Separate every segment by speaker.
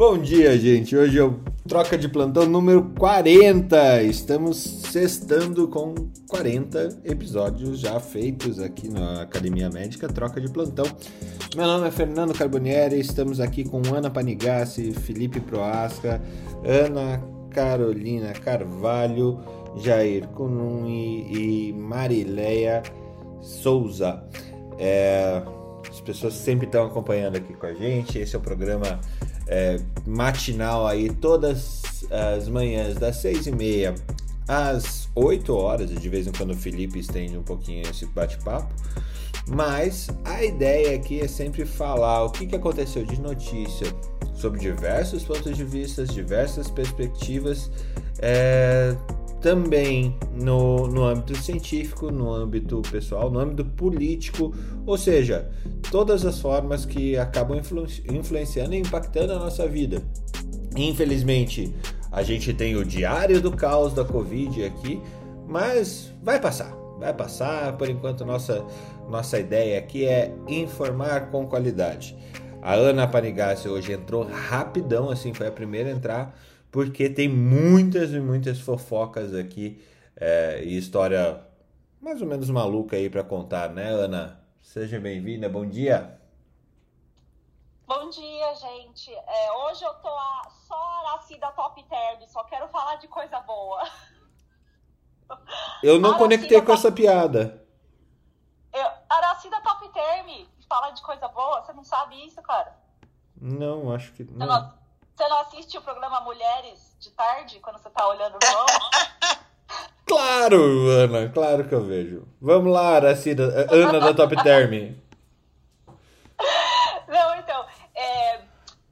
Speaker 1: Bom dia, gente. Hoje é o Troca de Plantão número 40. Estamos sextando com 40 episódios já feitos aqui na Academia Médica Troca de Plantão. Meu nome é Fernando Carbonieri, estamos aqui com Ana Panigassi, Felipe Proasca, Ana Carolina Carvalho, Jair Kunumi e Marileia Souza. É, as pessoas sempre estão acompanhando aqui com a gente. Esse é o programa é, matinal aí todas as manhãs das seis e meia às 8 horas, de vez em quando o Felipe estende um pouquinho esse bate-papo. Mas a ideia aqui é sempre falar o que, que aconteceu de notícia sobre diversos pontos de vista, diversas perspectivas, é, também no, no âmbito científico, no âmbito pessoal, no âmbito político, ou seja, todas as formas que acabam influ influenciando e impactando a nossa vida. Infelizmente, a gente tem o diário do caos da Covid aqui, mas vai passar, vai passar. Por enquanto, nossa, nossa ideia aqui é informar com qualidade. A Ana Panigassi hoje entrou rapidão, assim, foi a primeira a entrar porque tem muitas e muitas fofocas aqui é, e história mais ou menos maluca aí para contar, né, Ana? Seja bem-vinda, bom dia.
Speaker 2: Bom dia, gente. É, hoje eu tô a, só nascida top term, só quero falar de coisa boa.
Speaker 1: Eu não conectei com essa piada.
Speaker 2: Eu, Aracida top term, fala de coisa boa, você não sabe isso, cara?
Speaker 1: Não, acho que não.
Speaker 2: Você não assiste o programa Mulheres de tarde, quando você tá olhando o jogo?
Speaker 1: claro, Ana, claro que eu vejo. Vamos lá, Aracida, Ana da Top Term.
Speaker 2: Não, então, é,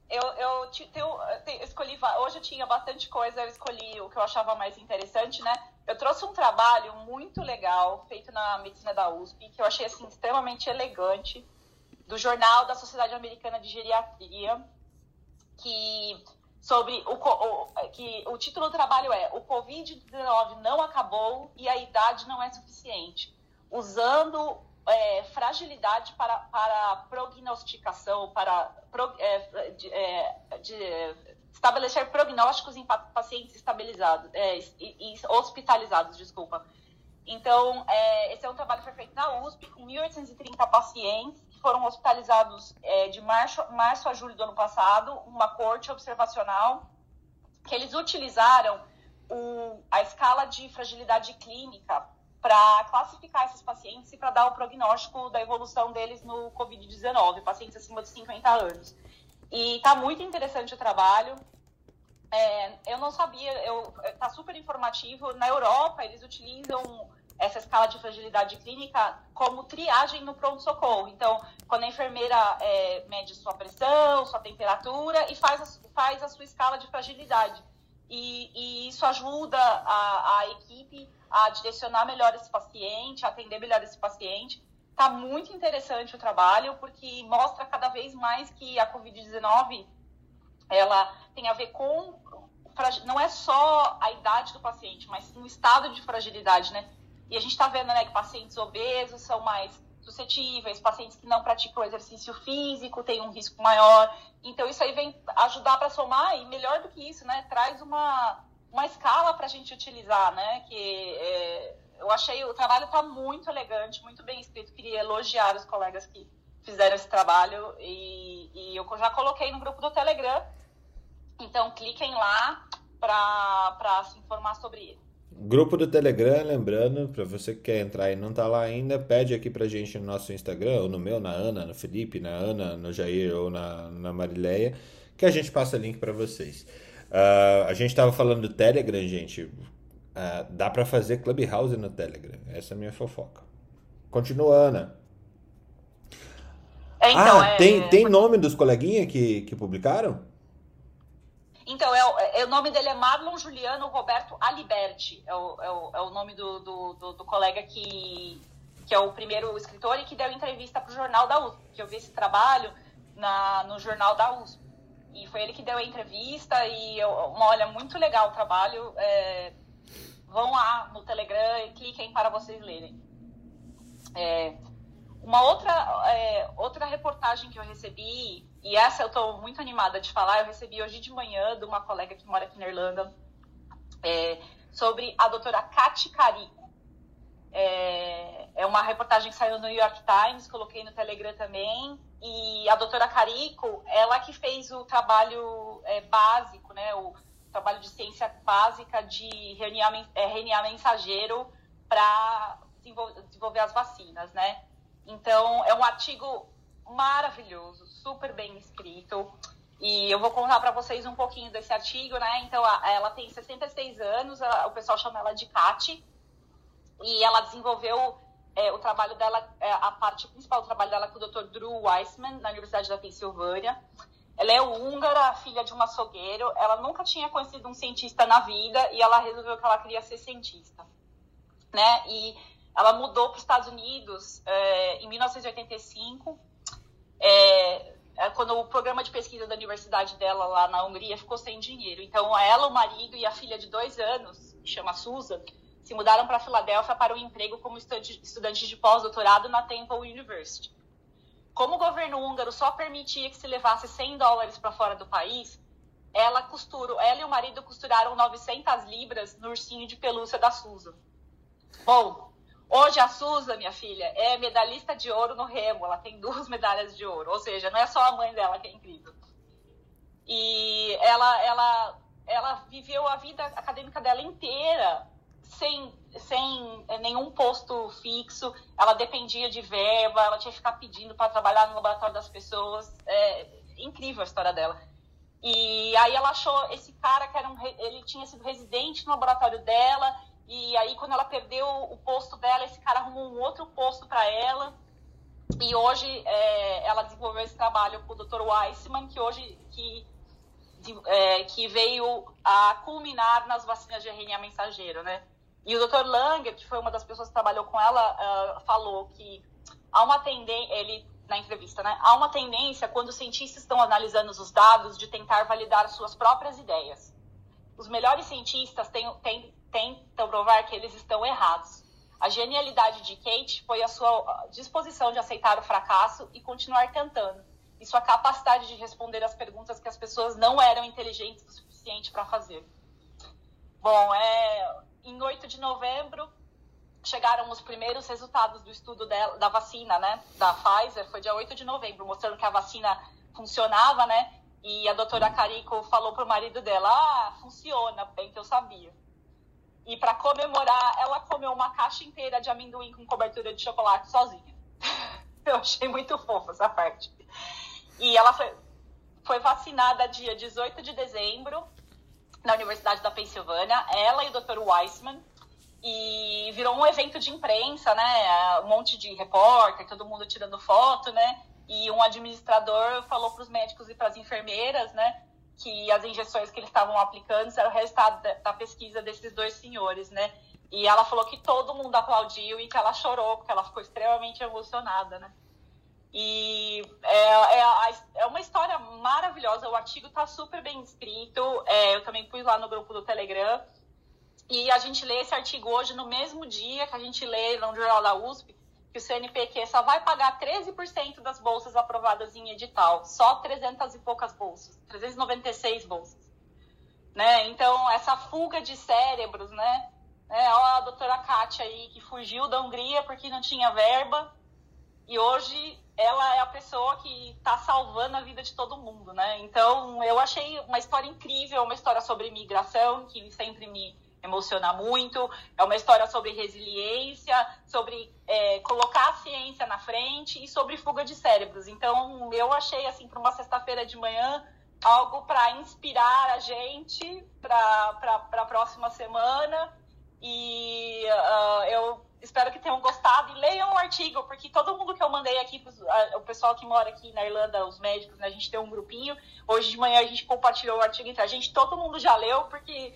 Speaker 2: eu, eu, eu, eu, escolhi, hoje eu tinha bastante coisa, eu escolhi o que eu achava mais interessante, né? Eu trouxe um trabalho muito legal, feito na medicina da USP, que eu achei, assim, extremamente elegante, do Jornal da Sociedade Americana de Geriatria, que sobre o, o, que o título do trabalho é O Covid-19 não acabou e a idade não é suficiente, usando é, fragilidade para, para prognosticação, para pro, é, de, é, de, estabelecer prognósticos em pacientes estabilizados é, e, e, hospitalizados, desculpa. Então, é, esse é um trabalho que foi feito na USP, com 1.830 pacientes, foram hospitalizados é, de março, março a julho do ano passado, uma corte observacional, que eles utilizaram o, a escala de fragilidade clínica para classificar esses pacientes e para dar o prognóstico da evolução deles no Covid-19, pacientes acima de 50 anos. E está muito interessante o trabalho. É, eu não sabia, está super informativo. Na Europa, eles utilizam essa escala de fragilidade clínica como triagem no pronto-socorro. Então, quando a enfermeira é, mede sua pressão, sua temperatura e faz a, faz a sua escala de fragilidade. E, e isso ajuda a, a, equipe a direcionar melhor esse paciente, a atender melhor esse paciente. Está muito interessante o trabalho, porque mostra cada vez mais que a Covid-19 ela tem a ver com não é só a idade do paciente, mas sim o estado de fragilidade, né? E a gente está vendo né, que pacientes obesos são mais suscetíveis, pacientes que não praticam exercício físico têm um risco maior. Então, isso aí vem ajudar para somar e, melhor do que isso, né, traz uma, uma escala para a gente utilizar, né? Que é, eu achei o trabalho está muito elegante, muito bem escrito. Queria elogiar os colegas que fizeram esse trabalho e, e eu já coloquei no grupo do Telegram. Então, cliquem lá para se informar sobre ele.
Speaker 1: Grupo do Telegram, lembrando, para você que quer entrar e não tá lá ainda, pede aqui pra gente no nosso Instagram, ou no meu, na Ana, no Felipe, na Ana, no Jair ou na, na Marileia, que a gente passa link para vocês. Uh, a gente tava falando do Telegram, gente. Uh, dá para fazer Clubhouse no Telegram. Essa é a minha fofoca. Continua, Ana. É, então, ah, é... tem, tem nome dos coleguinhas que, que publicaram?
Speaker 2: Então, é, é, o nome dele é Marlon Juliano Roberto Aliberti, é o, é o, é o nome do, do, do, do, colega que, que é o primeiro escritor e que deu entrevista para o jornal da USP, que eu vi esse trabalho na, no jornal da USP. E foi ele que deu a entrevista e eu, olha, muito legal o trabalho. É, vão lá no Telegram e cliquem para vocês lerem. É, Uma outra, é, outra reportagem que eu recebi, e essa eu estou muito animada de falar, eu recebi hoje de manhã de uma colega que mora aqui na Irlanda, é, sobre a doutora Kati Carico. É, é, uma reportagem que saiu no New York Times, coloquei no Telegram também. E a doutora Carico, ela que fez o trabalho é, básico, né, o trabalho de ciência básica de RNA, é, RNA mensageiro para desenvolver as vacinas, né? Então, é um artigo maravilhoso, super bem escrito. E eu vou contar para vocês um pouquinho desse artigo, né? Então, ela tem 66 anos, o pessoal chama ela de Kati, e ela desenvolveu é, o trabalho dela, é, a parte principal do trabalho dela com o Dr. Drew Weissman, na Universidade da Pensilvânia. Ela é húngara, filha de um açougueiro. Ela nunca tinha conhecido um cientista na vida e ela resolveu que ela queria ser cientista, né? E ela mudou para os Estados Unidos é, em 1985. É, é, quando o programa de pesquisa da universidade dela lá na Hungria ficou sem dinheiro. Então, ela, o marido e a filha de dois anos, que chama Susan, se mudaram para Filadélfia para um emprego como estudante de pós-doutorado na Temple University. Como o governo húngaro só permitia que se levasse 100 dólares para fora do país, ela, costurou, ela e o marido costuraram 900 libras no ursinho de pelúcia da Susan. Bom, hoje a Susan, minha filha, é medalhista de ouro no remo. Ela tem duas medalhas de ouro. Ou seja, não é só a mãe dela que é incrível. E ela, ela, ela viveu a vida acadêmica dela inteira sem, sem eh, nenhum posto fixo, ela dependia de verba, ela tinha que ficar pedindo para trabalhar no laboratório das pessoas. É incrível a história dela. E aí ela achou esse cara que era um, ele tinha sido residente no laboratório dela, e aí quando ela perdeu o posto dela, esse cara arrumou um outro posto para ela. E hoje é, ela desenvolveu esse trabalho com o Dr. Weissman, que hoje que, é, que veio a culminar nas vacinas de RNA mensageiro, né? E o Dr. Langer, que foi uma das pessoas que trabalhou com ela, uh, falou que há uma tendência, ele na entrevista, né? Há uma tendência quando os cientistas estão analisando os dados de tentar validar suas próprias ideias. Os melhores cientistas tentam provar que eles estão errados. A genialidade de Kate foi a sua disposição de aceitar o fracasso e continuar tentando, e sua capacidade de responder às perguntas que as pessoas não eram inteligentes o suficiente para fazer. Bom, é, em 8 de novembro, chegaram os primeiros resultados do estudo dela, da vacina, né? Da Pfizer, foi dia 8 de novembro, mostrando que a vacina funcionava, né? E a doutora Carico falou pro marido dela: Ah, funciona, bem que eu sabia. E para comemorar, ela comeu uma caixa inteira de amendoim com cobertura de chocolate sozinha. eu achei muito fofa essa parte. E ela foi, foi vacinada dia 18 de dezembro na Universidade da Pensilvânia, ela e o Dr. Weissman, e virou um evento de imprensa, né? Um monte de repórter, todo mundo tirando foto, né? E um administrador falou para os médicos e para as enfermeiras, né? Que as injeções que eles estavam aplicando eram o resultado da pesquisa desses dois senhores, né? E ela falou que todo mundo aplaudiu e que ela chorou, porque ela ficou extremamente emocionada, né? E é, é, é, uma história maravilhosa. O artigo está super bem escrito. É, eu também pus lá no grupo do Telegram. E a gente lê esse artigo hoje no mesmo dia que a gente lê no Jornal da USP que o CNPq só vai pagar 13% das bolsas aprovadas em edital. Só 300 e poucas bolsas. 396 bolsas. Né? Então, essa fuga de cérebros, né? É, ó, a doutora Kátia aí, que fugiu da Hungria porque não tinha verba. E hoje ela é a pessoa que está salvando a vida de todo mundo, né? Então, eu achei uma história incrível, uma história sobre imigração, que sempre me emociona muito. É uma história sobre resiliência, sobre é, colocar a ciência na frente e sobre fuga de cérebros. Então, eu achei, assim, para uma sexta-feira de manhã, algo para inspirar a gente para a próxima semana. E uh, eu espero que tenham gostado e leiam o artigo, porque todo mundo que eu mandei aqui, o pessoal que mora aqui na Irlanda, os médicos, né, a gente tem um grupinho. Hoje de manhã a gente compartilhou o artigo entre a gente, todo mundo já leu, porque.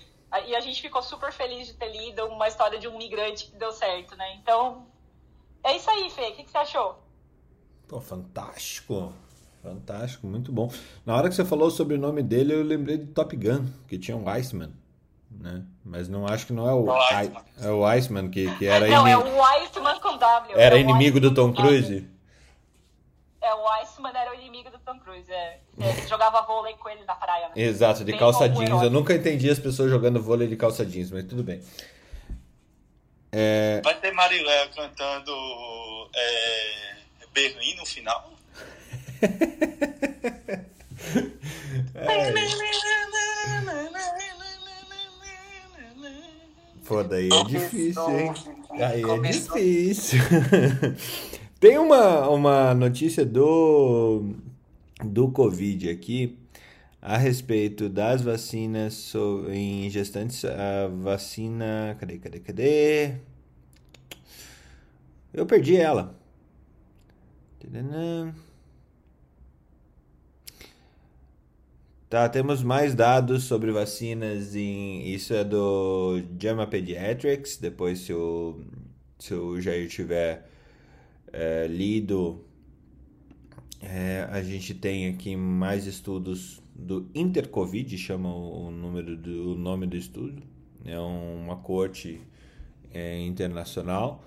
Speaker 2: E a gente ficou super feliz de ter lido uma história de um migrante que deu certo, né? Então, é isso aí, Fê. O que, que você achou?
Speaker 1: Pô, fantástico. Fantástico, muito bom. Na hora que você falou sobre o nome dele, eu lembrei de Top Gun, que tinha um Iceman né? Mas não acho que não é o, o é o Iceman que, que era
Speaker 2: Não, é o Iceman com W.
Speaker 1: Era é inimigo do Tom Cruise.
Speaker 2: É, o Iceman era o inimigo do Tom Cruise. É, é, jogava vôlei com ele na praia. Né?
Speaker 1: Exato, de Bem calça jeans. Eu nunca entendi as pessoas jogando vôlei de calça jeans, mas tudo bem.
Speaker 3: É... Vai ter Mariléia cantando é, Berlim no final? é.
Speaker 1: Pô, daí é difícil, hein? Aí é difícil. Tem uma, uma notícia do, do Covid aqui a respeito das vacinas em gestantes. A vacina. Cadê, cadê, cadê? Eu perdi ela. Tá, temos mais dados sobre vacinas em. Isso é do JAMA Pediatrics. Depois, se o, se o Jair tiver é, lido, é, a gente tem aqui mais estudos do Intercovid, chama o, número do, o nome do estudo. É uma corte é, internacional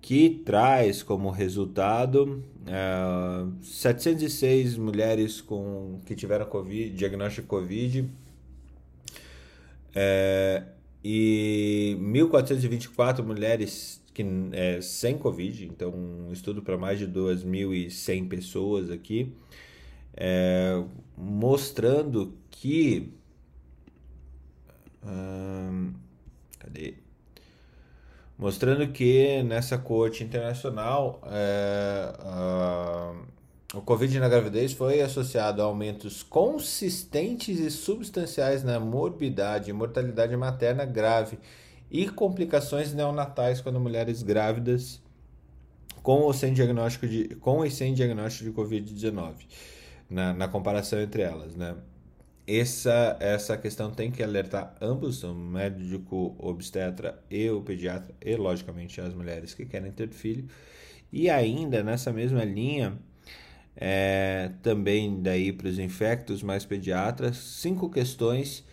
Speaker 1: que traz como resultado é, 706 mulheres com, que tiveram COVID, diagnóstico Covid é, e 1.424 mulheres que, é, sem Covid, então um estudo para mais de 2.100 pessoas aqui, é, mostrando que. Hum, cadê? mostrando que nessa corte internacional é, a, o Covid na gravidez foi associado a aumentos consistentes e substanciais na morbidade e mortalidade materna grave e complicações neonatais quando mulheres grávidas com ou sem diagnóstico de, com e sem diagnóstico de Covid-19, na, na comparação entre elas, né? essa, essa questão tem que alertar ambos, o médico obstetra e o pediatra, e logicamente as mulheres que querem ter filho. E ainda nessa mesma linha, é, também daí para os infectos mais pediatras, cinco questões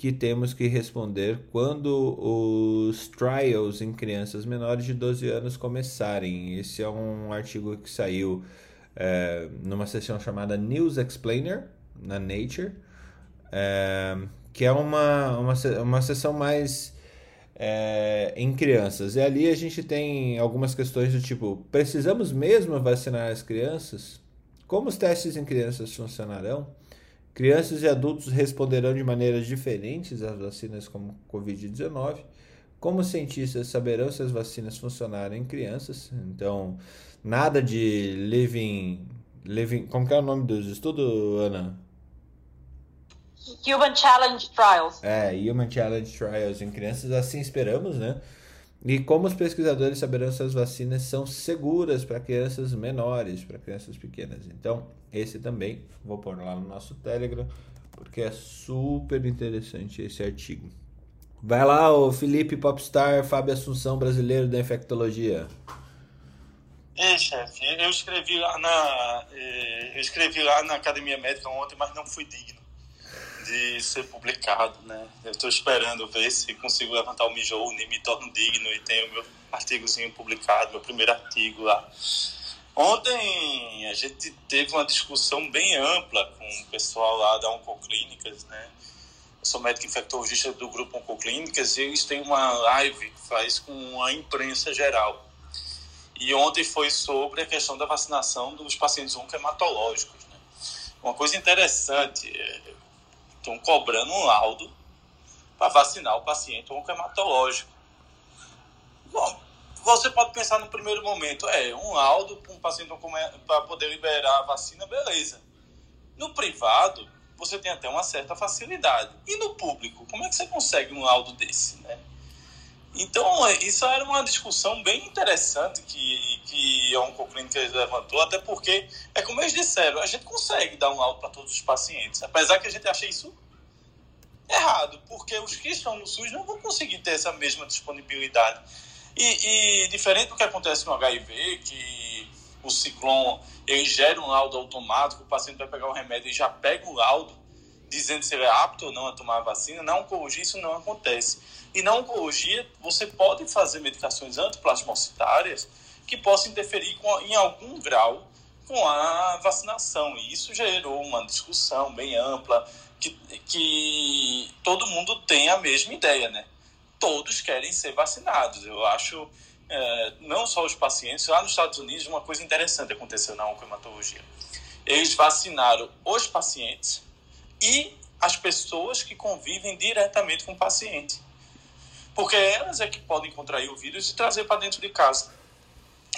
Speaker 1: que temos que responder quando os trials em crianças menores de 12 anos começarem. Esse é um artigo que saiu é, numa sessão chamada News Explainer na Nature é, que é uma, uma, uma sessão mais é, em crianças. E ali a gente tem algumas questões do tipo: precisamos mesmo vacinar as crianças? Como os testes em crianças funcionarão? Crianças e adultos responderão de maneiras diferentes às vacinas como Covid-19. Como cientistas saberão se as vacinas funcionaram em crianças? Então, nada de living. living como que é o nome dos estudos, Ana?
Speaker 2: Human Challenge Trials.
Speaker 1: É, Human Challenge Trials em crianças, assim esperamos, né? E como os pesquisadores saberão se as vacinas são seguras para crianças menores, para crianças pequenas. Então, esse também vou pôr lá no nosso Telegram, porque é super interessante esse artigo. Vai lá, o Felipe Popstar, Fábio Assunção, brasileiro da infectologia.
Speaker 3: Ei, chefe, eu escrevi lá na eh, eu escrevi lá na Academia Médica ontem, mas não fui digno de ser publicado, né? Eu estou esperando ver se consigo levantar o mijou me torno digno e tenho meu artigozinho publicado, meu primeiro artigo lá. Ontem a gente teve uma discussão bem ampla com o pessoal lá da Oncoclínicas, né? Eu sou médico infectologista do grupo Oncoclínicas e eles têm uma live que faz com a imprensa geral. E ontem foi sobre a questão da vacinação dos pacientes oncohematológicos. Né? Uma coisa interessante, é, estão cobrando um laudo para vacinar o paciente oncohematológico. Bom, você pode pensar no primeiro momento, é, um laudo para um paciente para poder liberar a vacina, beleza. No privado, você tem até uma certa facilidade. E no público, como é que você consegue um laudo desse, né? Então, isso era uma discussão bem interessante que, que a Oncoclínica levantou, até porque, é como eles disseram, a gente consegue dar um laudo para todos os pacientes, apesar que a gente acha isso errado, porque os que estão no SUS não vão conseguir ter essa mesma disponibilidade. E, e diferente do que acontece no HIV, que o ciclone ele gera um laudo automático, o paciente vai pegar o remédio e já pega o laudo, dizendo se ele é apto ou não a tomar a vacina, na oncologia isso não acontece. E na oncologia, você pode fazer medicações antiplasmocitárias que possam interferir com, em algum grau com a vacinação. E isso gerou uma discussão bem ampla, que, que todo mundo tem a mesma ideia, né? Todos querem ser vacinados. Eu acho, é, não só os pacientes, lá nos Estados Unidos, uma coisa interessante aconteceu na oncohematologia. Eles vacinaram os pacientes e as pessoas que convivem diretamente com o paciente. Porque elas é que podem contrair o vírus e trazer para dentro de casa.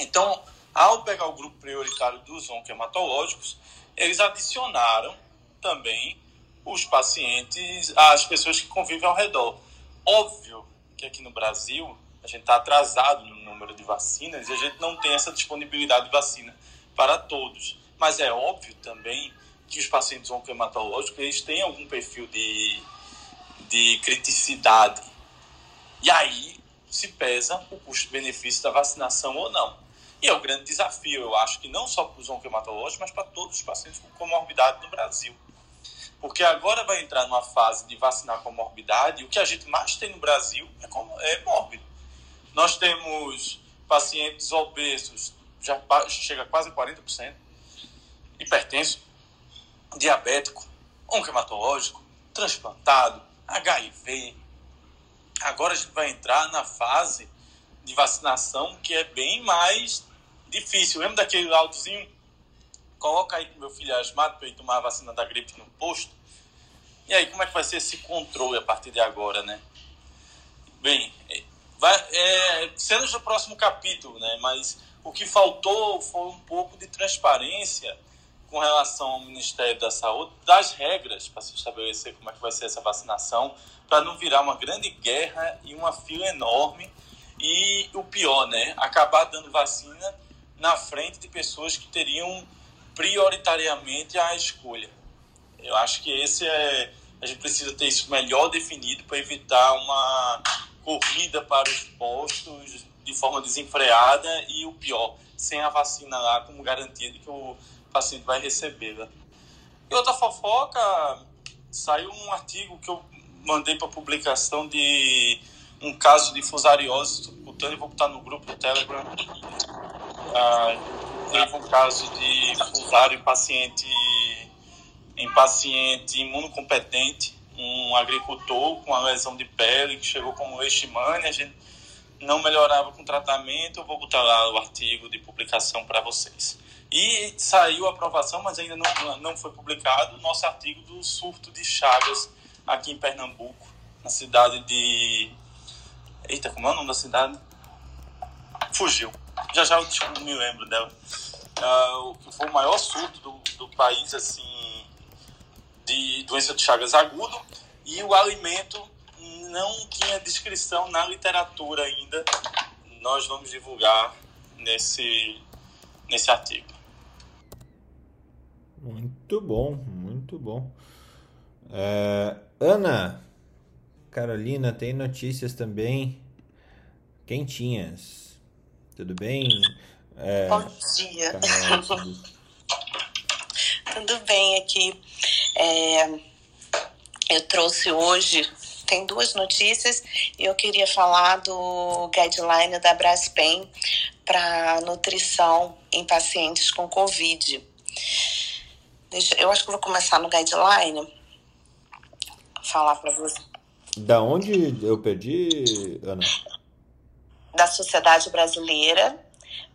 Speaker 3: Então, ao pegar o grupo prioritário dos oncohematológicos, eles adicionaram também os pacientes, as pessoas que convivem ao redor. Óbvio que aqui no Brasil a gente está atrasado no número de vacinas e a gente não tem essa disponibilidade de vacina para todos. Mas é óbvio também que os pacientes oncohematológicos eles têm algum perfil de, de criticidade. E aí se pesa o custo-benefício da vacinação ou não. E é o um grande desafio, eu acho, que não só para os oncohematológicos, mas para todos os pacientes com comorbidade no Brasil. Porque agora vai entrar numa fase de vacinar com morbidade, e o que a gente mais tem no Brasil é, como, é mórbido. Nós temos pacientes obesos, já chega a quase 40%, hipertenso, diabético, oncohematológico, transplantado, HIV. Agora a gente vai entrar na fase de vacinação que é bem mais difícil. Lembra daquele laudozinho? Coloca aí que meu filho é para ele tomar a vacina da gripe no posto. E aí, como é que vai ser esse controle a partir de agora, né? Bem, é, vai, é, cenas próximo capítulo, né? Mas o que faltou foi um pouco de transparência com relação ao Ministério da Saúde, das regras para se estabelecer como é que vai ser essa vacinação, para não virar uma grande guerra e uma fila enorme e o pior, né, acabar dando vacina na frente de pessoas que teriam prioritariamente a escolha. Eu acho que esse é a gente precisa ter isso melhor definido para evitar uma corrida para os postos de forma desenfreada e o pior, sem a vacina lá como garantia de que o paciente vai receber. Né? E outra fofoca, saiu um artigo que eu mandei para publicação de um caso de fusariose subcutânea, vou botar no grupo do Telegram. Ah, teve um caso de fusário em paciente, em paciente imunocompetente, um agricultor com uma lesão de pele que chegou com leishmania, a gente não melhorava com tratamento, eu vou botar lá o artigo de publicação para vocês. E saiu a aprovação, mas ainda não, não foi publicado, o nosso artigo do surto de Chagas aqui em Pernambuco, na cidade de Eita, como é o nome da cidade? Fugiu. Já já eu tipo, me lembro dela. Uh, foi o maior surto do, do país, assim, de doença de Chagas agudo. E o alimento não tinha descrição na literatura ainda. Nós vamos divulgar nesse, nesse artigo.
Speaker 1: Muito bom, muito bom. É, Ana, Carolina, tem notícias também quentinhas. Tudo bem?
Speaker 4: É, Bom dia. Tudo bem aqui. É, eu trouxe hoje, tem duas notícias, e eu queria falar do guideline da Braskem para nutrição em pacientes com Covid. Deixa, eu acho que vou começar no guideline, falar para você.
Speaker 1: Da onde eu perdi, Ana?
Speaker 4: Da Sociedade Brasileira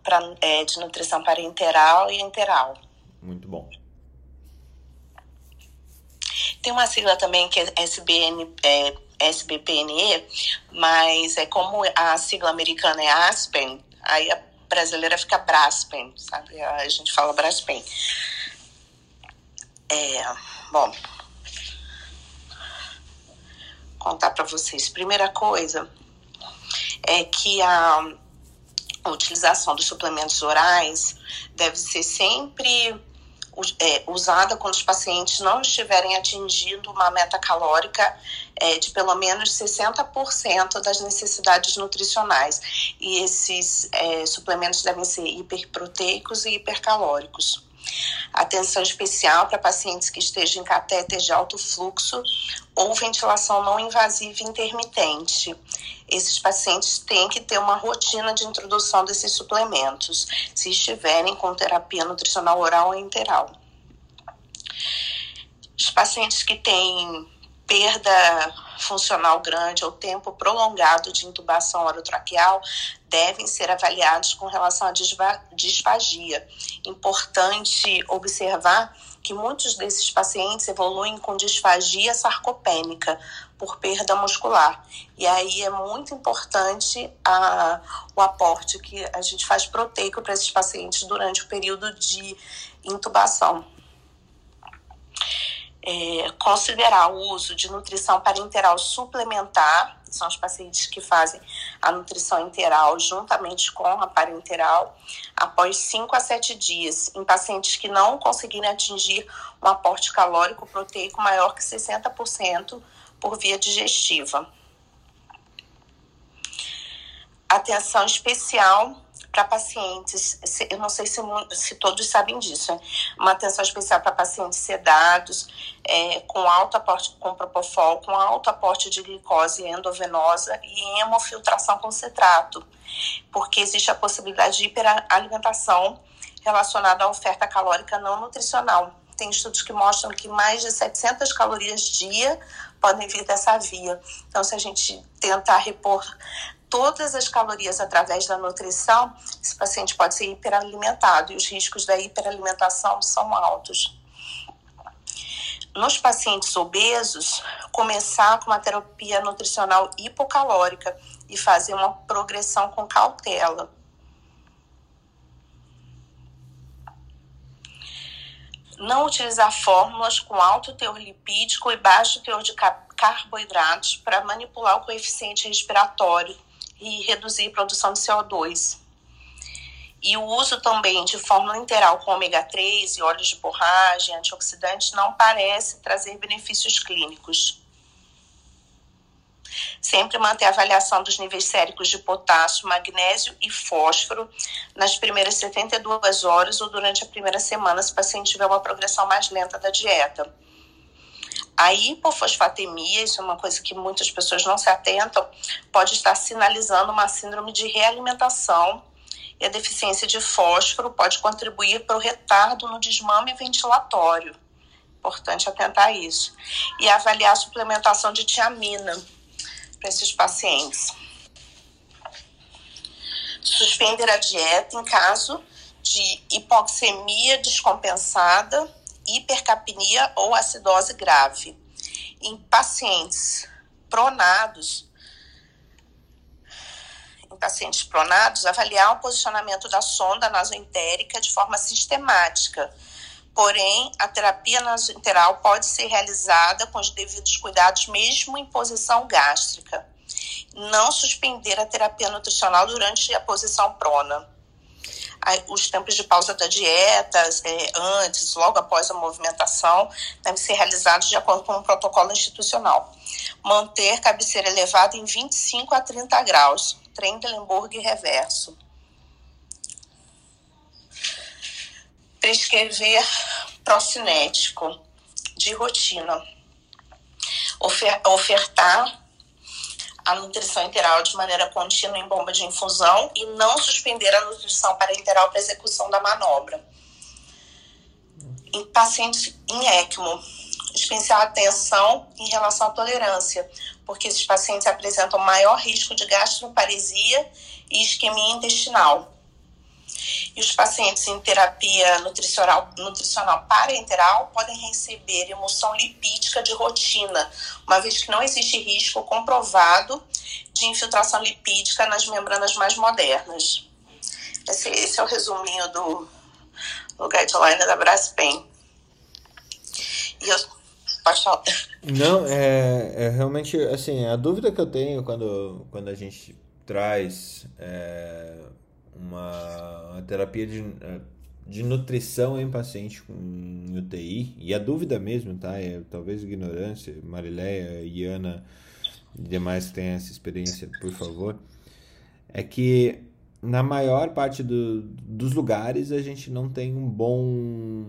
Speaker 4: pra, é, de Nutrição Parenteral e Enteral.
Speaker 1: Muito bom.
Speaker 4: Tem uma sigla também que é, SBN, é SBPNE, mas é como a sigla americana é Aspen, aí a brasileira fica Braspen, sabe? A gente fala Braspen. É, bom, contar para vocês. Primeira coisa é que a utilização dos suplementos orais deve ser sempre é, usada quando os pacientes não estiverem atingindo uma meta calórica é, de pelo menos 60% das necessidades nutricionais. E esses é, suplementos devem ser hiperproteicos e hipercalóricos. Atenção especial para pacientes que estejam em catéter de alto fluxo ou ventilação não invasiva intermitente. Esses pacientes têm que ter uma rotina de introdução desses suplementos, se estiverem com terapia nutricional oral ou enteral. Os pacientes que têm perda funcional grande ou tempo prolongado de intubação orotraqueal devem ser avaliados com relação à disfagia. Importante observar que muitos desses pacientes evoluem com disfagia sarcopênica por perda muscular. E aí é muito importante a, o aporte que a gente faz proteico para esses pacientes durante o período de intubação é, considerar o uso de nutrição parenteral suplementar, são os pacientes que fazem a nutrição interal juntamente com a parenteral, após 5 a 7 dias, em pacientes que não conseguirem atingir um aporte calórico proteico maior que 60% por via digestiva. Atenção especial para pacientes, eu não sei se, se, todos sabem disso, né? uma atenção especial para pacientes sedados, é, com alto aporte com propofol, com alto aporte de glicose endovenosa e hemofiltração com citrato, porque existe a possibilidade de hiperalimentação relacionada à oferta calórica não nutricional. Tem estudos que mostram que mais de 700 calorias dia podem vir dessa via. Então, se a gente tentar repor todas as calorias através da nutrição, esse paciente pode ser hiperalimentado e os riscos da hiperalimentação são altos. Nos pacientes obesos, começar com uma terapia nutricional hipocalórica e fazer uma progressão com cautela. Não utilizar fórmulas com alto teor lipídico e baixo teor de carboidratos para manipular o coeficiente respiratório e reduzir a produção de CO2. E o uso também de fórmula interal com ômega 3 e óleos de borragem, antioxidantes, não parece trazer benefícios clínicos. Sempre manter a avaliação dos níveis séricos de potássio, magnésio e fósforo nas primeiras 72 horas ou durante a primeira semana, se o paciente tiver uma progressão mais lenta da dieta a hipofosfatemia, isso é uma coisa que muitas pessoas não se atentam, pode estar sinalizando uma síndrome de realimentação e a deficiência de fósforo pode contribuir para o retardo no desmame ventilatório. Importante atentar a isso. E avaliar a suplementação de tiamina para esses pacientes. Suspender a dieta em caso de hipoxemia descompensada hipercapnia ou acidose grave. Em pacientes pronados, em pacientes pronados, avaliar o posicionamento da sonda nasoentérica de forma sistemática. Porém, a terapia nasoenteral pode ser realizada com os devidos cuidados, mesmo em posição gástrica. Não suspender a terapia nutricional durante a posição prona os tempos de pausa da dieta, é, antes, logo após a movimentação, devem ser realizados de acordo com um protocolo institucional. Manter cabeceira elevada em 25 a 30 graus, Trendelenburg reverso. Prescrever procinético de rotina. Ofer ofertar a nutrição interal de maneira contínua em bomba de infusão e não suspender a nutrição parenteral para execução da manobra. Em pacientes em ECMO, especial atenção em relação à tolerância, porque esses pacientes apresentam maior risco de gastroparesia e isquemia intestinal. E os pacientes em terapia nutricional, nutricional parenteral podem receber emulsão lipídica de rotina, uma vez que não existe risco comprovado de infiltração lipídica nas membranas mais modernas. Esse, esse é o resuminho do, do guideline da Braspen. E eu.
Speaker 1: Não, é, é realmente, assim, a dúvida que eu tenho quando, quando a gente traz é, uma terapia de, de nutrição em paciente com UTI, e a dúvida mesmo, tá? É talvez ignorância, Marileia, Iana e demais que tenham essa experiência, por favor, é que na maior parte do, dos lugares a gente não tem um bom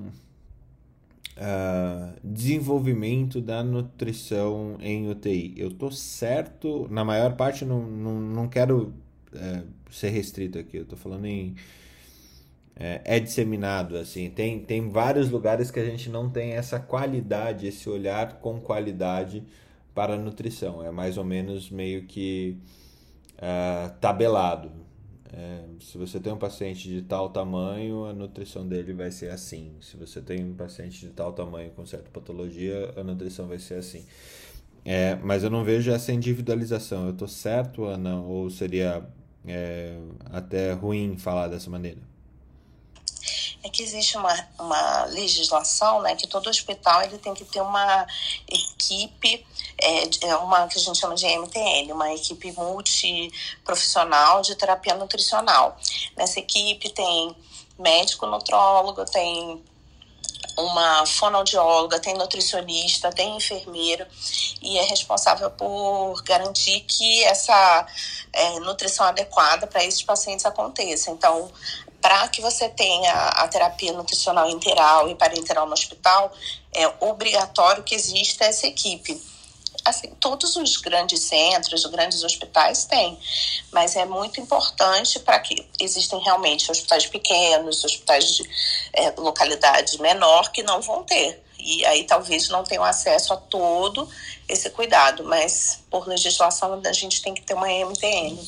Speaker 1: uh, desenvolvimento da nutrição em UTI. Eu tô certo, na maior parte não, não, não quero uh, ser restrito aqui, eu tô falando em é, é, disseminado assim tem, tem vários lugares que a gente não tem essa qualidade esse olhar com qualidade para a nutrição é mais ou menos meio que uh, tabelado é, se você tem um paciente de tal tamanho, a nutrição dele vai ser assim. Se você tem um paciente de tal tamanho com certa patologia, a nutrição vai ser assim. É, mas eu não vejo essa individualização. Eu estou certo, Ana? Ou seria é, até ruim falar dessa maneira?
Speaker 4: É que existe uma, uma legislação, né, que todo hospital ele tem que ter uma equipe, é, é uma que a gente chama de MTN, uma equipe multiprofissional de terapia nutricional. Nessa equipe tem médico nutrólogo, tem uma fonoaudióloga, tem nutricionista, tem enfermeiro e é responsável por garantir que essa é, nutrição adequada para esses pacientes aconteça. Então, para que você tenha a terapia nutricional interal e parenteral no hospital, é obrigatório que exista essa equipe. Assim, todos os grandes centros, os grandes hospitais têm, mas é muito importante para que existem realmente hospitais pequenos, hospitais de é, localidade menor que não vão ter. E aí talvez não tenham acesso a todo esse cuidado, mas por legislação a gente tem que ter uma MTN.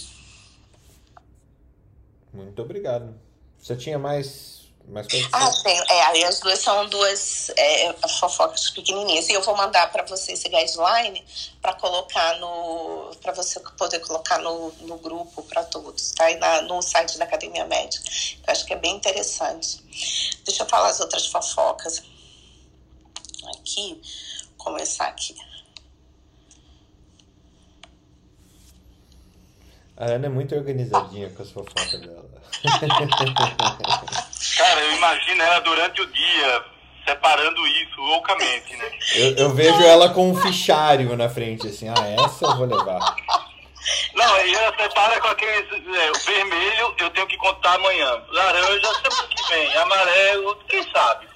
Speaker 1: Muito obrigado. Você tinha mais, mais
Speaker 4: coisas? Ah, tenho. É, aí as duas são duas é, fofocas pequenininhas. E eu vou mandar para você esse guideline para colocar no. para você poder colocar no, no grupo para todos, tá? E na, no site da Academia Médica. Eu acho que é bem interessante. Deixa eu falar as outras fofocas. Aqui, começar aqui.
Speaker 1: A Ana é muito organizadinha com as fofocas dela.
Speaker 3: Cara, eu imagino ela durante o dia separando isso loucamente, né?
Speaker 1: Eu, eu vejo ela com um fichário na frente, assim, ah, essa eu vou levar.
Speaker 3: Não, aí ela separa com aquele é, vermelho, eu tenho que contar amanhã. Laranja, semana que vem. Amarelo, quem sabe?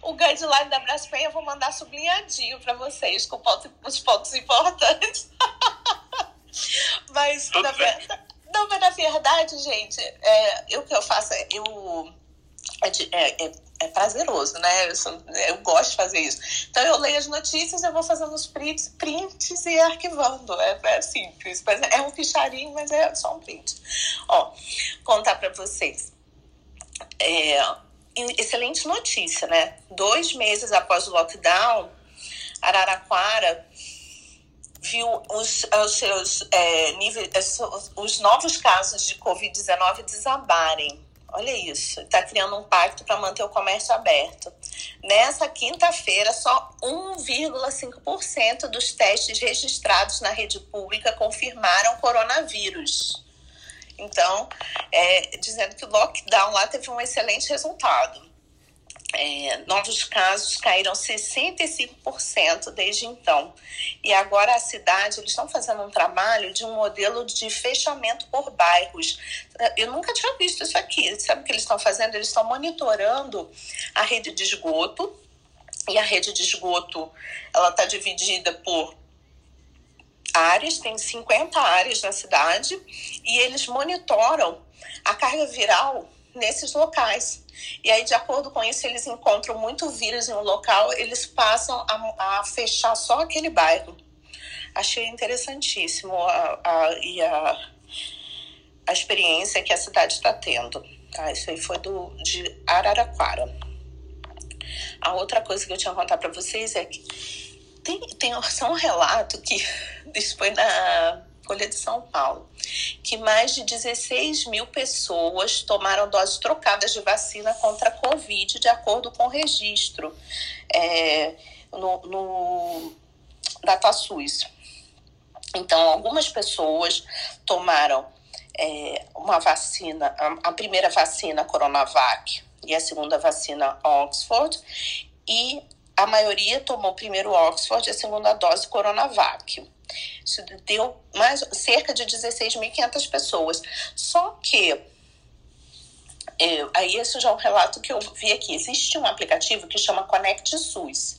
Speaker 4: O guideline da Braspen eu vou mandar sublinhadinho para vocês, com os pontos importantes. Mas, na verdade, não, mas na verdade, gente, é, o que eu faço é. Eu, é, é, é, é prazeroso, né? Eu, sou, eu, gosto de fazer isso. Então eu leio as notícias, eu vou fazendo os prints, prints e arquivando. É, é simples. É um ficharinho, mas é só um print. Ó, contar para vocês. É, excelente notícia, né? Dois meses após o lockdown, Araraquara viu os, os seus é, níveis, os novos casos de Covid-19 desabarem. Olha isso, está criando um pacto para manter o comércio aberto. Nessa quinta-feira, só 1,5% dos testes registrados na rede pública confirmaram coronavírus. Então, é, dizendo que o lockdown lá teve um excelente resultado é, novos casos caíram 65% desde então. E agora a cidade, eles estão fazendo um trabalho de um modelo de fechamento por bairros. Eu nunca tinha visto isso aqui. Sabe o que eles estão fazendo? Eles estão monitorando a rede de esgoto. E a rede de esgoto, ela está dividida por áreas, tem 50 áreas na cidade, e eles monitoram a carga viral nesses locais. E aí, de acordo com isso, eles encontram muito vírus em um local, eles passam a, a fechar só aquele bairro. Achei interessantíssimo a, a, e a, a experiência que a cidade está tendo. Tá? Isso aí foi do, de Araraquara. A outra coisa que eu tinha que contar para vocês é que tem, tem só um relato que isso foi na Folha de São Paulo, que mais de 16 mil pessoas tomaram doses trocadas de vacina contra a Covid, de acordo com o registro é, no, no DataSUS. Então, algumas pessoas tomaram é, uma vacina, a, a primeira vacina Coronavac e a segunda vacina Oxford, e a maioria tomou primeiro Oxford e a segunda dose Coronavac. Isso deu mais cerca de 16.500 pessoas. Só que é, aí isso já é um relato que eu vi aqui. Existe um aplicativo que chama Connect SUS.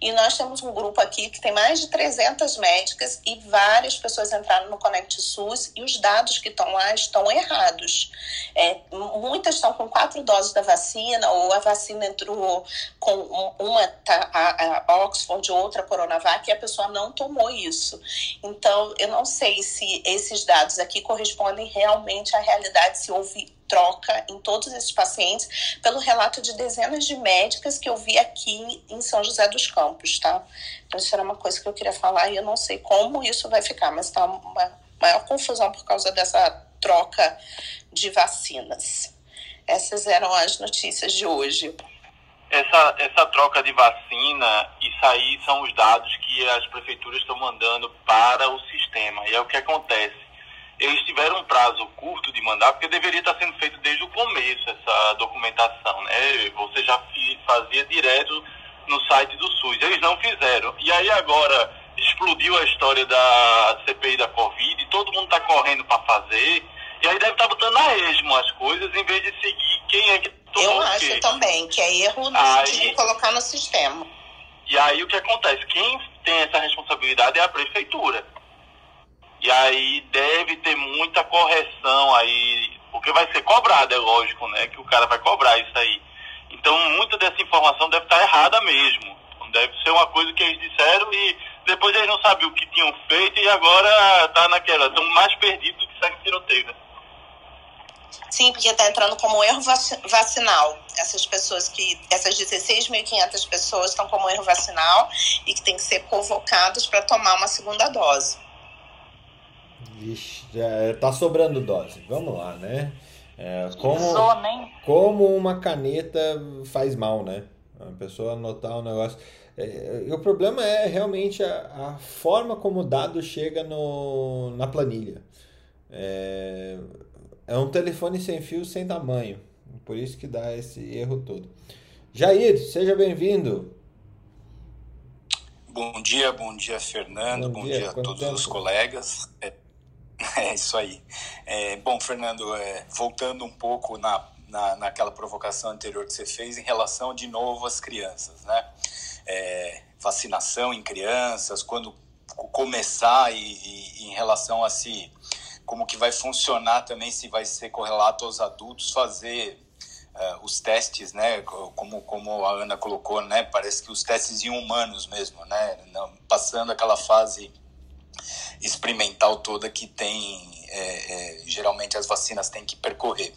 Speaker 4: E nós temos um grupo aqui que tem mais de 300 médicas e várias pessoas entraram no Connect SUS e os dados que estão lá estão errados. É, muitas estão com quatro doses da vacina ou a vacina entrou com uma tá, a, a Oxford outra Coronavac e a pessoa não tomou isso. Então, eu não sei se esses dados aqui correspondem realmente à realidade, se houve troca em todos esses pacientes, pelo relato de dezenas de médicas que eu vi aqui em São José dos Campos, tá? Então, isso era uma coisa que eu queria falar e eu não sei como isso vai ficar, mas tá uma maior confusão por causa dessa troca de vacinas. Essas eram as notícias de hoje.
Speaker 3: Essa, essa troca de vacina, isso aí são os dados que as prefeituras estão mandando para o sistema. E é o que acontece eles tiveram um prazo curto de mandar, porque deveria estar sendo feito desde o começo essa documentação, né? Você já fazia direto no site do SUS. Eles não fizeram. E aí agora explodiu a história da CPI da Covid, todo mundo está correndo para fazer, e aí deve estar tá botando a esmo as coisas em vez de seguir quem é que
Speaker 4: tomou Eu acho também que é erro aí, de colocar no sistema.
Speaker 3: E aí o que acontece? Quem tem essa responsabilidade é a prefeitura. E aí deve ter muita correção aí, porque vai ser cobrado, é lógico, né? Que o cara vai cobrar isso aí. Então muita dessa informação deve estar errada mesmo. Deve ser uma coisa que eles disseram e depois eles não sabiam o que tinham feito e agora tá naquela. Estão mais perdidos do que segue tiroteio, né?
Speaker 4: Sim, porque está entrando como erro vacinal. Essas pessoas que. Essas 16.500 pessoas estão como erro vacinal e que têm que ser convocados para tomar uma segunda dose.
Speaker 1: Vixe, já tá sobrando dose. Vamos lá, né? É, como, como uma caneta faz mal, né? A pessoa anotar um negócio. É, o problema é realmente a, a, forma como o dado chega no, na planilha. É, é um telefone sem fio sem tamanho. Por isso que dá esse erro todo. Jair, seja bem-vindo.
Speaker 5: Bom dia, bom dia, Fernando. Bom, bom dia, dia a todos tempo? os colegas. É, É isso aí. É, bom, Fernando, é, voltando um pouco na, na, naquela provocação anterior que você fez em relação de novo às crianças, né? É, vacinação em crianças, quando começar e, e, em relação a se como que vai funcionar também se vai ser correlato aos adultos fazer uh, os testes, né? Como como a Ana colocou, né? Parece que os testes em humanos mesmo, né? Não, passando aquela fase experimental toda que tem, é, é, geralmente as vacinas têm que percorrer.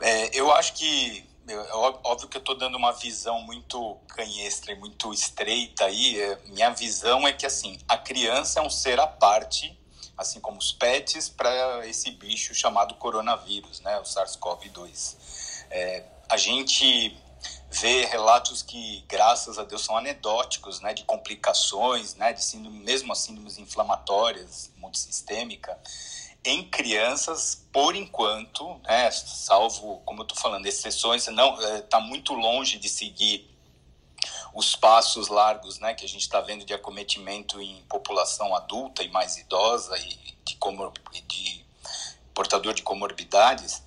Speaker 5: É, eu acho que, é óbvio que eu estou dando uma visão muito canhestra e muito estreita aí, é, minha visão é que, assim, a criança é um ser à parte, assim como os pets, para esse bicho chamado coronavírus, né, o SARS-CoV-2. É, a gente vê relatos que, graças a Deus, são anedóticos, né, de complicações, né, de síndrome, mesmo as síndromes inflamatórias, multissistêmica, em crianças, por enquanto, né, salvo, como eu estou falando, exceções, não está é, muito longe de seguir os passos largos, né, que a gente está vendo de acometimento em população adulta e mais idosa e de, comor de portador de comorbidades,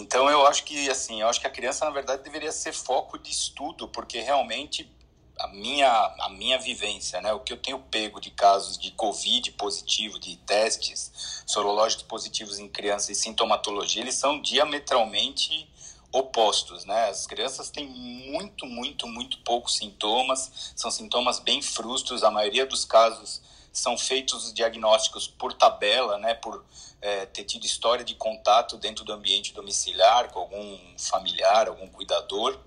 Speaker 5: então eu acho que assim, eu acho que a criança na verdade deveria ser foco de estudo, porque realmente a minha a minha vivência, né, o que eu tenho pego de casos de COVID positivo, de testes sorológicos positivos em crianças e sintomatologia, eles são diametralmente opostos, né? As crianças têm muito, muito, muito poucos sintomas, são sintomas bem frustros, a maioria dos casos são feitos os diagnósticos por tabela, né, por é, ter tido história de contato dentro do ambiente domiciliar com algum familiar, algum cuidador.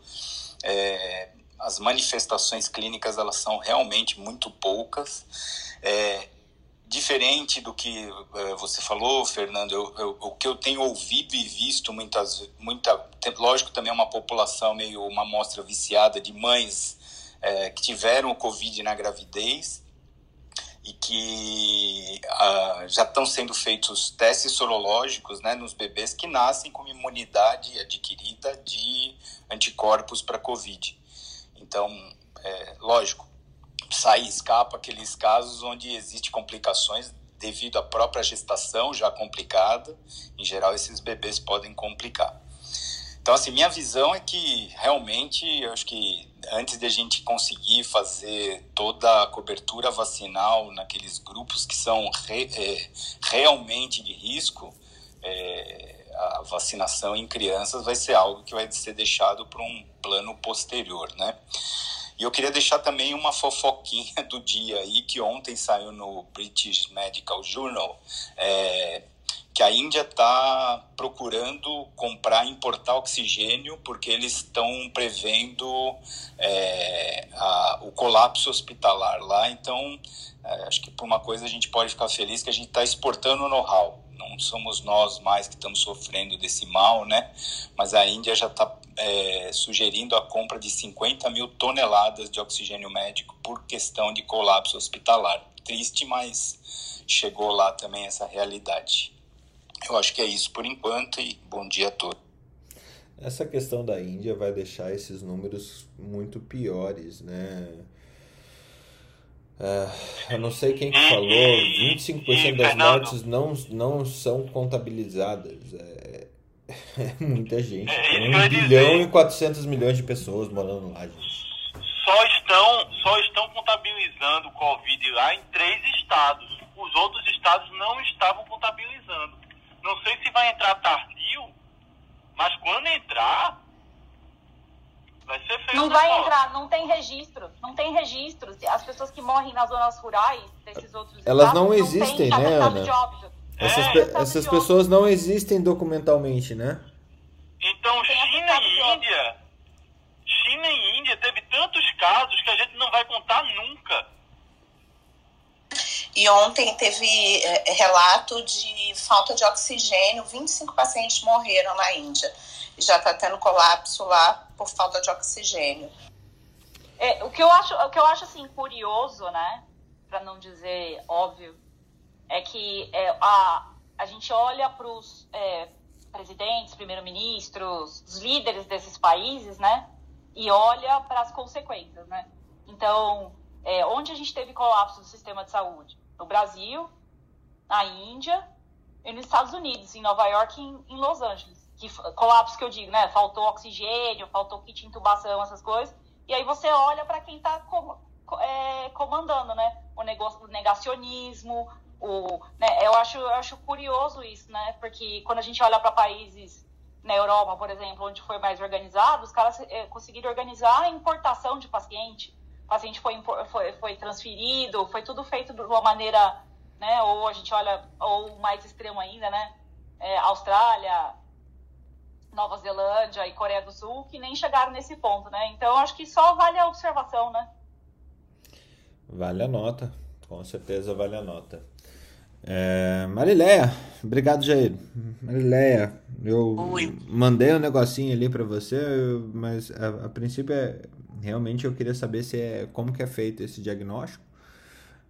Speaker 5: É, as manifestações clínicas elas são realmente muito poucas. É, diferente do que é, você falou, Fernando, eu, eu, o que eu tenho ouvido e visto muitas, muita, lógico também é uma população meio uma amostra viciada de mães é, que tiveram o Covid na gravidez e que uh, já estão sendo feitos testes sorológicos né, nos bebês que nascem com imunidade adquirida de anticorpos para Covid. Então, é, lógico, sai escapa aqueles casos onde existe complicações devido à própria gestação já complicada. Em geral, esses bebês podem complicar. Então, assim, minha visão é que realmente, eu acho que antes de a gente conseguir fazer toda a cobertura vacinal naqueles grupos que são re, é, realmente de risco, é, a vacinação em crianças vai ser algo que vai ser deixado para um plano posterior, né? E eu queria deixar também uma fofoquinha do dia aí, que ontem saiu no British Medical Journal, é, que a Índia está procurando comprar, importar oxigênio, porque eles estão prevendo é, a, o colapso hospitalar lá. Então, é, acho que por uma coisa a gente pode ficar feliz que a gente está exportando know-how. Não somos nós mais que estamos sofrendo desse mal, né? Mas a Índia já está é, sugerindo a compra de 50 mil toneladas de oxigênio médico por questão de colapso hospitalar. Triste, mas chegou lá também essa realidade. Eu acho que é isso por enquanto e bom dia a todos.
Speaker 1: Essa questão da Índia vai deixar esses números muito piores, né? Uh, eu não sei quem que falou, 25% das mortes não, não são contabilizadas. É, é muita gente. É, 1 bilhão dizer. e 400 milhões de pessoas morando lá, gente.
Speaker 6: Só estão, só estão contabilizando o Covid lá em três estados. Os outros estados não estavam contabilizando. Não sei se vai entrar tardio, mas quando entrar, vai ser feio.
Speaker 2: Não vai entrar, não tem registro. Não tem registro. As pessoas que morrem nas zonas rurais desses outros
Speaker 1: Elas estados, não existem, não né, Ana? Essas, é, pe essas pessoas não existem documentalmente, né?
Speaker 6: Então, China e Índia, China e Índia teve tantos casos que a gente não vai contar nunca.
Speaker 4: E ontem teve é, relato de falta de oxigênio, 25 pacientes morreram na Índia. E já está tendo colapso lá por falta de oxigênio.
Speaker 2: É, o que eu acho, o que eu acho assim curioso, né, para não dizer óbvio, é que é, a, a gente olha para os é, presidentes, primeiros-ministros, os líderes desses países, né, e olha para as consequências, né. Então, é, onde a gente teve colapso do sistema de saúde? no Brasil, na Índia e nos Estados Unidos, em Nova York e em, em Los Angeles. Que, colapso que eu digo, né? Faltou oxigênio, faltou kit de intubação, essas coisas. E aí você olha para quem está com, é, comandando, né? O, negócio, o negacionismo, o, né? eu, acho, eu acho curioso isso, né? Porque quando a gente olha para países na Europa, por exemplo, onde foi mais organizado, os caras é, conseguiram organizar a importação de paciente paciente foi, foi, foi transferido, foi tudo feito de uma maneira, né? Ou a gente olha, ou mais extremo ainda, né? É, Austrália, Nova Zelândia e Coreia do Sul, que nem chegaram nesse ponto, né? Então, acho que só vale a observação, né?
Speaker 1: Vale a nota, com certeza vale a nota. É, Marileia, obrigado, Jair. Marileia, eu Oi. mandei um negocinho ali para você, mas a, a princípio é, realmente eu queria saber se é como que é feito esse diagnóstico.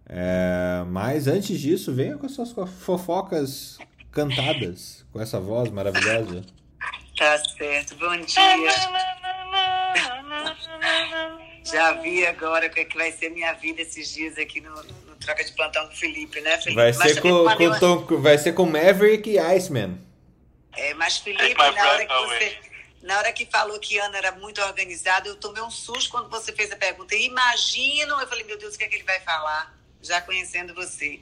Speaker 1: É, mas antes disso, venha com as suas fofocas cantadas, com essa voz maravilhosa.
Speaker 7: Tá certo, bom dia. Já vi agora o que, é que vai ser minha vida esses dias aqui no, no Troca de Plantão com o Felipe, né, Felipe?
Speaker 1: Vai ser, com, com, Tom, vai ser com Maverick e Iceman.
Speaker 7: É, mas Felipe, na hora que você na hora que falou que Ana era muito organizada, eu tomei um susto quando você fez a pergunta. Imagino, eu falei, meu Deus, o que é que ele vai falar? Já conhecendo você,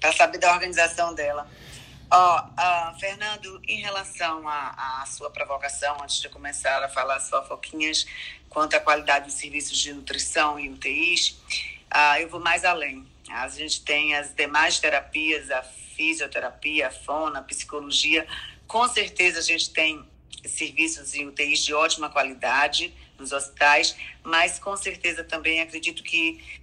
Speaker 7: para saber da organização dela. Ó, uh, Fernando, em relação à sua provocação, antes de começar a falar as fofoquinhas quanto à qualidade dos serviços de nutrição e UTIs, uh, eu vou mais além. A gente tem as demais terapias, a fisioterapia, a fona, a psicologia. Com certeza a gente tem serviços em UTIs de ótima qualidade nos hospitais, mas com certeza também acredito que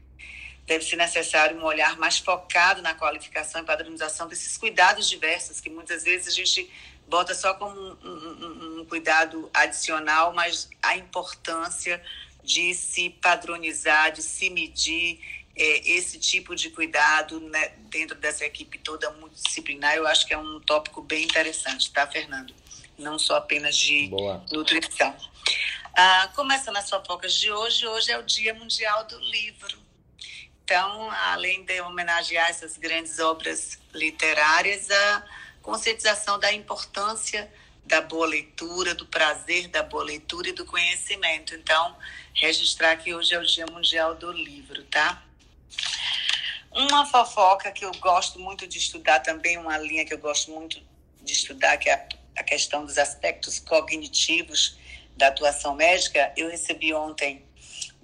Speaker 7: deve ser necessário um olhar mais focado na qualificação e padronização desses cuidados diversos, que muitas vezes a gente bota só como um, um, um cuidado adicional, mas a importância de se padronizar, de se medir é, esse tipo de cuidado né, dentro dessa equipe toda multidisciplinar, eu acho que é um tópico bem interessante, tá, Fernando? Não só apenas de Boa. nutrição. Ah, começando as fofocas de hoje, hoje é o Dia Mundial do Livro. Então, além de homenagear essas grandes obras literárias, a conscientização da importância da boa leitura, do prazer da boa leitura e do conhecimento. Então, registrar que hoje é o Dia Mundial do Livro, tá? Uma fofoca que eu gosto muito de estudar também, uma linha que eu gosto muito de estudar, que é a, a questão dos aspectos cognitivos da atuação médica. Eu recebi ontem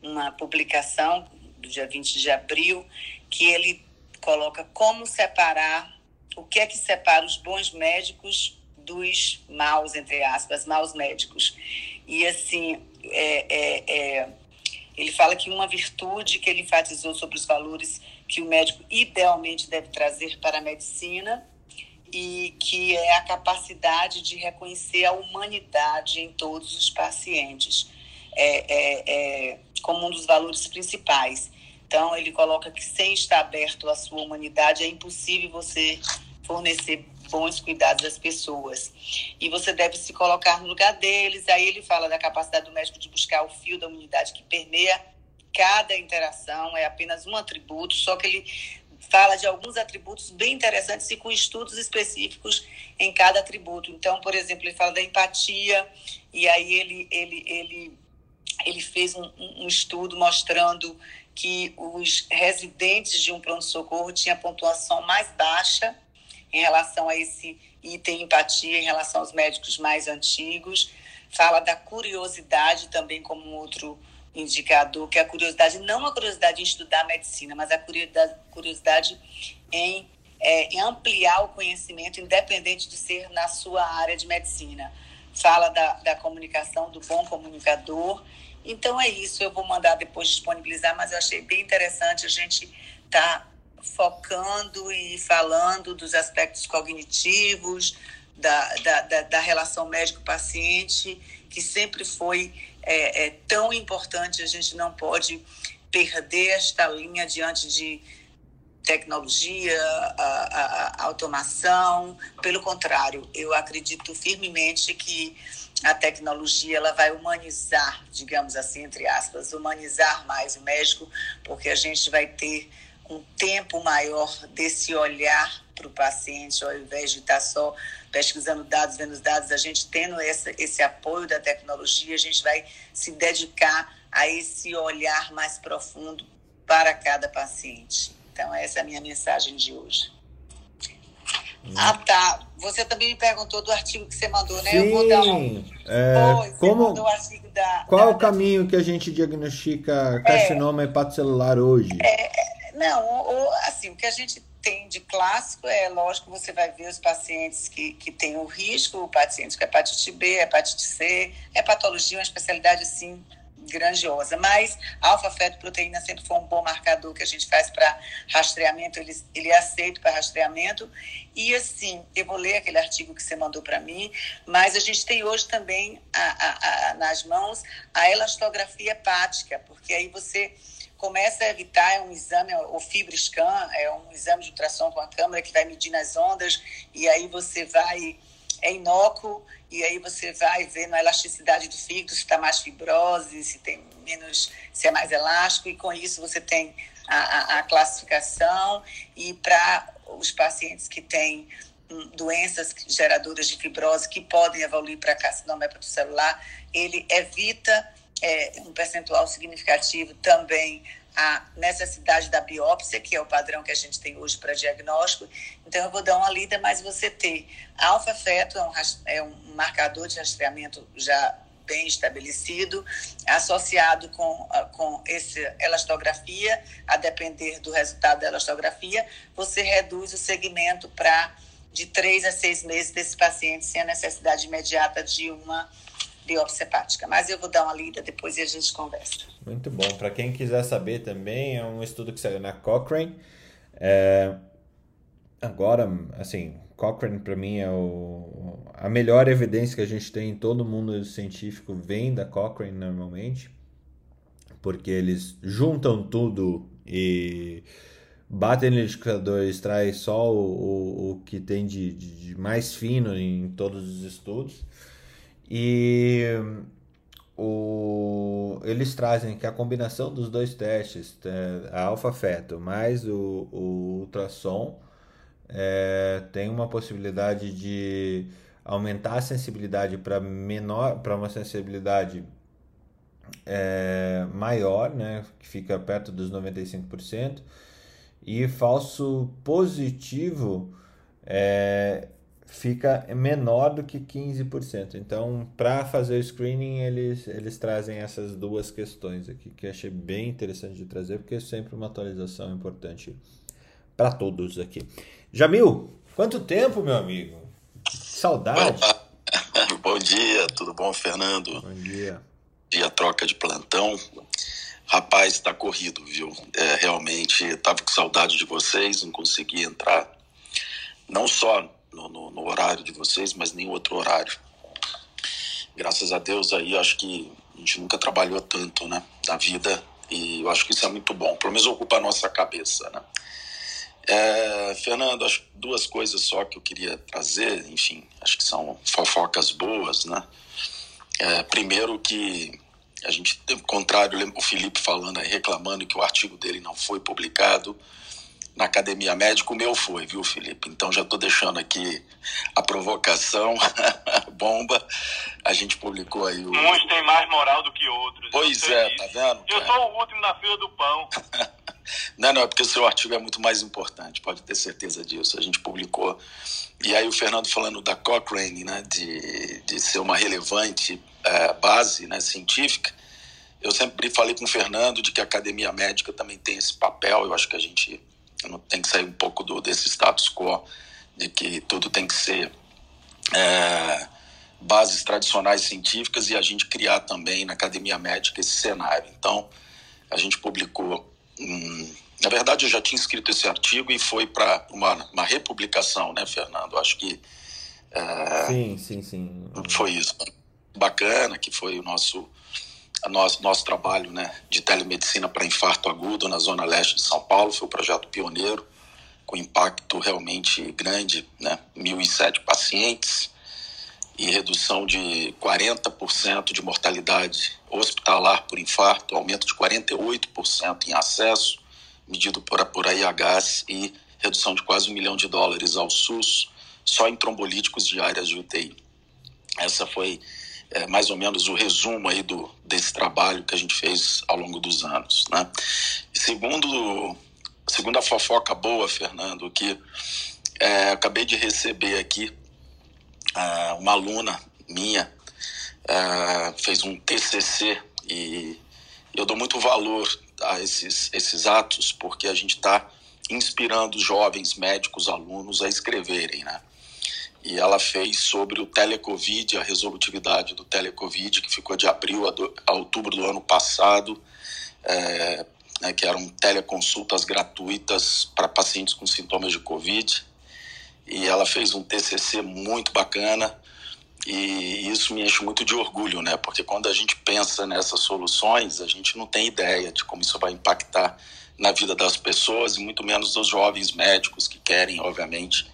Speaker 7: uma publicação do dia 20 de abril que ele coloca como separar, o que é que separa os bons médicos dos maus, entre aspas, maus médicos. E assim, é, é, é, ele fala que uma virtude que ele enfatizou sobre os valores que o médico idealmente deve trazer para a medicina e que é a capacidade de reconhecer a humanidade em todos os pacientes é, é, é, como um dos valores principais. Então, ele coloca que sem estar aberto à sua humanidade é impossível você fornecer bons cuidados às pessoas. E você deve se colocar no lugar deles. Aí ele fala da capacidade do médico de buscar o fio da humanidade que permeia cada interação, é apenas um atributo, só que ele fala de alguns atributos bem interessantes e com estudos específicos em cada atributo. Então, por exemplo, ele fala da empatia, e aí ele, ele, ele, ele fez um, um estudo mostrando que os residentes de um pronto-socorro tinham pontuação mais baixa em relação a esse item empatia, em relação aos médicos mais antigos. Fala da curiosidade também como outro indicador, que é a curiosidade, não a curiosidade em estudar medicina, mas a curiosidade, curiosidade em, é, em ampliar o conhecimento, independente de ser na sua área de medicina. Fala da, da comunicação, do bom comunicador. Então é isso, eu vou mandar depois disponibilizar, mas eu achei bem interessante a gente estar tá focando e falando dos aspectos cognitivos, da, da, da, da relação médico-paciente, que sempre foi é, é, tão importante, a gente não pode perder esta linha diante de tecnologia, a, a, a automação. Pelo contrário, eu acredito firmemente que a tecnologia ela vai humanizar, digamos assim, entre aspas, humanizar mais o médico, porque a gente vai ter um tempo maior desse olhar para o paciente, ao invés de estar só pesquisando dados, vendo os dados, a gente tendo essa, esse apoio da tecnologia, a gente vai se dedicar a esse olhar mais profundo para cada paciente. Então, essa é a minha mensagem de hoje. Hum. Ah, tá. Você também me perguntou do artigo que você mandou, né?
Speaker 1: Sim. Eu vou dar um. É, como... Da, Qual da, o caminho que a gente diagnostica carcinoma é, hepatocelular hoje?
Speaker 7: É, não, ou, assim, o que a gente tem de clássico é, lógico, você vai ver os pacientes que, que têm o risco, pacientes com hepatite B, hepatite C, é uma especialidade, assim, grandiosa. Mas alfa-fetoproteína sempre foi um bom marcador que a gente faz para rastreamento, ele, ele é aceito para rastreamento. E assim, eu vou ler aquele artigo que você mandou para mim, mas a gente tem hoje também a, a, a, nas mãos a elastografia hepática, porque aí você começa a evitar, é um exame, o FibroScan, é um exame de ultrassom com a câmera que vai medir as ondas, e aí você vai, é inócuo, e aí você vai ver na elasticidade do fígado se está mais fibrose, se tem menos, se é mais elástico, e com isso você tem a, a, a classificação, e para os pacientes que têm hum, doenças geradoras de fibrose que podem evoluir para carcinoma hepatocelular, ele evita é, um percentual significativo também a necessidade da biópsia, que é o padrão que a gente tem hoje para diagnóstico. Então, eu vou dar uma lida, mas você ter alfa-feto é um, é um marcador de rastreamento já bem estabelecido, associado com, com essa elastografia, a depender do resultado da elastografia, você reduz o segmento para de três a seis meses desse paciente sem a necessidade imediata de uma biópsia hepática. Mas eu vou dar uma lida depois e a gente conversa.
Speaker 1: Muito bom. Para quem quiser saber também, é um estudo que saiu na Cochrane. É... Agora, assim, Cochrane para mim é o... a melhor evidência que a gente tem em todo mundo científico vem da Cochrane normalmente, porque eles juntam tudo e batem no liquidificador e extrai só o, o, o que tem de, de mais fino em todos os estudos. E o, eles trazem que a combinação dos dois testes, é, a alfa-feto mais o, o ultrassom, é, tem uma possibilidade de aumentar a sensibilidade para menor, para uma sensibilidade é, maior, né, que fica perto dos 95%, e falso positivo é, fica menor do que 15%. Então, para fazer o screening, eles, eles trazem essas duas questões aqui, que eu achei bem interessante de trazer, porque é sempre uma atualização importante para todos aqui. Jamil, quanto tempo, meu amigo? Saudade.
Speaker 8: Bom dia, tudo bom, Fernando?
Speaker 1: Bom dia.
Speaker 8: Dia troca de plantão. Rapaz, está corrido, viu? É, realmente, estava com saudade de vocês, não consegui entrar, não só no, no, no, horário de vocês, mas nem outro horário. Graças a Deus aí, acho que a gente nunca trabalhou tanto, né, na vida, e eu acho que isso é muito bom, pelo menos ocupa a nossa cabeça, né. É, Fernando, acho duas coisas só que eu queria trazer, enfim, acho que são fofocas boas, né. É, primeiro que a gente, ao contrário, lembro o Felipe falando aí, reclamando que o artigo dele não foi publicado, na Academia Médica, o meu foi, viu, Felipe? Então já estou deixando aqui a provocação, bomba. A gente publicou aí o.
Speaker 6: Uns têm mais moral do que outros.
Speaker 8: Pois é, tá vendo?
Speaker 6: Eu sou o último na fila do pão.
Speaker 8: não, não, é porque o seu artigo é muito mais importante, pode ter certeza disso. A gente publicou. E aí o Fernando falando da Cochrane, né, de, de ser uma relevante é, base né, científica. Eu sempre falei com o Fernando de que a academia médica também tem esse papel. Eu acho que a gente tem que sair um pouco do, desse status quo de que tudo tem que ser é, bases tradicionais científicas e a gente criar também na academia médica esse cenário. Então, a gente publicou. Hum, na verdade, eu já tinha escrito esse artigo e foi para uma, uma republicação, né, Fernando? Acho que.
Speaker 1: É, sim, sim, sim.
Speaker 8: Foi isso. Bacana, que foi o nosso nosso, nosso trabalho né, de telemedicina para infarto agudo na zona leste de São Paulo foi um projeto pioneiro, com impacto realmente grande, né, 1.007 pacientes e redução de 40% de mortalidade hospitalar por infarto, aumento de 48% em acesso, medido por, por AIHs e redução de quase um milhão de dólares ao SUS, só em trombolíticos de áreas de UTI. Essa foi é, mais ou menos o resumo aí do, desse trabalho que a gente fez ao longo dos anos. Né? Segundo, segundo a fofoca boa, Fernando, que é, acabei de receber aqui é, uma aluna minha, é, fez um TCC e eu dou muito valor a esses, esses atos porque a gente está inspirando jovens médicos, alunos a escreverem, né? E ela fez sobre o telecovid, a resolutividade do telecovid, que ficou de abril a, do, a outubro do ano passado, é, né, que eram teleconsultas gratuitas para pacientes com sintomas de covid. E ela fez um TCC muito bacana e isso me enche muito de orgulho, né? Porque quando a gente pensa nessas soluções, a gente não tem ideia de como isso vai impactar na vida das pessoas e muito menos dos jovens médicos que querem, obviamente,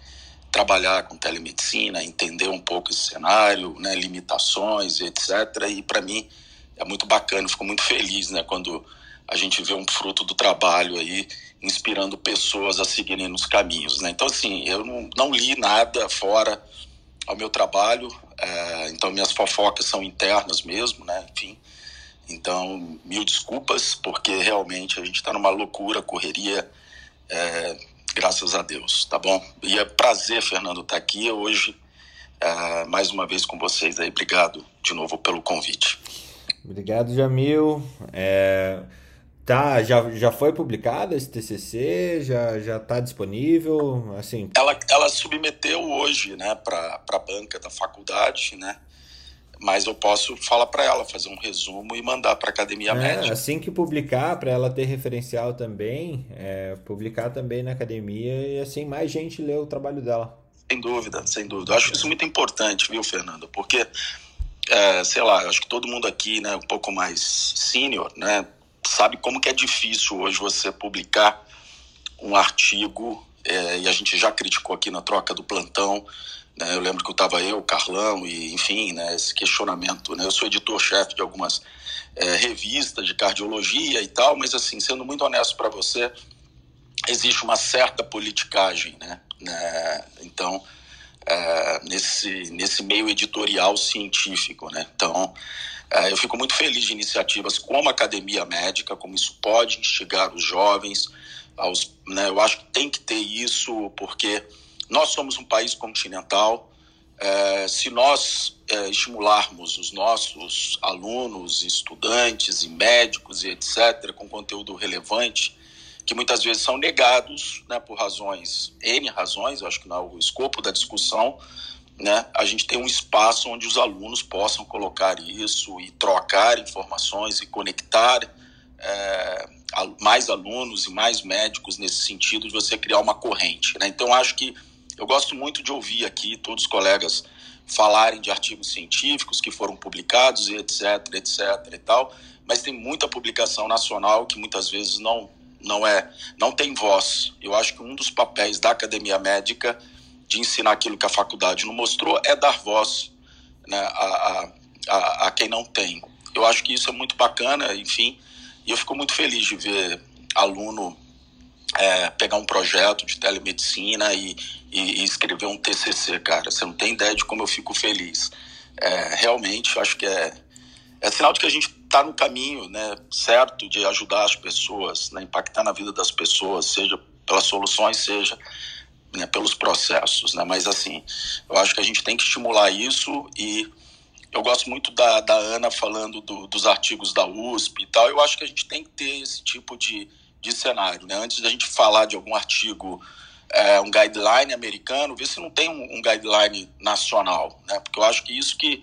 Speaker 8: trabalhar com telemedicina, entender um pouco esse cenário, né, limitações, etc. E para mim é muito bacana, fico muito feliz, né, quando a gente vê um fruto do trabalho aí inspirando pessoas a seguirem nos caminhos, né? Então assim, eu não, não li nada fora ao meu trabalho, é, então minhas fofocas são internas mesmo, né? Enfim, então mil desculpas porque realmente a gente está numa loucura, correria. É, Graças a Deus, tá bom? E é prazer, Fernando, estar tá aqui hoje, é, mais uma vez com vocês aí. Obrigado de novo pelo convite.
Speaker 1: Obrigado, Jamil. É, tá, já, já foi publicado esse TCC? Já já está disponível? Assim.
Speaker 8: Ela, ela submeteu hoje, né, para a banca da faculdade, né? Mas eu posso falar para ela, fazer um resumo e mandar para a Academia é, Médica.
Speaker 1: Assim que publicar, para ela ter referencial também, é, publicar também na academia e assim mais gente lê o trabalho dela.
Speaker 8: Sem dúvida, sem dúvida. Eu acho isso muito importante, viu, Fernando? Porque, é, sei lá, acho que todo mundo aqui, né, um pouco mais sênior, né, sabe como que é difícil hoje você publicar um artigo, é, e a gente já criticou aqui na troca do plantão, né? Eu lembro que eu estava eu, Carlão, e enfim, né, esse questionamento. Né? Eu sou editor-chefe de algumas é, revistas de cardiologia e tal, mas assim, sendo muito honesto para você, existe uma certa politicagem, né? né? Então, é, nesse, nesse meio editorial científico. Né? Então, é, eu fico muito feliz de iniciativas como a Academia Médica, como isso pode instigar os jovens. Aos, né, eu acho que tem que ter isso, porque nós somos um país continental. É, se nós é, estimularmos os nossos alunos, estudantes e médicos e etc., com conteúdo relevante, que muitas vezes são negados né, por razões, N razões, acho que não é o escopo da discussão, né, a gente tem um espaço onde os alunos possam colocar isso e trocar informações e conectar é, mais alunos e mais médicos nesse sentido de você criar uma corrente. Né? Então, acho que eu gosto muito de ouvir aqui todos os colegas falarem de artigos científicos que foram publicados e etc, etc e tal, mas tem muita publicação nacional que muitas vezes não não é, não tem voz. Eu acho que um dos papéis da academia médica de ensinar aquilo que a faculdade não mostrou é dar voz né, a, a, a, quem não tem. Eu acho que isso é muito bacana, enfim, e eu fico muito feliz de ver aluno é, pegar um projeto de telemedicina e, e, e, escrever um TCC, cara. Você não tem ideia de como eu fico feliz. É, realmente, acho que é, é sinal de que a gente está no caminho né, certo de ajudar as pessoas, né, impactar na vida das pessoas, seja pelas soluções, seja né, pelos processos. Né? Mas, assim, eu acho que a gente tem que estimular isso e eu gosto muito da, da Ana falando do, dos artigos da USP e tal. Eu acho que a gente tem que ter esse tipo de, de cenário. Né? Antes da gente falar de algum artigo, é, um guideline americano, ver se não tem um, um guideline nacional. Né? Porque eu acho que isso que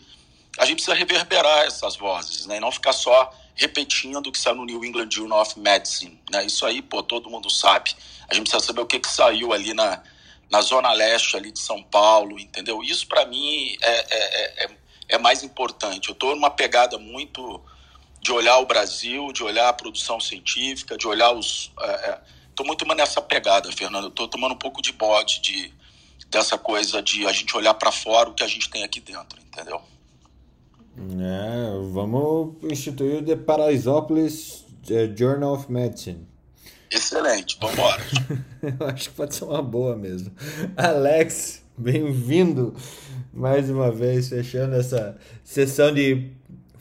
Speaker 8: a gente precisa reverberar essas vozes, né? E não ficar só repetindo o que saiu no New England Journal of Medicine, né? Isso aí, pô, todo mundo sabe. A gente precisa saber o que, que saiu ali na, na zona leste ali de São Paulo, entendeu? Isso para mim é, é, é, é, mais importante. Eu estou numa pegada muito de olhar o Brasil, de olhar a produção científica, de olhar os... Estou é, muito nessa pegada, Fernando. Estou tomando um pouco de bode de, dessa coisa de a gente olhar para fora o que a gente tem aqui dentro, entendeu?
Speaker 1: É, vamos instituir o The Paraisópolis é, Journal of Medicine.
Speaker 8: Excelente, vambora.
Speaker 1: Eu acho que pode ser uma boa mesmo. Alex, bem-vindo mais uma vez, fechando essa sessão de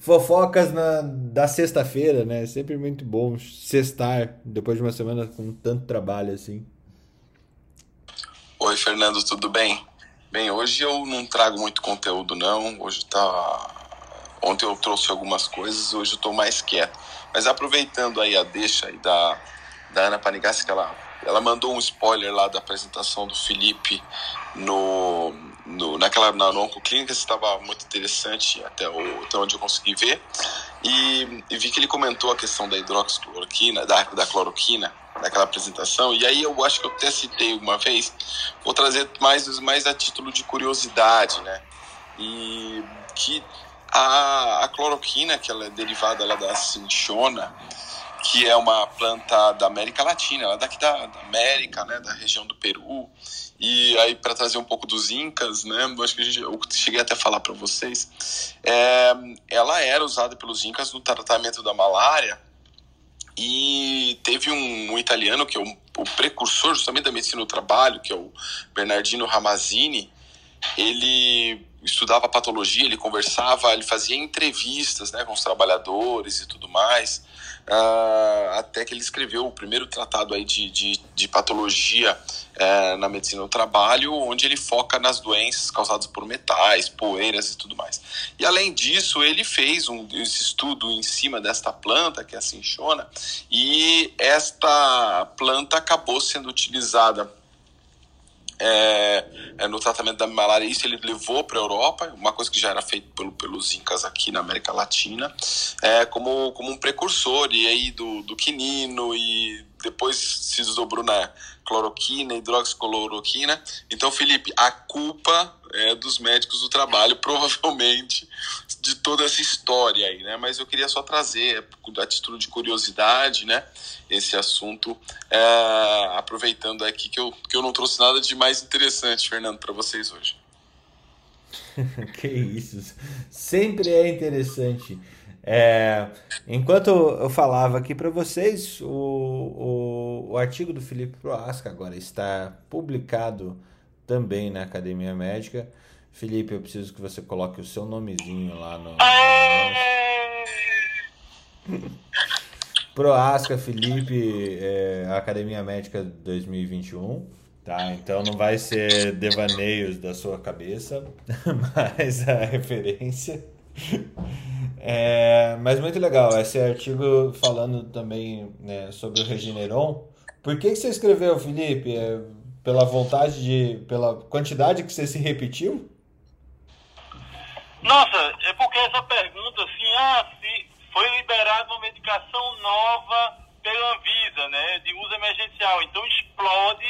Speaker 1: fofocas na, da sexta-feira, né? Sempre muito bom sextar depois de uma semana com tanto trabalho assim.
Speaker 9: Oi, Fernando, tudo bem? Bem, hoje eu não trago muito conteúdo, não. Hoje tá Ontem eu trouxe algumas coisas, hoje eu estou mais quieto. Mas aproveitando aí a deixa aí da, da Ana Panigassi, que ela, ela mandou um spoiler lá da apresentação do Felipe no, no, naquela na, Oncoclínica, estava muito interessante até, o, até onde eu consegui ver. E, e, vi que ele comentou a questão da hidroxicloroquina, da, da cloroquina, naquela apresentação. E aí eu acho que eu até citei uma vez, vou trazer mais, mais a título de curiosidade, né? E que a, a cloroquina, que ela é derivada da cinchona, que é uma planta da América Latina, ela é daqui da, da América, né, da região do Peru. E aí, para trazer um pouco dos Incas, né, eu acho que gente, eu cheguei até a falar para vocês, é, ela era usada pelos Incas no tratamento da malária. E teve um, um italiano que é o, o, precursor justamente da medicina do trabalho, que é o Bernardino Ramazzini. Ele estudava patologia, ele conversava, ele fazia entrevistas né, com os trabalhadores e tudo mais, uh, até que ele escreveu o primeiro tratado aí de, de, de patologia uh, na medicina do trabalho, onde ele foca nas doenças causadas por metais, poeiras e tudo mais. E além disso, ele fez um esse estudo em cima desta planta, que é a cinchona, e esta planta acabou sendo utilizada é, é, no tratamento da malária. Isso ele levou para a Europa, uma coisa que já era feita pelo, pelos incas aqui na América Latina, é, como, como um precursor e aí do, do quinino e depois se desdobrou na cloroquina, hidroxicloroquina. Então, Felipe, a culpa é dos médicos do trabalho, provavelmente, de toda essa história aí, né? Mas eu queria só trazer, a título de curiosidade, né? Esse assunto, é, aproveitando aqui que eu, que eu não trouxe nada de mais interessante, Fernando, para vocês hoje.
Speaker 1: que isso, sempre é interessante. É, enquanto eu falava aqui para vocês, o, o, o, artigo do Felipe Proasca agora está publicado também na Academia Médica. Felipe, eu preciso que você coloque o seu nomezinho lá no. Proasca Felipe, é, Academia Médica 2021. Tá, então não vai ser devaneios da sua cabeça, mas a referência. É, mas muito legal, esse artigo falando também né, sobre o Regeneron. Por que, que você escreveu, Felipe? É pela vontade de. pela quantidade que você se repetiu?
Speaker 3: Nossa, é porque essa pergunta, assim, ah, se foi liberada uma medicação nova pela Anvisa, né, de uso emergencial. Então explode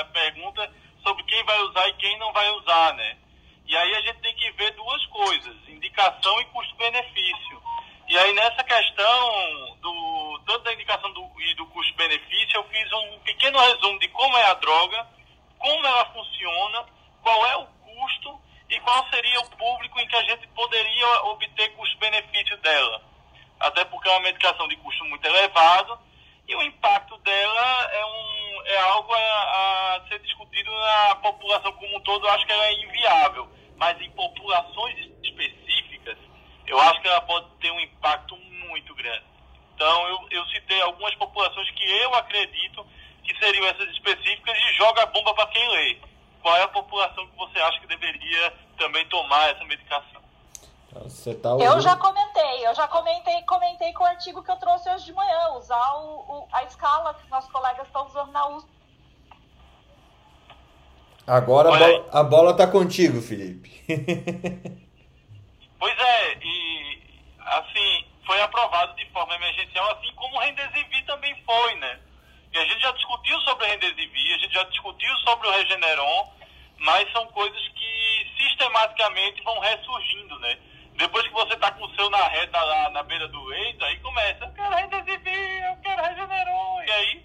Speaker 3: a pergunta sobre quem vai usar e quem não vai usar, né? E aí a gente tem que ver duas coisas, indicação e custo-benefício. E aí nessa questão do tanto da indicação do, e do custo-benefício, eu fiz um pequeno resumo de como é a droga, como ela funciona, qual é o custo e qual seria o público em que a gente poderia obter custo-benefício dela. Até porque é uma medicação de custo muito elevado e o impacto dela é, um, é algo a, a ser discutido na população como um todo. Eu acho que ela é inviável mas em populações específicas, eu acho que ela pode ter um impacto muito grande. Então, eu, eu citei algumas populações que eu acredito que seriam essas específicas e joga a bomba para quem lê. Qual é a população que você acha que deveria também tomar essa medicação?
Speaker 1: Você tá
Speaker 2: eu já comentei, eu já comentei, comentei com o artigo que eu trouxe hoje de manhã, usar o, o a escala que nossos colegas estão usando na USP
Speaker 1: Agora a bola, a bola tá contigo, Felipe.
Speaker 3: pois é, e assim, foi aprovado de forma emergencial, assim como o Rendesivir também foi, né? E a gente já discutiu sobre o Rendesivir, a gente já discutiu sobre o Regeneron, mas são coisas que sistematicamente vão ressurgindo, né? Depois que você tá com o seu na reta lá na beira do leito, aí começa, eu quero Rendesivir, eu quero Regeneron, e aí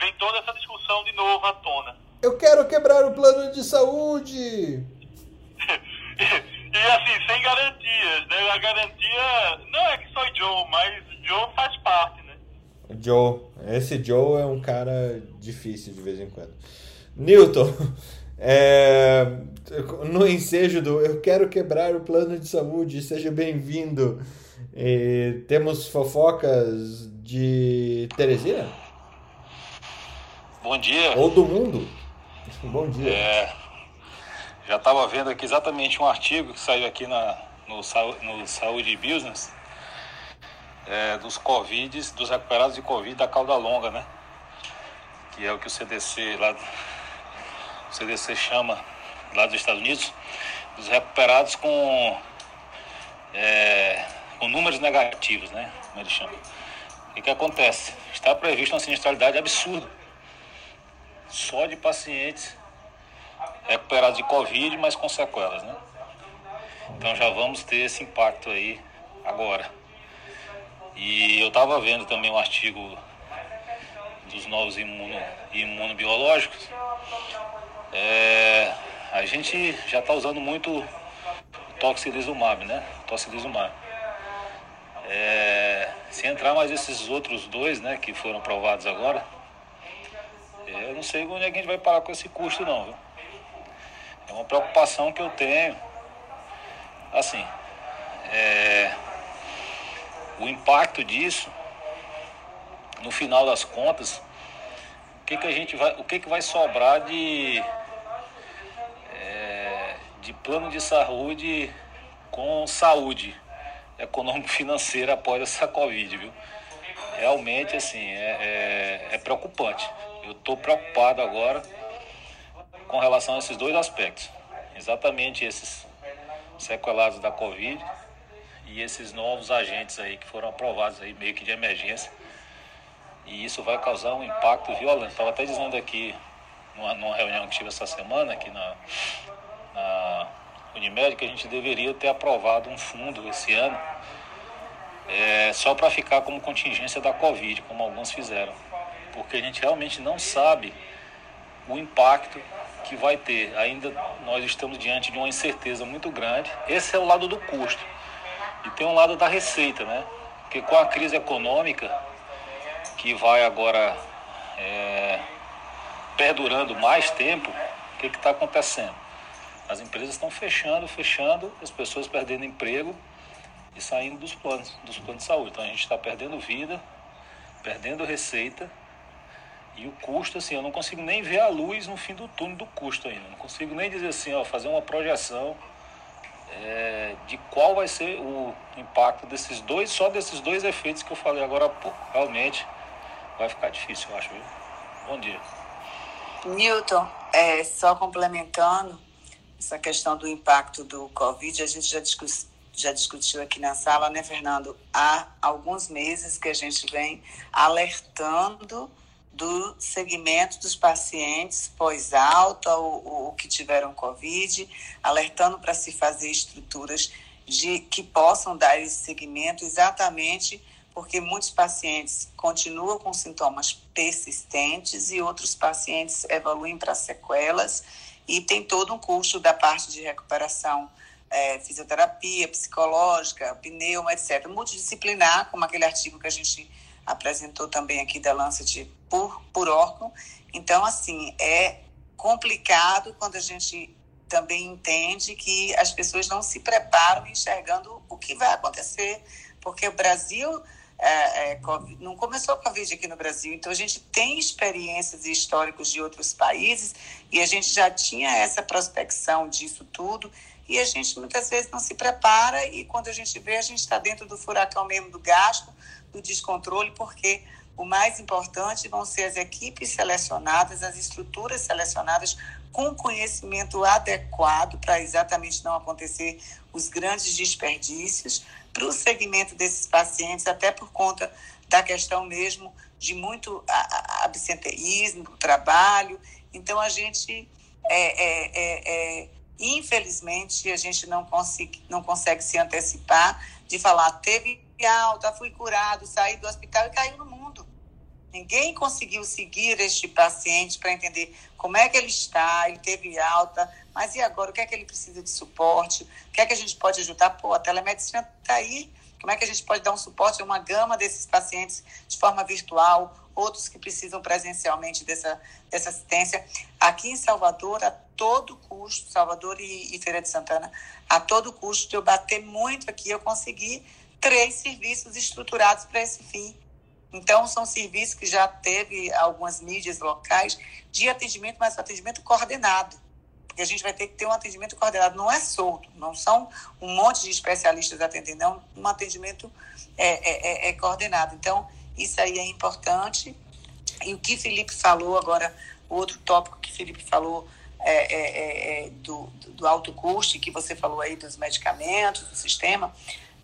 Speaker 3: vem toda essa discussão de novo à tona.
Speaker 1: Eu quero quebrar o plano de saúde!
Speaker 3: e assim, sem garantias, né? A garantia não é que sou Joe, mas Joe faz parte, né?
Speaker 1: Joe. Esse Joe é um cara difícil de vez em quando. Newton, é, no ensejo do Eu quero quebrar o plano de saúde, seja bem-vindo. temos fofocas de Teresina?
Speaker 10: Bom dia.
Speaker 1: Ou do mundo? Bom dia.
Speaker 10: É, já estava vendo aqui exatamente um artigo que saiu aqui na, no, no Saúde Business é, dos Covid, dos recuperados de Covid da cauda longa, né? Que é o que o CDC lá, o CDC chama lá dos Estados Unidos, dos recuperados com, é, com números negativos, né? Como eles chamam. O que, que acontece? Está prevista uma sinistralidade absurda só de pacientes recuperados de Covid, mas com sequelas, né? Então já vamos ter esse impacto aí agora. E eu estava vendo também um artigo dos novos imuno, imunobiológicos. É, a gente já está usando muito toxilizumab, né? Toxilizumab. É, se entrar mais esses outros dois, né, que foram aprovados agora, eu não sei onde é que a gente vai parar com esse custo não, viu? É uma preocupação que eu tenho. Assim, é, o impacto disso, no final das contas, o que, que a gente vai, o que, que vai sobrar de, é, de plano de saúde com saúde econômico-financeira após essa Covid, viu? Realmente, assim, é, é, é preocupante. Eu estou preocupado agora com relação a esses dois aspectos. Exatamente esses sequelados da Covid e esses novos agentes aí que foram aprovados aí meio que de emergência. E isso vai causar um impacto violento. Estava até dizendo aqui numa, numa, reunião que tive essa semana aqui na, na Unimed que a gente deveria ter aprovado um fundo esse ano é, só para ficar como contingência da Covid, como alguns fizeram porque a gente realmente não sabe o impacto que vai ter. Ainda nós estamos diante de uma incerteza muito grande. Esse é o lado do custo. E tem um lado da receita, né? Porque com a crise econômica, que vai agora é, perdurando mais tempo, que está acontecendo? As empresas estão fechando, fechando, as pessoas perdendo emprego e saindo dos planos, dos planos de saúde. Então a gente está perdendo vida, perdendo receita e o custo, assim, eu não consigo nem ver a luz no fim do túnel do custo ainda. Não consigo nem dizer assim, ó, fazer uma projeção é, de qual vai ser o impacto desses dois, só desses dois efeitos que eu falei agora há pouco. Realmente vai ficar difícil, eu acho. Viu? Bom dia.
Speaker 7: Newton, é, só complementando essa questão do impacto do Covid, a gente já já discutiu aqui na sala, né, Fernando? Há alguns meses que a gente vem alertando do segmento dos pacientes pós-alta ou, ou, que tiveram Covid, alertando para se fazer estruturas de que possam dar esse segmento exatamente porque muitos pacientes continuam com sintomas persistentes e outros pacientes evoluem para sequelas e tem todo um custo da parte de recuperação é, fisioterapia, psicológica, pneuma, etc. Multidisciplinar, como aquele artigo que a gente apresentou também aqui da Lancet por, por órgão. Então, assim, é complicado quando a gente também entende que as pessoas não se preparam enxergando o que vai acontecer, porque o Brasil é, é, não começou a Covid aqui no Brasil, então a gente tem experiências e históricos de outros países e a gente já tinha essa prospecção disso tudo e a gente muitas vezes não se prepara e quando a gente vê, a gente está dentro do furacão mesmo do gasto, do descontrole, porque o mais importante vão ser as equipes selecionadas, as estruturas selecionadas com conhecimento adequado para exatamente não acontecer os grandes desperdícios para o segmento desses pacientes, até por conta da questão mesmo de muito absenteísmo, trabalho. Então, a gente, é, é, é, é, infelizmente, a gente não consegue, não consegue se antecipar de falar, teve alta, fui curado, saí do hospital e caiu no mundo. Ninguém conseguiu seguir este paciente para entender como é que ele está, ele teve alta, mas e agora? O que é que ele precisa de suporte? O que é que a gente pode ajudar? Pô, a telemedicina está aí. Como é que a gente pode dar um suporte a uma gama desses pacientes de forma virtual, outros que precisam presencialmente dessa, dessa assistência? Aqui em Salvador, a todo custo, Salvador e, e Feira de Santana, a todo custo eu bater muito aqui, eu consegui três serviços estruturados para esse fim. Então, são serviços que já teve algumas mídias locais de atendimento, mas atendimento coordenado. Porque a gente vai ter que ter um atendimento coordenado, não é solto, não são um monte de especialistas atendendo, é um atendimento é, é, é, é coordenado. Então, isso aí é importante. E o que Felipe falou agora, o outro tópico que Felipe falou é, é, do, do alto custo, que você falou aí dos medicamentos, do sistema,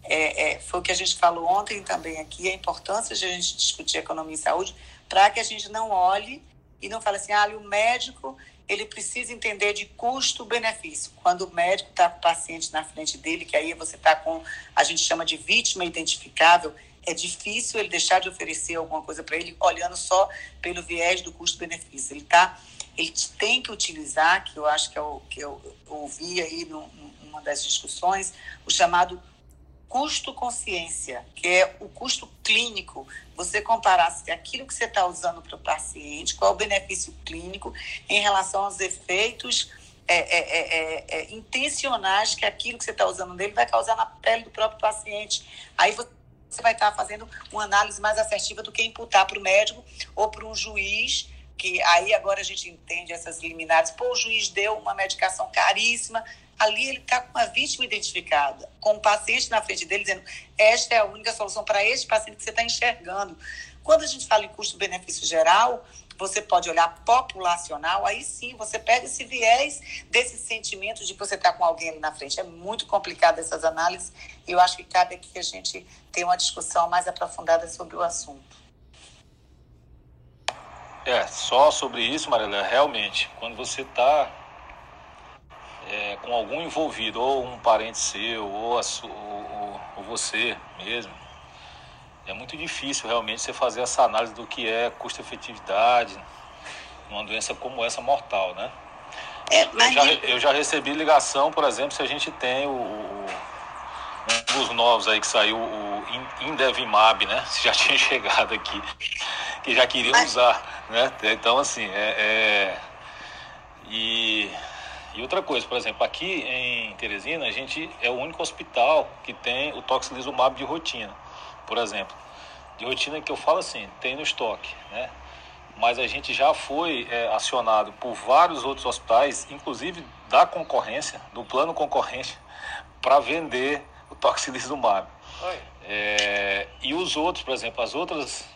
Speaker 7: é, é, foi o que a gente falou ontem também aqui, a importância de a gente discutir economia e saúde, para que a gente não olhe e não fale assim, ah, o médico ele precisa entender de custo-benefício. Quando o médico está com o paciente na frente dele, que aí você está com, a gente chama de vítima identificável, é difícil ele deixar de oferecer alguma coisa para ele olhando só pelo viés do custo-benefício. Ele tá, ele tem que utilizar, que eu acho que eu, que eu ouvi aí numa das discussões, o chamado custo-consciência, que é o custo clínico. Você comparar aquilo que você está usando para o paciente, qual é o benefício clínico em relação aos efeitos é, é, é, é, é intencionais que aquilo que você está usando nele vai causar na pele do próprio paciente. Aí você vai estar tá fazendo uma análise mais assertiva do que imputar para o médico ou para um juiz que aí agora a gente entende essas liminares. Pô, o juiz deu uma medicação caríssima, ali ele está com uma vítima identificada, com um paciente na frente dele dizendo esta é a única solução para este paciente que você está enxergando. Quando a gente fala em custo-benefício geral, você pode olhar populacional, aí sim você pega esse viés desse sentimento de que você está com alguém ali na frente. É muito complicado essas análises e eu acho que cabe aqui que a gente tenha uma discussão mais aprofundada sobre o assunto.
Speaker 10: É, só sobre isso, Marília, realmente, quando você está é, com algum envolvido, ou um parente seu, ou, a, ou, ou você mesmo, é muito difícil realmente você fazer essa análise do que é custo-efetividade numa doença como essa mortal, né? É, mas... eu, já, eu já recebi ligação, por exemplo, se a gente tem o, o um dos novos aí que saiu, o Indevimab, né? Já tinha chegado aqui, que já queriam usar, né? Então, assim, é, é E, e outra coisa, por exemplo, aqui em Teresina, a gente é o único hospital que tem o toxilizumab de rotina, por exemplo. De rotina que eu falo assim, tem no estoque, né? Mas a gente já foi é, acionado por vários outros hospitais, inclusive da concorrência, do plano concorrente, para vender o toxilizumab. É, e os outros, por exemplo, as outras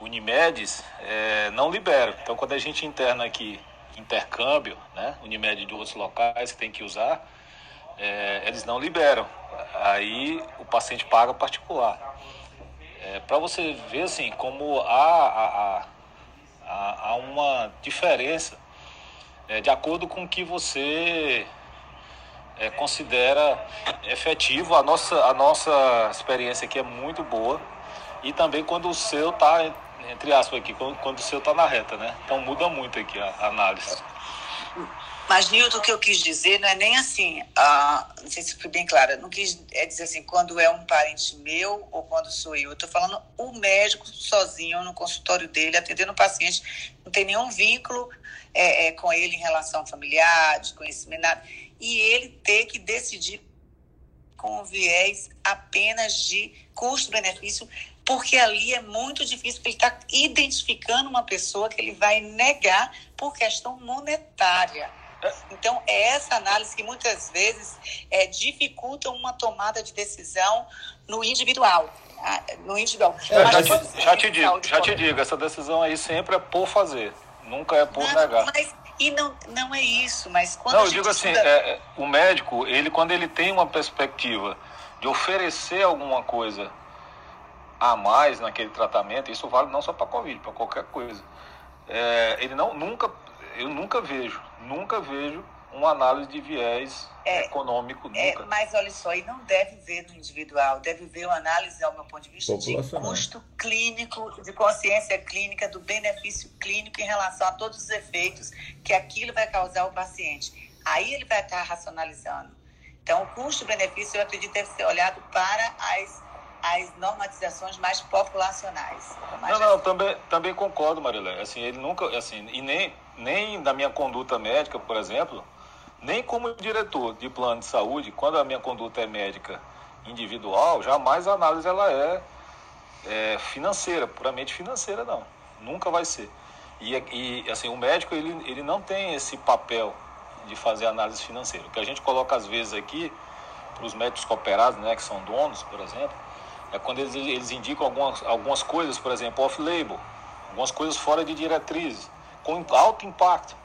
Speaker 10: Unimedes é, não liberam. Então, quando a gente interna aqui intercâmbio, né, Unimed de outros locais que tem que usar, é, eles não liberam. Aí o paciente paga particular. É, Para você ver assim como há, há, há, há uma diferença é, de acordo com o que você é, considera efetivo. A nossa, a nossa experiência aqui é muito boa e também quando o seu está entre aspas aqui, quando, quando o seu está na reta, né? Então muda muito aqui a, a análise.
Speaker 7: Mas, Nilton, o que eu quis dizer não é nem assim, ah, não sei se fui bem clara, não quis é dizer assim, quando é um parente meu ou quando sou eu. Eu estou falando o médico sozinho no consultório dele, atendendo o paciente, não tem nenhum vínculo é, é, com ele em relação familiar, de conhecimento, nada. E ele ter que decidir com o viés apenas de custo-benefício porque ali é muito difícil, porque ele está identificando uma pessoa que ele vai negar por questão monetária. Então, é essa análise que muitas vezes é, dificulta uma tomada de decisão no individual. Ah, no individual.
Speaker 10: É, já, te, já, te digo, já te digo, essa decisão aí sempre é por fazer, nunca é por não, negar.
Speaker 7: Mas, e não, não é isso, mas quando
Speaker 10: Não, eu digo assim, estuda... é, o médico, ele quando ele tem uma perspectiva de oferecer alguma coisa a mais naquele tratamento, isso vale não só para Covid, para qualquer coisa. É, ele não, nunca, eu nunca vejo, nunca vejo uma análise de viés é, econômico, é, nunca.
Speaker 7: É, mas olha só, e não deve ver no individual, deve ver uma análise, ao meu ponto de vista, de custo clínico, de consciência clínica, do benefício clínico em relação a todos os efeitos que aquilo vai causar ao paciente. Aí ele vai estar racionalizando. Então, o custo-benefício, eu acredito, deve ser olhado para as as normatizações mais populacionais.
Speaker 10: Mais não, não, também, também concordo, Marilé. Assim, ele nunca, assim, e nem, nem da minha conduta médica, por exemplo, nem como diretor de plano de saúde, quando a minha conduta é médica individual, jamais a análise ela é, é financeira, puramente financeira, não. Nunca vai ser. E, e assim, o médico ele, ele não tem esse papel de fazer análise financeira. O que a gente coloca às vezes aqui para os médicos cooperados, né, que são donos, por exemplo, é quando eles, eles indicam algumas, algumas coisas, por exemplo, off-label, algumas coisas fora de diretrizes, com alto impacto,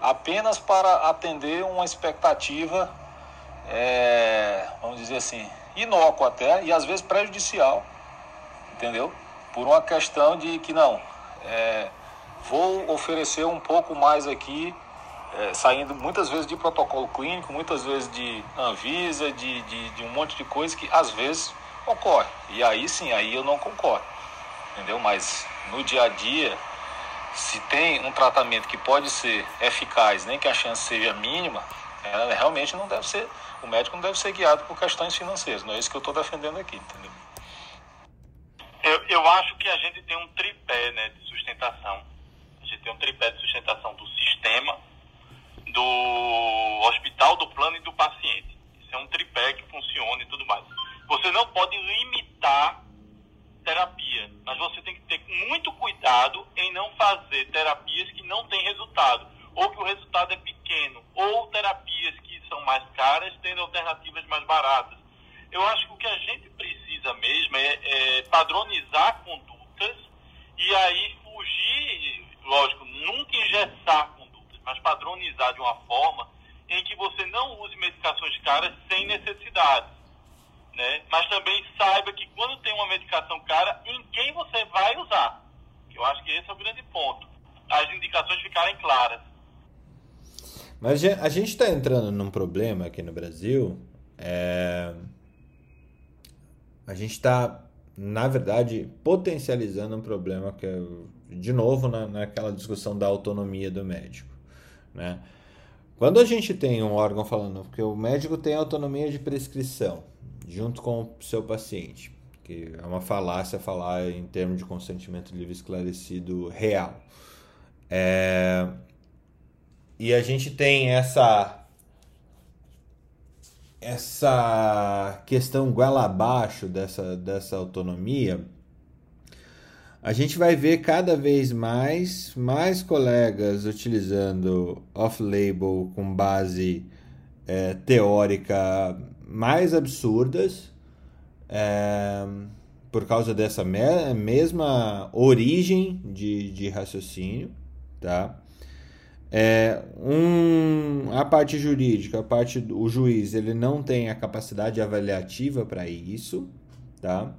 Speaker 10: apenas para atender uma expectativa, é, vamos dizer assim, inócua até, e às vezes prejudicial, entendeu? Por uma questão de que não, é, vou oferecer um pouco mais aqui, é, saindo muitas vezes de protocolo clínico, muitas vezes de Anvisa, de, de, de um monte de coisa que às vezes ocorre. E aí sim, aí eu não concordo. Entendeu? Mas no dia a dia, se tem um tratamento que pode ser eficaz, nem que a chance seja mínima, é, realmente não deve ser, o médico não deve ser guiado por questões financeiras. Não é isso que eu estou defendendo aqui, entendeu?
Speaker 3: Eu, eu acho que a gente tem um tripé né, de sustentação. A gente tem um tripé de sustentação do sistema, do hospital, do plano e do paciente. Isso é um tripé que funciona e tudo mais. Você não pode limitar terapia, mas você tem que ter muito cuidado em não fazer terapias que não têm resultado, ou que o resultado é pequeno, ou terapias que são mais caras tendo alternativas mais baratas. Eu acho que o que a gente precisa mesmo é, é padronizar condutas e aí fugir, lógico, nunca engessar condutas, mas padronizar de uma forma em que você não use medicações caras sem necessidade né? Mas também saiba que quando tem uma medicação cara, em quem você vai usar. Eu acho que esse é o grande ponto. As indicações ficarem claras.
Speaker 1: Mas a gente está entrando num problema aqui no Brasil. É... A gente está, na verdade, potencializando um problema que é, de novo, na, naquela discussão da autonomia do médico. Né? Quando a gente tem um órgão falando que o médico tem autonomia de prescrição, junto com o seu paciente, que é uma falácia falar em termos de consentimento livre esclarecido real. É... e a gente tem essa essa questão goela abaixo dessa, dessa autonomia, a gente vai ver cada vez mais mais colegas utilizando off-label com base é, teórica mais absurdas é, por causa dessa me mesma origem de, de raciocínio, tá? É, um, a parte jurídica, a parte o juiz, ele não tem a capacidade avaliativa para isso, tá?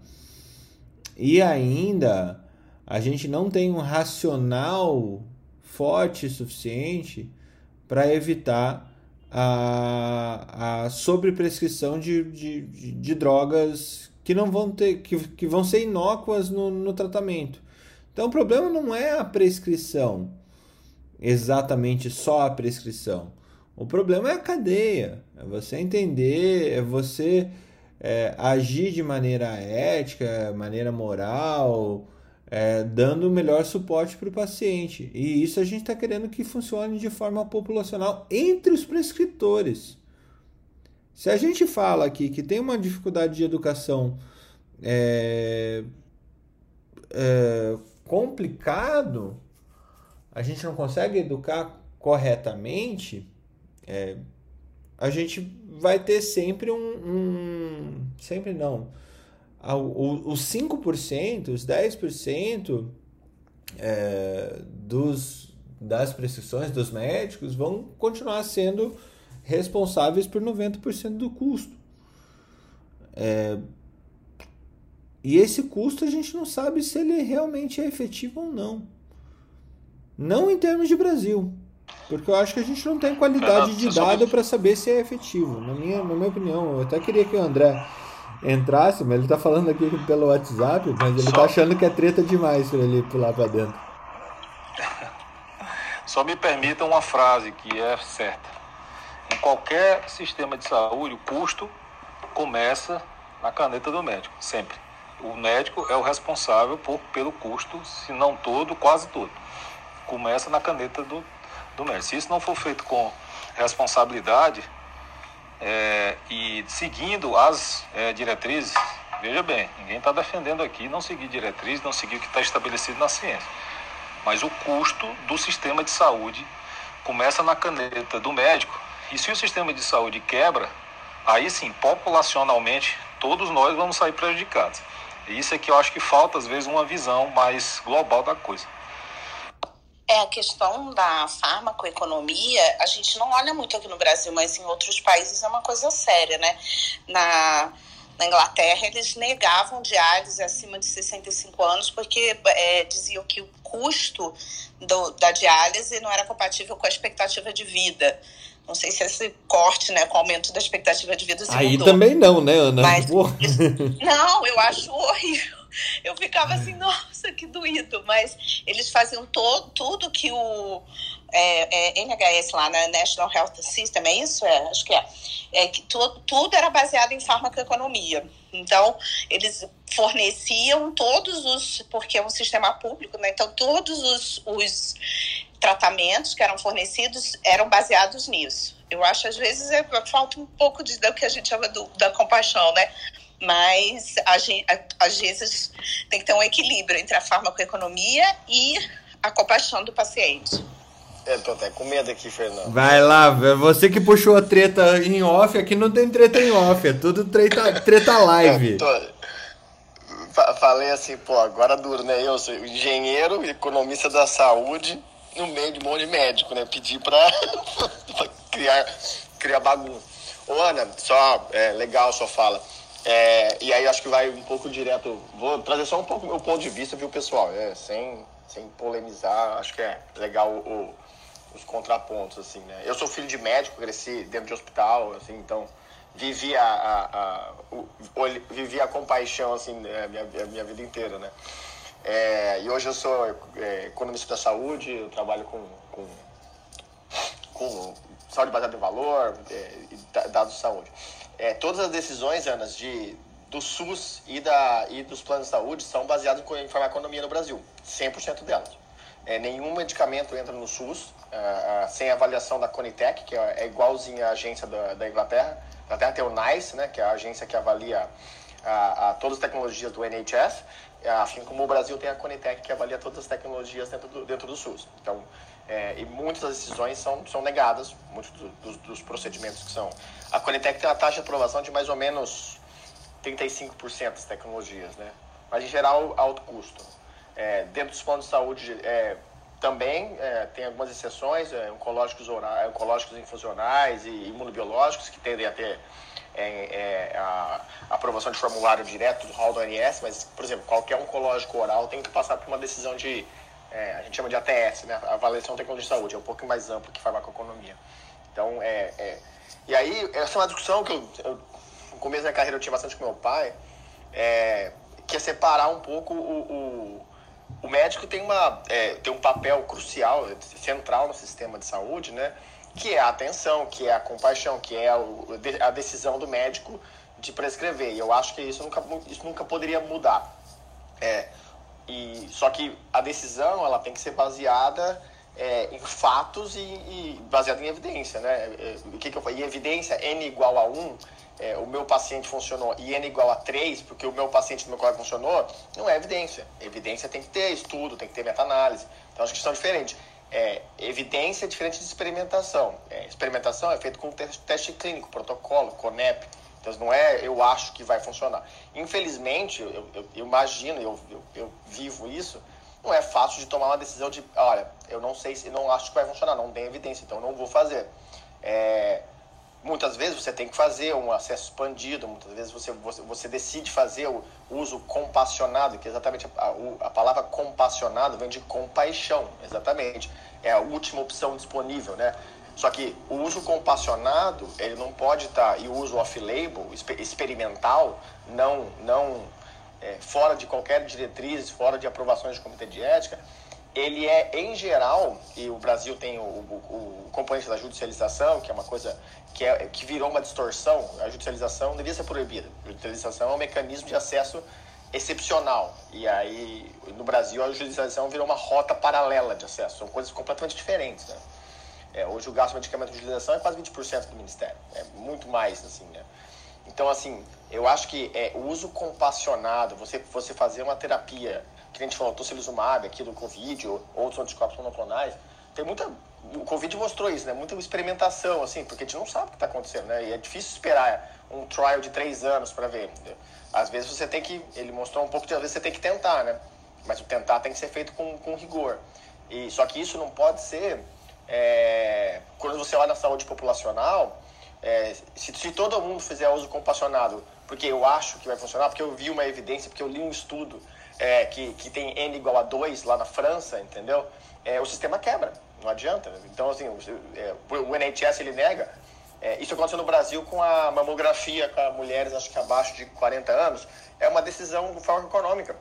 Speaker 1: E ainda a gente não tem um racional forte suficiente para evitar a, a sobreprescrição de, de, de, de, drogas que não vão ter que, que vão ser inócuas no, no tratamento. Então o problema não é a prescrição exatamente só a prescrição. O problema é a cadeia, é você entender, é você é, agir de maneira ética, maneira moral, é, dando o melhor suporte para o paciente. E isso a gente está querendo que funcione de forma populacional entre os prescritores. Se a gente fala aqui que tem uma dificuldade de educação é, é complicado, a gente não consegue educar corretamente, é, a gente vai ter sempre um. um sempre não. Os 5%, os 10% é, dos, das prescrições dos médicos vão continuar sendo responsáveis por 90% do custo. É, e esse custo a gente não sabe se ele realmente é efetivo ou não. Não em termos de Brasil. Porque eu acho que a gente não tem qualidade de dado para saber se é efetivo. Na minha, na minha opinião, eu até queria que o André entrasse, mas ele tá falando aqui pelo WhatsApp, mas ele tá achando que é treta demais para ele pular para dentro.
Speaker 10: Só me permita uma frase que é certa. Em qualquer sistema de saúde, o custo começa na caneta do médico, sempre. O médico é o responsável por, pelo custo, se não todo, quase todo começa na caneta do, do médico. Se isso não for feito com responsabilidade é, e seguindo as é, diretrizes, veja bem, ninguém está defendendo aqui não seguir diretrizes, não seguir o que está estabelecido na ciência. Mas o custo do sistema de saúde começa na caneta do médico. E se o sistema de saúde quebra, aí sim, populacionalmente, todos nós vamos sair prejudicados. E isso é que eu acho que falta, às vezes, uma visão mais global da coisa.
Speaker 4: É, a questão da farmacoeconomia, a gente não olha muito aqui no Brasil, mas em outros países é uma coisa séria, né? Na, na Inglaterra, eles negavam diálise acima de 65 anos porque é, diziam que o custo do, da diálise não era compatível com a expectativa de vida. Não sei se esse corte, né, com o aumento da expectativa de vida se
Speaker 1: Aí mudou. também não, né, Ana?
Speaker 4: Mas, não, eu acho horrível eu ficava assim, nossa, que doído. Mas eles faziam todo, tudo que o é, é, NHS lá na National Health System, é isso? É, acho que é. é que tu, tudo era baseado em farmacoeconomia. Então, eles forneciam todos os, porque é um sistema público, né? Então, todos os, os tratamentos que eram fornecidos eram baseados nisso. Eu acho, às vezes, é, falta um pouco de, do que a gente chama do, da compaixão, né? Mas às vezes tem que ter um equilíbrio entre a farmacoeconomia e a compaixão do paciente.
Speaker 11: Eu tô até com medo aqui, Fernando.
Speaker 1: Vai lá, você que puxou a treta em off, aqui não tem treta em off, é tudo treta, treta live.
Speaker 11: Tô... Falei assim, pô, agora duro, né? Eu sou engenheiro, economista da saúde, no meio de um monte de médico, né? Pedir pra, pra criar, criar bagunça. Ô, Ana, só, é legal a sua fala. É, e aí acho que vai um pouco direto. Vou trazer só um pouco meu ponto de vista, viu, pessoal? É, sem, sem polemizar, acho que é legal o, os contrapontos, assim, né? Eu sou filho de médico, cresci dentro de hospital, assim, então vivi a, a, a o, vivi a compaixão, assim, né, a minha, a minha vida inteira, né? É, e hoje eu sou é, economista da saúde, eu trabalho com, com, com saúde baseada em valor é, dados de saúde é, todas as decisões, Ana, de, do SUS e, da, e dos planos de saúde são baseadas em farmaconomia no Brasil. 100% delas. é, nenhum medicamento entra no SUS uh, uh, sem avaliação da Conitec, que é, é igualzinha à agência da, da Inglaterra. A Inglaterra tem o NICE, né, que é a agência que avalia a, a todas as tecnologias do NHS, assim como o Brasil tem a Conitec, que avalia todas as tecnologias dentro do, dentro do SUS. Então, é, e muitas das decisões são, são negadas, muitos do, dos, dos, procedimentos que são. A Conitec tem uma taxa de aprovação de mais ou menos 35% das tecnologias, né? Mas em geral, alto custo. É, dentro dos planos de saúde é, também é, tem algumas exceções, é, oncológicos, orais, oncológicos infusionais e imunobiológicos que tendem a ter é, é, a, a, aprovação de formulário direto do hall do ANS, mas, por exemplo, qualquer oncológico oral tem que passar por uma decisão de, é, a gente chama de ATS, né, Avaliação Tecnologia de Saúde, é um pouco mais amplo que farmacoeconomia. Então, é, é, e aí, essa é uma discussão que eu, eu, no começo da carreira eu tinha bastante com meu pai, é, que é separar um pouco o, o o médico tem, uma, é, tem um papel crucial, central no sistema de saúde, né? Que é a atenção, que é a compaixão, que é a decisão do médico de prescrever. E eu acho que isso nunca, isso nunca poderia mudar. É, e, só que a decisão ela tem que ser baseada é, em fatos e, e baseada em evidência, né? É, o que, que eu falei? Evidência N igual a 1 é, o meu paciente funcionou e N igual a 3, porque o meu paciente do meu colega funcionou, não é evidência. Evidência tem que ter estudo, tem que ter meta-análise. Então, acho que são diferentes. É, evidência é diferente de experimentação. É, experimentação é feito com teste clínico, protocolo, CONEP. Então, não é eu acho que vai funcionar. Infelizmente, eu, eu, eu imagino, eu, eu, eu vivo isso, não é fácil de tomar uma decisão de, olha, eu não sei se, não acho que vai funcionar, não tem evidência, então não vou fazer. É, Muitas vezes você tem que fazer um acesso expandido, muitas vezes você, você, você decide fazer o uso compassionado, que é exatamente a, a, a palavra compassionado vem de compaixão, exatamente. É a última opção disponível, né? Só que o uso compassionado, ele não pode estar, tá, e o uso off-label, experimental, não, não é, fora de qualquer diretriz, fora de aprovações de comitê de ética, ele é, em geral, e o Brasil tem o, o, o componente da judicialização, que é uma coisa que, é, que virou uma distorção, a judicialização devia ser proibida. A judicialização é um mecanismo de acesso excepcional. E aí, no Brasil, a judicialização virou uma rota paralela de acesso. São coisas completamente diferentes, né? É, hoje o gasto de medicamento de judicialização é quase 20% do Ministério. É muito mais, assim, né? Então, assim, eu acho que é, o uso compassionado, você, você fazer uma terapia, que a gente falou, tocilizumab aqui do Covid, ou outros anticorpos monoclonais, tem muita o Covid mostrou isso, né? Muita experimentação, assim, porque a gente não sabe o que está acontecendo, né? E é difícil esperar um trial de três anos para ver. Às vezes você tem que, ele mostrou um pouco de, às vezes você tem que tentar, né? Mas o tentar tem que ser feito com, com rigor. E só que isso não pode ser, é, quando você olha na saúde populacional, é, se, se todo mundo fizer uso compassionado, porque eu acho que vai funcionar, porque eu vi uma evidência, porque eu li um estudo é, que, que tem N igual a 2 lá na França, entendeu? É, o sistema quebra não adianta. Então, assim, o, é, o NHS ele nega. É, isso aconteceu no Brasil com a mamografia com mulheres, acho que abaixo de 40 anos. É uma decisão farmacoeconômica.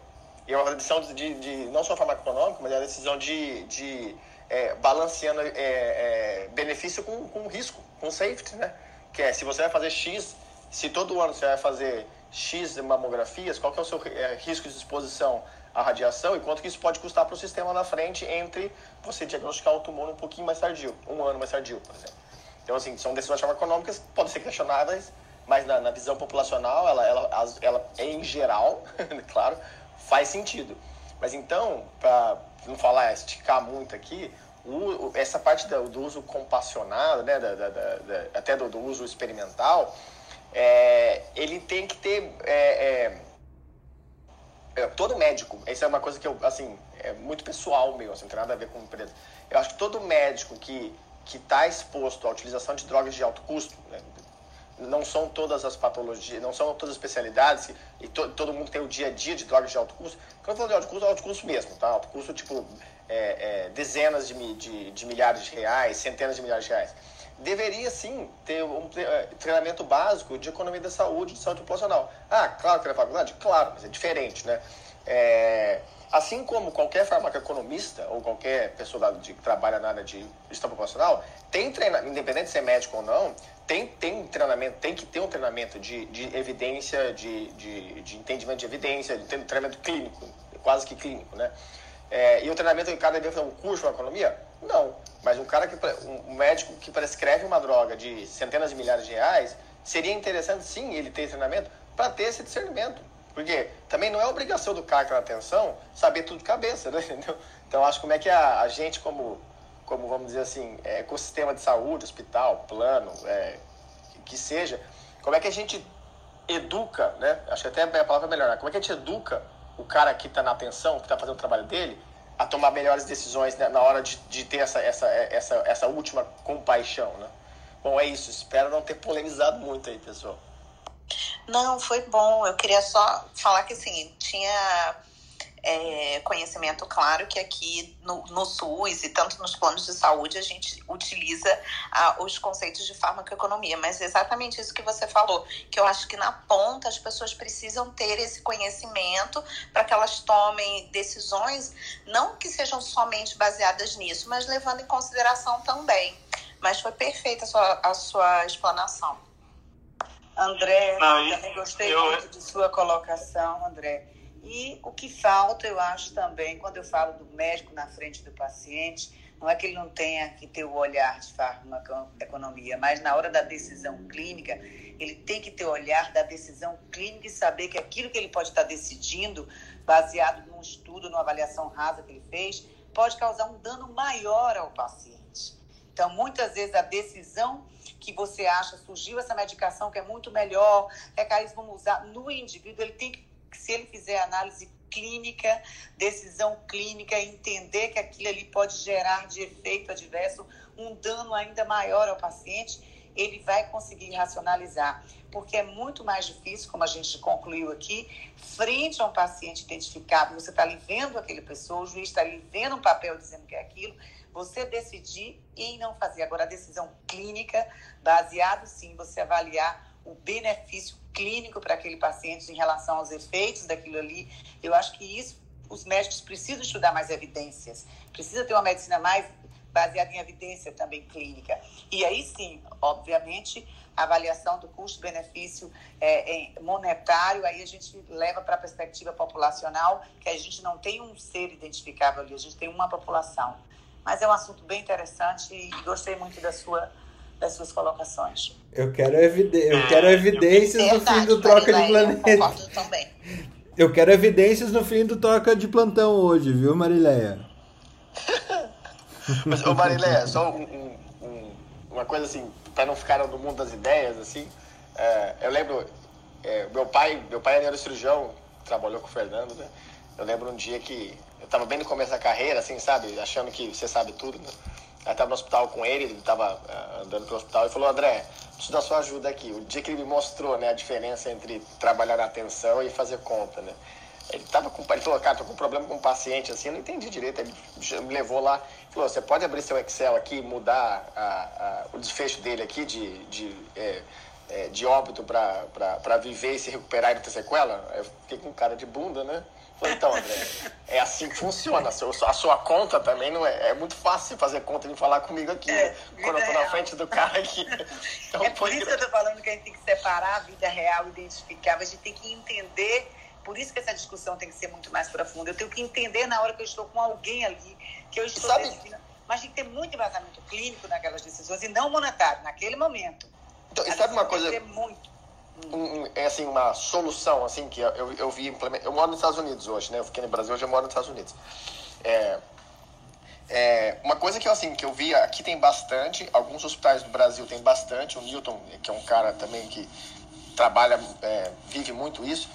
Speaker 11: E é uma decisão de, de não só farmacoeconômica, mas é uma decisão de, de é, balanceando é, é, benefício com, com risco, com safety, né? Que é, se você vai fazer X, se todo ano você vai fazer X mamografias, qual que é o seu é, risco de exposição a radiação e quanto que isso pode custar para o sistema na frente entre você diagnosticar o tumor um pouquinho mais tardio, um ano mais tardio, por exemplo. Então, assim, são decisões farmaconômicas podem ser questionáveis, mas na, na visão populacional, ela, ela, ela, em geral, claro, faz sentido. Mas então, para não falar, esticar muito aqui, o, essa parte do, do uso compassionado, né, da, da, da, até do, do, uso experimental, é, ele tem que ter... É, é, é, todo médico, isso é uma coisa que eu, assim, é muito pessoal meu, assim, não tem nada a ver com empresa. Eu acho que todo médico que que está exposto à utilização de drogas de alto custo, né? Não são todas as patologias, não são todas as especialidades, e to, todo mundo tem o dia a dia de drogas de alto custo. Quando eu falo de alto custo, é alto custo mesmo, tá? Alto custo, tipo, é, é, dezenas de, de, de, milhares de reais, centenas de milhares de reais. Deveria, sim, ter um é, treinamento básico de economia da saúde, de saúde populacional. Ah, claro que é faculdade? Claro, mas é diferente, né? É, assim como qualquer farmacoeconomista ou qualquer pessoa que trabalha na área de gestão populacional, tem treinamento, independente de ser médico ou não, tem, tem treinamento, tem que ter um treinamento de, de evidência, de, de, de entendimento de evidência, de treinamento clínico, quase que clínico, né? É, e o treinamento em cada dentro é um curso, uma economia? Não. Mas um cara que um médico que prescreve uma droga de centenas de milhares de reais, seria interessante sim ele ter treinamento para ter esse discernimento. Porque também não é obrigação do cara que tá na atenção saber tudo de cabeça, né? Entendeu? Então acho como é que a, a gente, como, como vamos dizer assim, é, ecossistema de saúde, hospital, plano, é, que seja, como é que a gente educa, né? Acho que até a palavra é melhor, né? como é que a gente educa o cara que está na atenção, que está fazendo o trabalho dele, a tomar melhores decisões né, na hora de, de ter essa, essa, essa, essa última compaixão, né? Bom, é isso. Espero não ter polemizado muito aí, pessoal.
Speaker 4: Não, foi bom. Eu queria só falar que, assim, tinha é, conhecimento claro que aqui no, no, SUS e tanto nos planos de saúde a gente utiliza ah, os conceitos de farmacoeconomia, mas é exatamente isso que você falou, que eu acho que na ponta as pessoas precisam ter esse conhecimento para que elas tomem decisões, não que sejam somente baseadas nisso, mas levando em consideração também. Mas foi perfeita a sua, a sua explanação.
Speaker 7: André, não, também gostei eu... muito de sua colocação, André. E o que falta, eu acho também, quando eu falo do médico na frente do paciente, não é que ele não tenha que ter o olhar de farmacoeconomia, mas na hora da decisão clínica, ele tem que ter o olhar da decisão clínica e saber que aquilo que ele pode estar decidindo, baseado num estudo, numa avaliação rasa que ele fez, pode causar um dano maior ao paciente. Então, muitas vezes, a decisão que você acha, surgiu essa medicação que é muito melhor, é vamos usar no indivíduo, ele tem que se ele fizer análise clínica, decisão clínica, entender que aquilo ali pode gerar de efeito adverso um dano ainda maior ao paciente, ele vai conseguir racionalizar. Porque é muito mais difícil, como a gente concluiu aqui, frente a um paciente identificado, você está ali vendo aquele pessoa, o juiz está ali vendo um papel dizendo que é aquilo, você decidir em não fazer. Agora, a decisão clínica, baseado sim, você avaliar o benefício clínico para aquele paciente em relação aos efeitos daquilo ali. Eu acho que isso os médicos precisam estudar mais evidências, precisa ter uma medicina mais baseada em evidência também clínica. E aí sim, obviamente, a avaliação do custo-benefício é, monetário, aí a gente leva para a perspectiva populacional, que a gente não tem um ser identificável ali, a gente tem uma população. Mas é um assunto bem interessante e gostei muito da sua das suas colocações.
Speaker 1: Eu quero, evide eu ah, quero evidências Verdade, no fim do troca de planeta.
Speaker 4: Eu também.
Speaker 1: Eu quero evidências no fim do troca de plantão hoje, viu, Marileia?
Speaker 11: Mas, ô Marileia, só um, um, uma coisa assim, para não ficar no mundo das ideias, assim, é, eu lembro, é, meu pai, meu pai é neurocirurgião, trabalhou com o Fernando, né? Eu lembro um dia que eu estava bem no começo da carreira, assim, sabe? Achando que você sabe tudo, né? Estava no hospital com ele, ele estava uh, ah, andando pelo hospital e falou, André, preciso da sua ajuda aqui. O dia que ele me mostrou né, a diferença entre trabalhar na atenção e fazer conta, né? Ele tava com, ele falou, cara, tô com um problema com um paciente, assim, eu não entendi direito. Ele me levou lá, falou, você pode abrir seu Excel aqui mudar a, a, o desfecho dele aqui de, de, é, é, de óbito para viver e se recuperar e não ter sequela? Eu fiquei com cara de bunda, né? Falei, então, André, é assim que funciona. A sua, a sua conta também não é. É muito fácil fazer conta e falar comigo aqui, é, né? quando eu tô real. na frente do cara aqui.
Speaker 7: Então, é por isso que eu tô falando que a gente tem que separar a vida real, identificar, a gente tem que entender. Por isso que essa discussão tem que ser muito mais profunda. Eu tenho que entender na hora que eu estou com alguém ali, que eu estou Sabe... decidindo. Mas tem que ter muito embasamento clínico naquelas decisões e não monetário, naquele momento.
Speaker 11: Então, e sabe uma coisa? Muito um, é assim, uma solução assim que eu, eu vi Eu moro nos Estados Unidos hoje, né? Eu fiquei no Brasil, hoje eu moro nos Estados Unidos. É, é, uma coisa que eu, assim, que eu vi, aqui tem bastante, alguns hospitais do Brasil tem bastante, o Newton, que é um cara também que trabalha, é, vive muito isso,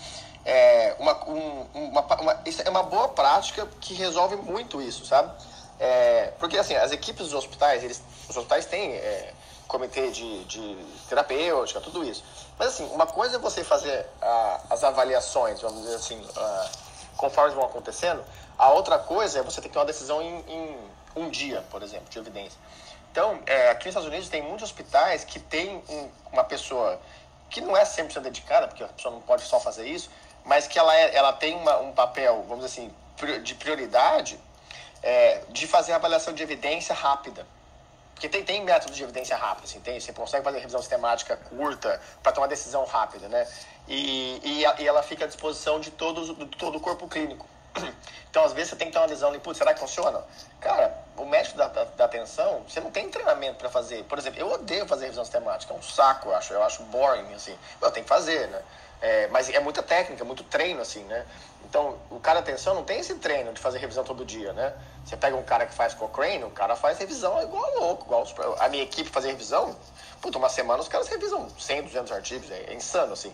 Speaker 11: é uma, um, uma, uma, isso é uma boa prática que resolve muito isso, sabe? É, porque assim, as equipes dos hospitais, eles, os hospitais têm é, comitê de, de terapêutica, tudo isso. Mas assim, uma coisa é você fazer ah, as avaliações, vamos dizer assim, ah, conforme vão acontecendo, a outra coisa é você ter que ter uma decisão em, em um dia, por exemplo, de evidência. Então, é, aqui nos Estados Unidos tem muitos hospitais que tem um, uma pessoa que não é 100% dedicada, porque a pessoa não pode só fazer isso, mas que ela, é, ela tem uma, um papel, vamos dizer assim, de prioridade é, de fazer a avaliação de evidência rápida. Porque tem, tem métodos de evidência rápida, assim, tem, você consegue fazer revisão sistemática curta para tomar decisão rápida, né? E, e, e, ela fica à disposição de todos, de todo o corpo clínico. Então, às vezes, você tem que ter uma visão de, putz, será que funciona? Cara, o médico da, da, da atenção, você não tem treinamento para fazer. Por exemplo, eu odeio fazer revisão sistemática, é um saco, eu acho, eu acho boring, assim. Eu tenho que fazer, né? É, mas é muita técnica, muito treino, assim, né? Então, o cara atenção não tem esse treino de fazer revisão todo dia, né? Você pega um cara que faz Cochrane, o cara faz revisão igual louco, igual a minha equipe fazer revisão. Puta, uma semana os caras revisam 100, 200 artigos, é, é insano, assim.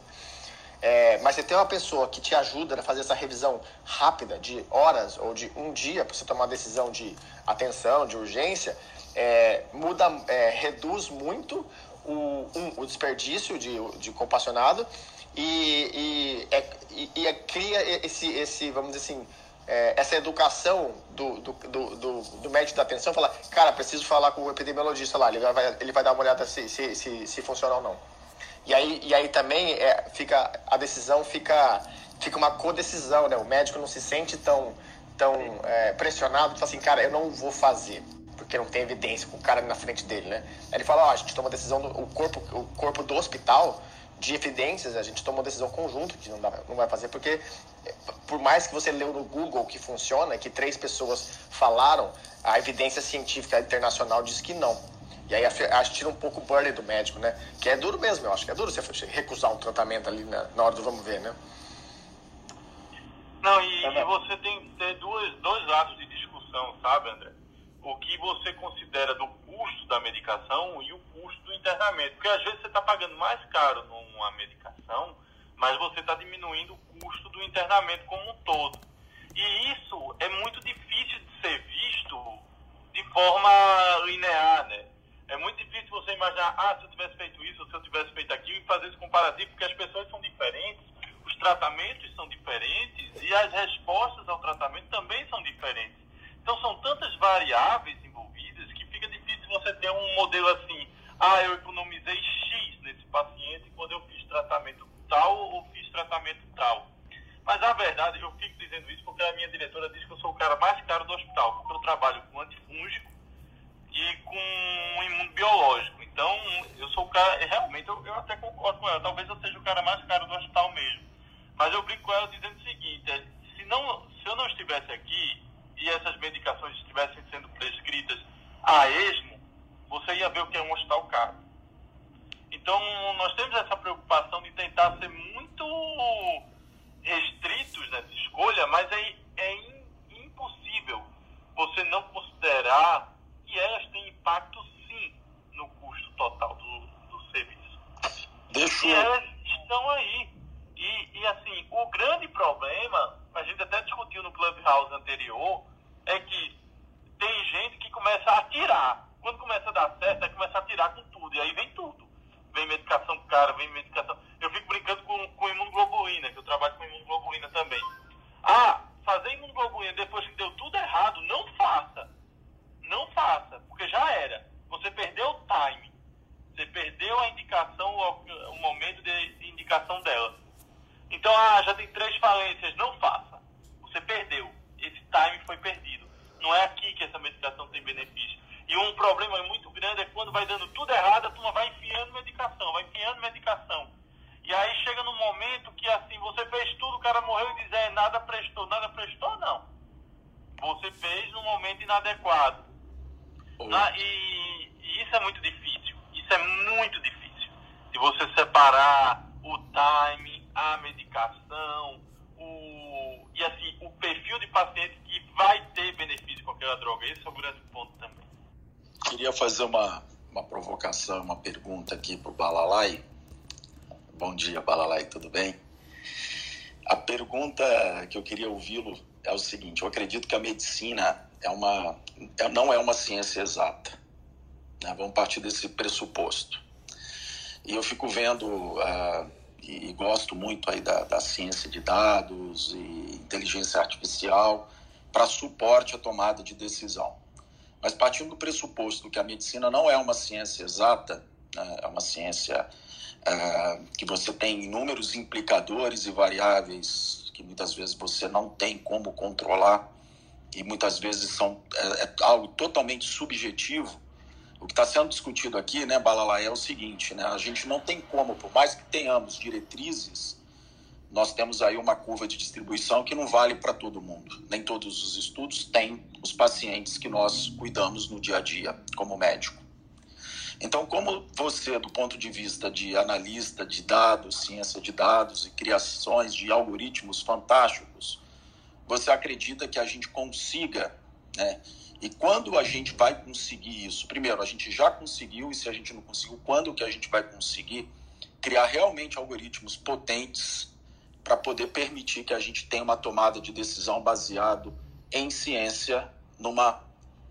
Speaker 11: É, mas você tem uma pessoa que te ajuda a fazer essa revisão rápida, de horas ou de um dia, para você tomar uma decisão de atenção, de urgência, é, muda, é, reduz muito o, um, o desperdício de, de compassionado e, e, é, e, e é, cria esse, esse, vamos dizer assim, é, essa educação do, do, do, do, médico da atenção, falar, cara, preciso falar com o epidemiologista lá, ele vai, ele vai dar uma olhada se, se, se, se funciona ou não. E aí, e aí também é, fica, a decisão fica, fica uma codecisão, né? O médico não se sente tão, tão é, pressionado fala assim, cara, eu não vou fazer, porque não tem evidência com o cara na frente dele, né? Aí ele fala, ó, oh, a gente toma decisão, do, o, corpo, o corpo do hospital, de evidências, a gente toma uma decisão conjunta que não, dá, não vai fazer, porque é, por mais que você leu no Google que funciona, que três pessoas falaram, a evidência científica internacional diz que não. E aí acho que tira um pouco o burden do médico, né? Que é duro mesmo, eu acho que é duro você recusar um tratamento ali na, na hora do vamos ver, né?
Speaker 3: Não, e, e você tem que ter duas, dois atos de discussão, sabe, André? O que você considera do custo da medicação e o custo do internamento. Porque às vezes você está pagando mais caro numa medicação, mas você está diminuindo o custo do internamento como um todo. E isso é muito difícil de ser visto de forma linear, né? É muito difícil você imaginar, ah, se eu tivesse feito isso, ou se eu tivesse feito aquilo, e fazer esse comparativo, porque as pessoas são diferentes, os tratamentos são diferentes e as respostas ao tratamento também são diferentes. Então são tantas variáveis envolvidas que fica difícil você ter um modelo assim, ah, eu economizei X nesse paciente quando eu fiz tratamento tal ou fiz tratamento tal. Mas a verdade, eu fico dizendo isso porque a minha diretora diz que eu sou o cara mais caro do hospital, porque eu trabalho com antifúngico e com um imuno biológico. Então, eu sou o cara, realmente, eu, eu até concordo com ela, talvez eu seja o cara mais caro do hospital mesmo. Mas eu brinco com ela dizendo o seguinte, é, se, não, se eu não estivesse aqui e essas medicações estivessem sendo prescritas a esmo, você ia ver o que é um hospital caro. Então, nós temos essa preocupação de tentar ser muito restritos nessa escolha, mas é, é impossível você não considerar que elas têm impacto sim no custo total do, do serviço.
Speaker 11: Deixa
Speaker 3: e elas estão aí. E, e assim, o grande problema, a gente até discutiu no Clubhouse anterior, é que tem gente que começa a atirar. Quando começa a dar certo, é começa a atirar com tudo. E aí vem tudo. Vem medicação cara, vem medicação. Eu fico brincando com, com imunoglobulina, que eu trabalho com imunoglobulina também. Ah, fazer imunoglobulina depois que deu tudo errado, não faça não faça, porque já era. Você perdeu o time. Você perdeu a indicação, o, momento de, indicação dela. Então, ah, já tem três falências, não faça. Você perdeu. Esse time foi perdido. Não é aqui que essa medicação tem benefício. E um problema muito grande é quando vai dando tudo errado, a turma vai enfiando medicação, vai enfiando medicação. E aí chega num momento que assim, você fez tudo, o cara morreu e diz, é, nada prestou, nada prestou, não. Você fez no momento inadequado. Ah, e, e, isso é muito difícil. Isso é muito difícil. De você separar o time, a medicação, o, e assim, o perfil de paciente que vai ter benefício com aquela droga. Esse é o grande ponto também.
Speaker 8: Queria fazer uma, uma provocação, uma pergunta aqui para o Balalai. Bom dia, Balalai, tudo bem? A pergunta que eu queria ouvi-lo é o seguinte: eu acredito que a medicina é uma, é, não é uma ciência exata. Né? Vamos partir desse pressuposto. E eu fico vendo uh, e, e, gosto muito aí da, da ciência de dados e inteligência artificial para suporte à tomada de decisão. Mas partindo do pressuposto que a medicina não é uma ciência exata, né? é uma ciência uh, que você tem inúmeros implicadores e variáveis que muitas vezes você não tem como controlar, e muitas vezes são é, é algo totalmente subjetivo. O que está sendo discutido aqui, né, Balalá, é o seguinte, né, a gente não tem como, por mais que tenhamos diretrizes nós temos aí uma curva de distribuição que não vale para todo mundo. Nem todos os estudos têm os pacientes que nós cuidamos no dia a dia como médico. Então, como você, do ponto de vista de analista de dados, ciência de dados e criações de algoritmos fantásticos, você acredita que a gente consiga, né? E quando a gente vai conseguir isso? Primeiro, a gente já conseguiu, e se a gente não conseguiu, quando que a gente vai conseguir criar realmente algoritmos potentes para poder permitir que a gente tenha uma tomada de decisão baseado em ciência numa,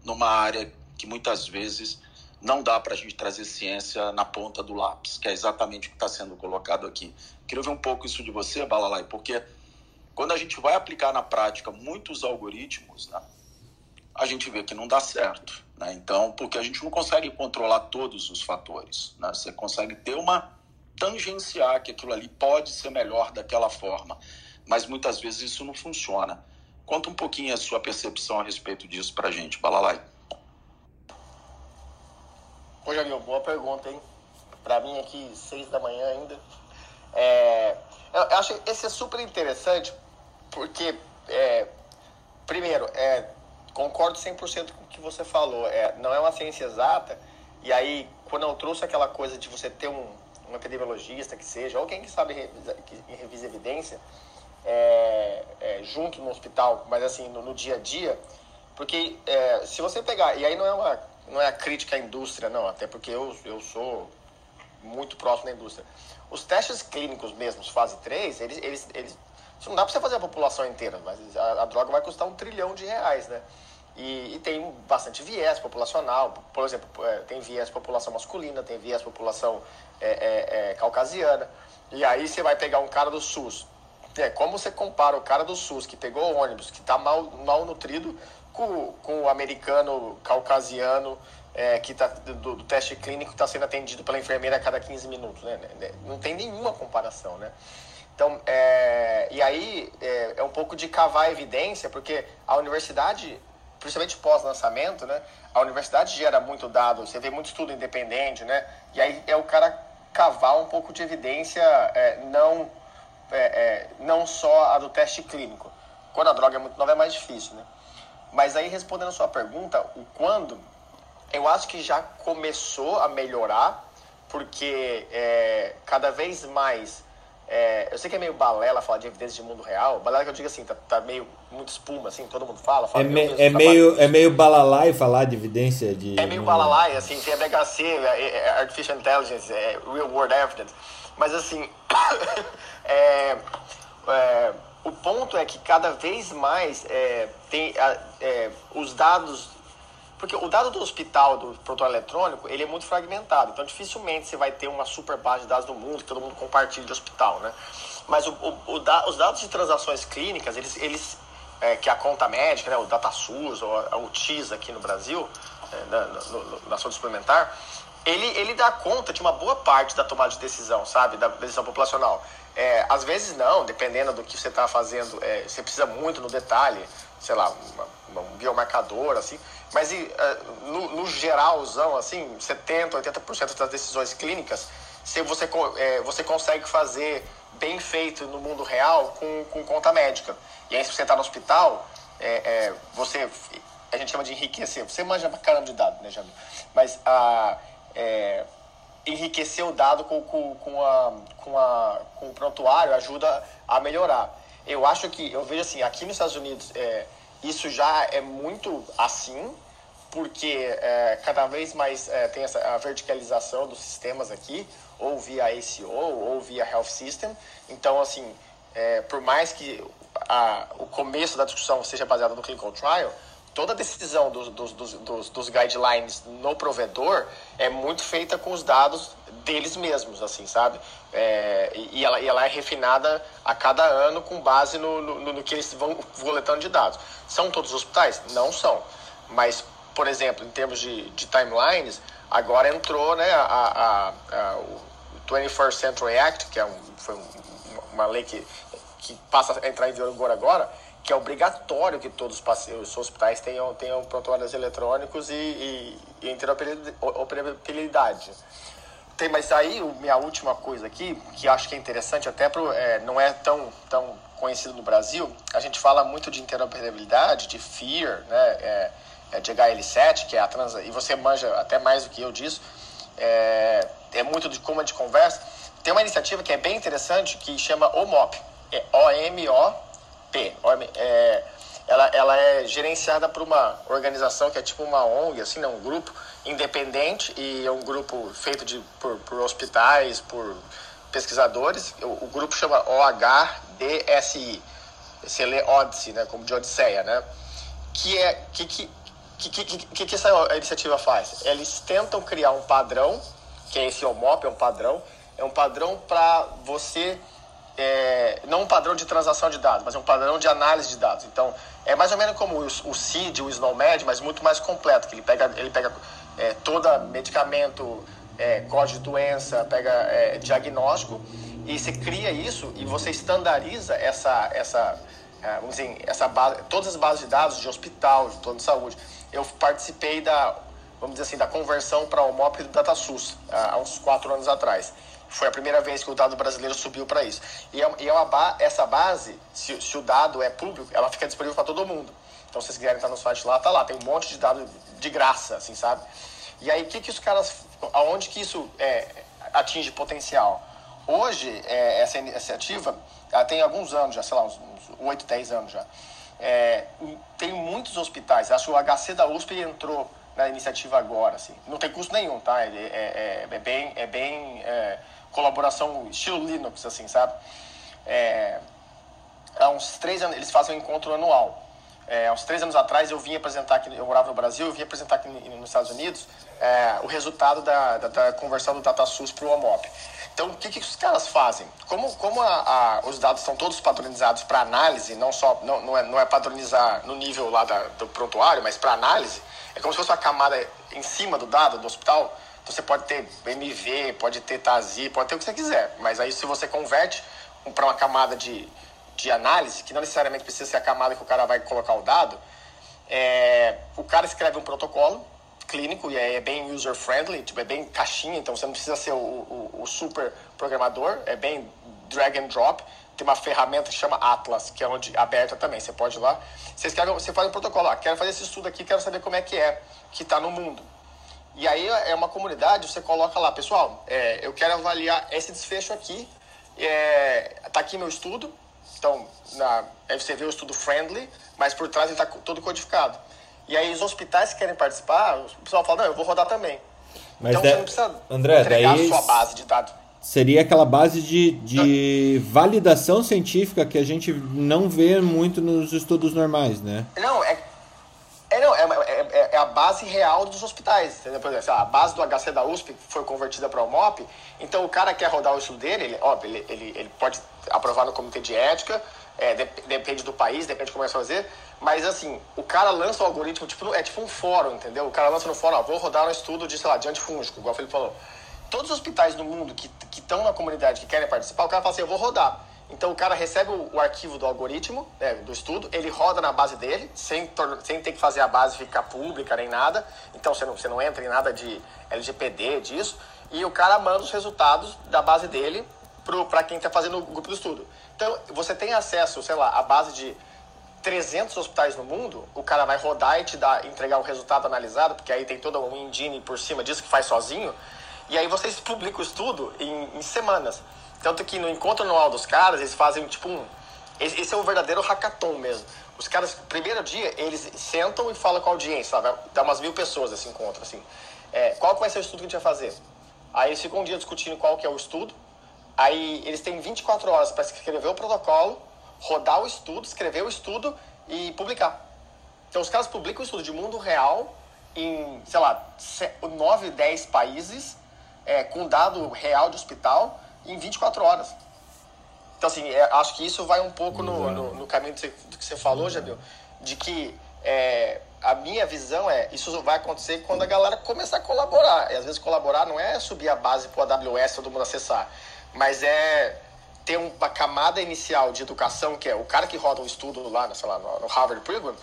Speaker 8: numa área que muitas vezes não dá para a gente trazer ciência na ponta do lápis, que é exatamente o que está sendo colocado aqui. Queria ver um pouco isso de você, Balalai, porque quando a gente vai aplicar na prática muitos algoritmos, né, a gente vê que não dá certo. Né? Então, porque a gente não consegue controlar todos os fatores. Né? Você consegue ter uma tangenciar que aquilo ali pode ser melhor daquela forma, mas muitas vezes isso não funciona. Conta um pouquinho a sua percepção a respeito disso para a gente, Balalai.
Speaker 11: Ô, Jamil, boa pergunta, hein? Para mim aqui, seis da manhã ainda. É, eu acho que esse é super interessante, porque, é, primeiro, é, concordo 100% com o que você falou. É, não é uma ciência exata, e aí, quando eu trouxe aquela coisa de você ter um, um epidemiologista que seja, ou quem que sabe revisa, que revisa evidência, é, é, junto no hospital, mas assim, no, no dia a dia, porque é, se você pegar, e aí não é uma não é a crítica à indústria, não, até porque eu, eu sou muito próximo da indústria. Os testes clínicos mesmos, fase 3, eles, eles, eles isso não dá para você fazer a população inteira, mas a, a, droga vai custar um trilhão de reais, né? E, e tem bastante viés populacional, por exemplo, é, tem viés população masculina, tem viés população é, é, é, caucasiana. E aí você vai pegar um cara do SUS. É, como você compara o cara do SUS que pegou ônibus, que está mal, mal nutrido, com, com o americano caucasiano é, que tá, do, do teste clínico está sendo atendido pela enfermeira a cada 15 minutos. Né? né? Não tem nenhuma comparação, né? Então, é, e aí é, é, um pouco de cavar a evidência, porque a universidade, principalmente pós-lançamento, né? A universidade gera muito dado, você vê muito estudo independente, né? E aí é o cara cavar um pouco de evidência, é, não, é, é, não só a do teste clínico. Quando a droga é muito nova é mais difícil, né? Mas aí, respondendo a sua pergunta, o quando, eu acho que já começou a melhorar, porque é, cada vez mais. É, eu sei que é meio balela falar de evidência de mundo real. Balela que eu digo assim, tá, tá meio muito espuma, assim, todo mundo fala. fala
Speaker 1: é, me, é, meio, é meio balalai falar de evidência de.
Speaker 11: É meio balalai, assim, tem BHC, é, é, Artificial Intelligence, é, Real World Evidence. Mas assim. é, é o ponto é que cada vez mais é, tem é, os dados porque o dado do hospital, do prontuário eletrônico, ele é muito fragmentado. Então, dificilmente você vai ter uma super base de dados do mundo que todo mundo compartilha de hospital, né? Mas o, o, o da, os dados de transações clínicas, eles, eles é, que é a conta médica, né, o DataSUS ou a, o TIS aqui no Brasil, é, na, no, na saúde suplementar, ele, ele dá conta de uma boa parte da tomada de decisão, sabe? Da decisão populacional. É, às vezes não, dependendo do que você está fazendo, é, você precisa muito no detalhe, sei lá, uma, um biomarcador, assim, mas e, é, no, no geralzão, assim, 70%, 80% das decisões clínicas, se você, é, você consegue fazer bem feito no mundo real com, com conta médica. E aí, se você está no hospital, é, é, você, a gente chama de enriquecer, você manja pra caramba de dado, né, Jamil? Mas a. É, enriquecer o dado com, com, com, a, com, a, com o prontuário ajuda a melhorar. Eu acho que, eu vejo assim, aqui nos Estados Unidos, é, isso já é muito assim, porque é, cada vez mais é, tem essa a verticalização dos sistemas aqui, ou via ACO, ou via Health System. Então, assim, é, por mais que a, o começo da discussão seja baseado no clinical trial, toda decisão dos, dos, dos, dos, guidelines no provedor é muito feita com os dados deles mesmos, assim, sabe? É, e, ela, e ela é refinada a cada ano com base no, no, no, que eles vão coletando de dados. São todos os hospitais? Não são. Mas, por exemplo, em termos de, de timelines, agora entrou né, a, a, a, o 21st Century Act, que é um, foi uma lei que, que passa a entrar em vigor agora, que é obrigatório que todos os hospitais tenham, tenham prontuários eletrônicos e, e, e interoperabilidade. tem, mas aí, minha última coisa aqui, que acho que é interessante, até pro, é, não é tão, tão conhecido no Brasil, a gente fala muito de interoperabilidade, de FEAR, né, é, é de HL7, que é a trans, e você manja até mais do que eu disso, é, é muito de como a gente conversa. Tem uma iniciativa que é bem interessante, que chama OMOP, é O-M-O-P, é, ela, ela é gerenciada por uma organização que é tipo uma ONG, assim, né, um grupo independente e é um grupo feito de, por, por hospitais, por pesquisadores. O, o, grupo chama OHDSI, você lê Odyssey, né, como de Odisseia, né? Que é que que, que, que, que, que essa iniciativa faz? Eles tentam criar um padrão, que é esse OMOP, é um padrão, é um padrão para você é, não um padrão de transação de dados, mas um padrão de análise de dados. Então, é mais ou menos como o, o CID, o SNOMED, mas muito mais completo, que ele pega, ele pega é, todo medicamento, é, código de doença, pega é, diagnóstico, e você cria isso e você estandariza essa, essa, é, vamos dizer, essa base, todas as bases de dados de hospital, de plano de saúde. Eu participei da, vamos dizer assim, da conversão para o MOP do DataSUS, há uns quatro anos atrás. Foi a primeira vez que o dado brasileiro subiu para isso. E, é, e é uma, essa base, se, se, o dado é público, ela fica disponível para todo mundo. Então, se vocês quiserem estar no site lá, tá lá. Tem um monte de dado de graça, assim, sabe? E aí, o que, que os caras. Aonde que isso é, atinge potencial? Hoje, é, essa iniciativa, ela tem alguns anos já, sei lá, uns, uns 8, 10 anos já. É, tem muitos hospitais. Acho que o HC da USP entrou na iniciativa agora, assim. Não tem custo nenhum, tá? É, é, é bem, é bem é, colaboração estilo Linux, assim, sabe? É, há uns três anos, eles fazem um encontro anual. É, há uns três anos atrás eu vim apresentar aqui, eu morava no Brasil, eu vim apresentar aqui nos Estados Unidos é, o resultado da, da, da, conversão do DataSUS para o OMOP. Então, o que, que os caras fazem? Como, como a, a, os dados estão todos padronizados para análise, não só não, não, é, não é padronizar no nível lá da, do prontuário, mas para análise, é como se fosse uma camada em cima do dado do hospital. Você pode ter MV, pode ter TASI, pode ter o que você quiser, mas aí se você converte para uma camada de, de análise, que não necessariamente precisa ser a camada que o cara vai colocar o dado, é, o cara escreve um protocolo clínico e é bem user-friendly, tipo, é bem caixinha, então você não precisa ser o, o, o, super programador, é bem drag and drop. Tem uma ferramenta que chama Atlas, que é onde aberta também, você pode ir lá. Você, escreve, você faz um protocolo, ah, quero fazer esse estudo aqui, quero saber como é que é, que está no mundo. E aí é uma comunidade, você coloca lá, pessoal, é, eu quero avaliar esse desfecho aqui, é, tá aqui meu estudo, então, na, você vê o estudo friendly, mas por trás ele está todo codificado. E aí os hospitais que querem participar, o pessoal fala, não, eu vou rodar também.
Speaker 1: Mas então de... você não precisa André, entregar daí...
Speaker 11: a sua base de dados.
Speaker 1: Seria aquela base de, de validação científica que a gente não vê muito nos estudos normais, né?
Speaker 11: Não, é, é, não, é, é, é, a base real dos hospitais. Entendeu? Por exemplo, a base do HC da USP foi convertida para o MOP, então o cara quer rodar o estudo dele, ele, óbvio, ele, ele, ele pode aprovar no comitê de ética, é, depende do país, depende de como é fazer, mas assim, o cara lança o algoritmo, tipo, é tipo um fórum, entendeu? O cara lança no fórum, ó, vou rodar um estudo de, sei lá, de antifúngico, igual o Felipe falou. Todos os hospitais do mundo que estão na comunidade, que querem participar, o cara fala assim, eu vou rodar. Então o cara recebe o, o arquivo do algoritmo, né, do estudo, ele roda na base dele, sem, sem ter que fazer a base ficar pública nem nada. Então você não, você não entra em nada de LGPD, disso. E o cara manda os resultados da base dele para quem está fazendo o grupo do estudo. Então você tem acesso, sei lá, à base de 300 hospitais no mundo, o cara vai rodar e te dar, entregar o resultado analisado, porque aí tem toda um engine por cima disso que faz sozinho. E aí vocês publicam o estudo em, em semanas. Tanto que no encontro anual dos caras, eles fazem tipo um. Esse é um verdadeiro hackathon mesmo. Os caras, primeiro dia, eles sentam e falam com a audiência, sabe? Dá umas mil pessoas esse encontro, assim. É, qual vai ser o estudo que a gente vai fazer? Aí eles ficam um dia discutindo qual que é o estudo. Aí eles têm 24 horas para escrever o protocolo, rodar o estudo, escrever o estudo e publicar. Então os caras publicam o estudo de mundo real em, sei lá, 9, 10 países, é, com dado real de hospital em 24 horas. Então, assim, é, acho que isso vai um pouco no, no, no caminho do que você falou, Jabil, de que é, a minha visão é isso vai acontecer quando a galera começar a colaborar. E às vezes colaborar não é subir a base para o AWS todo mundo acessar, mas é ter uma camada inicial de educação, que é o cara que roda um estudo lá, sei lá, no Harvard Program,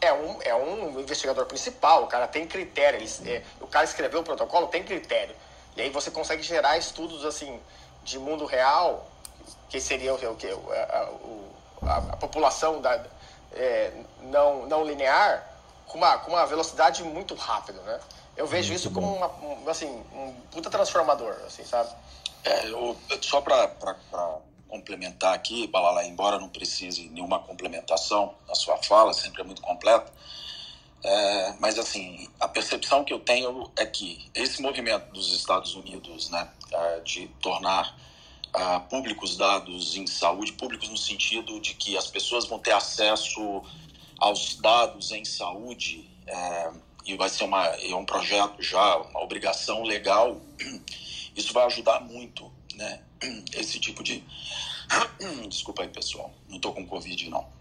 Speaker 11: é um, é um investigador principal, o cara tem critério, ele, é, o cara escreveu o protocolo, tem critério. E aí você consegue gerar estudos assim de mundo real, que seria o que? A, a, a, população da, é, não, não linear, com uma, com uma velocidade muito rápida, né? Eu vejo muito isso bom. como uma, um, assim, um puta transformador, assim, sabe?
Speaker 8: É, eu, só para complementar aqui, Balala, embora não precise nenhuma complementação na sua fala, sempre é muito completa, é, mas assim, a percepção que eu tenho é que esse movimento dos Estados Unidos, né, é, de tornar uh, públicos dados em saúde, públicos no sentido de que as pessoas vão ter acesso aos dados em saúde, é, e vai ser uma, é um projeto já, uma obrigação legal, isso vai ajudar muito, né? Esse tipo de. Desculpa aí, pessoal, não estou com Covid, não.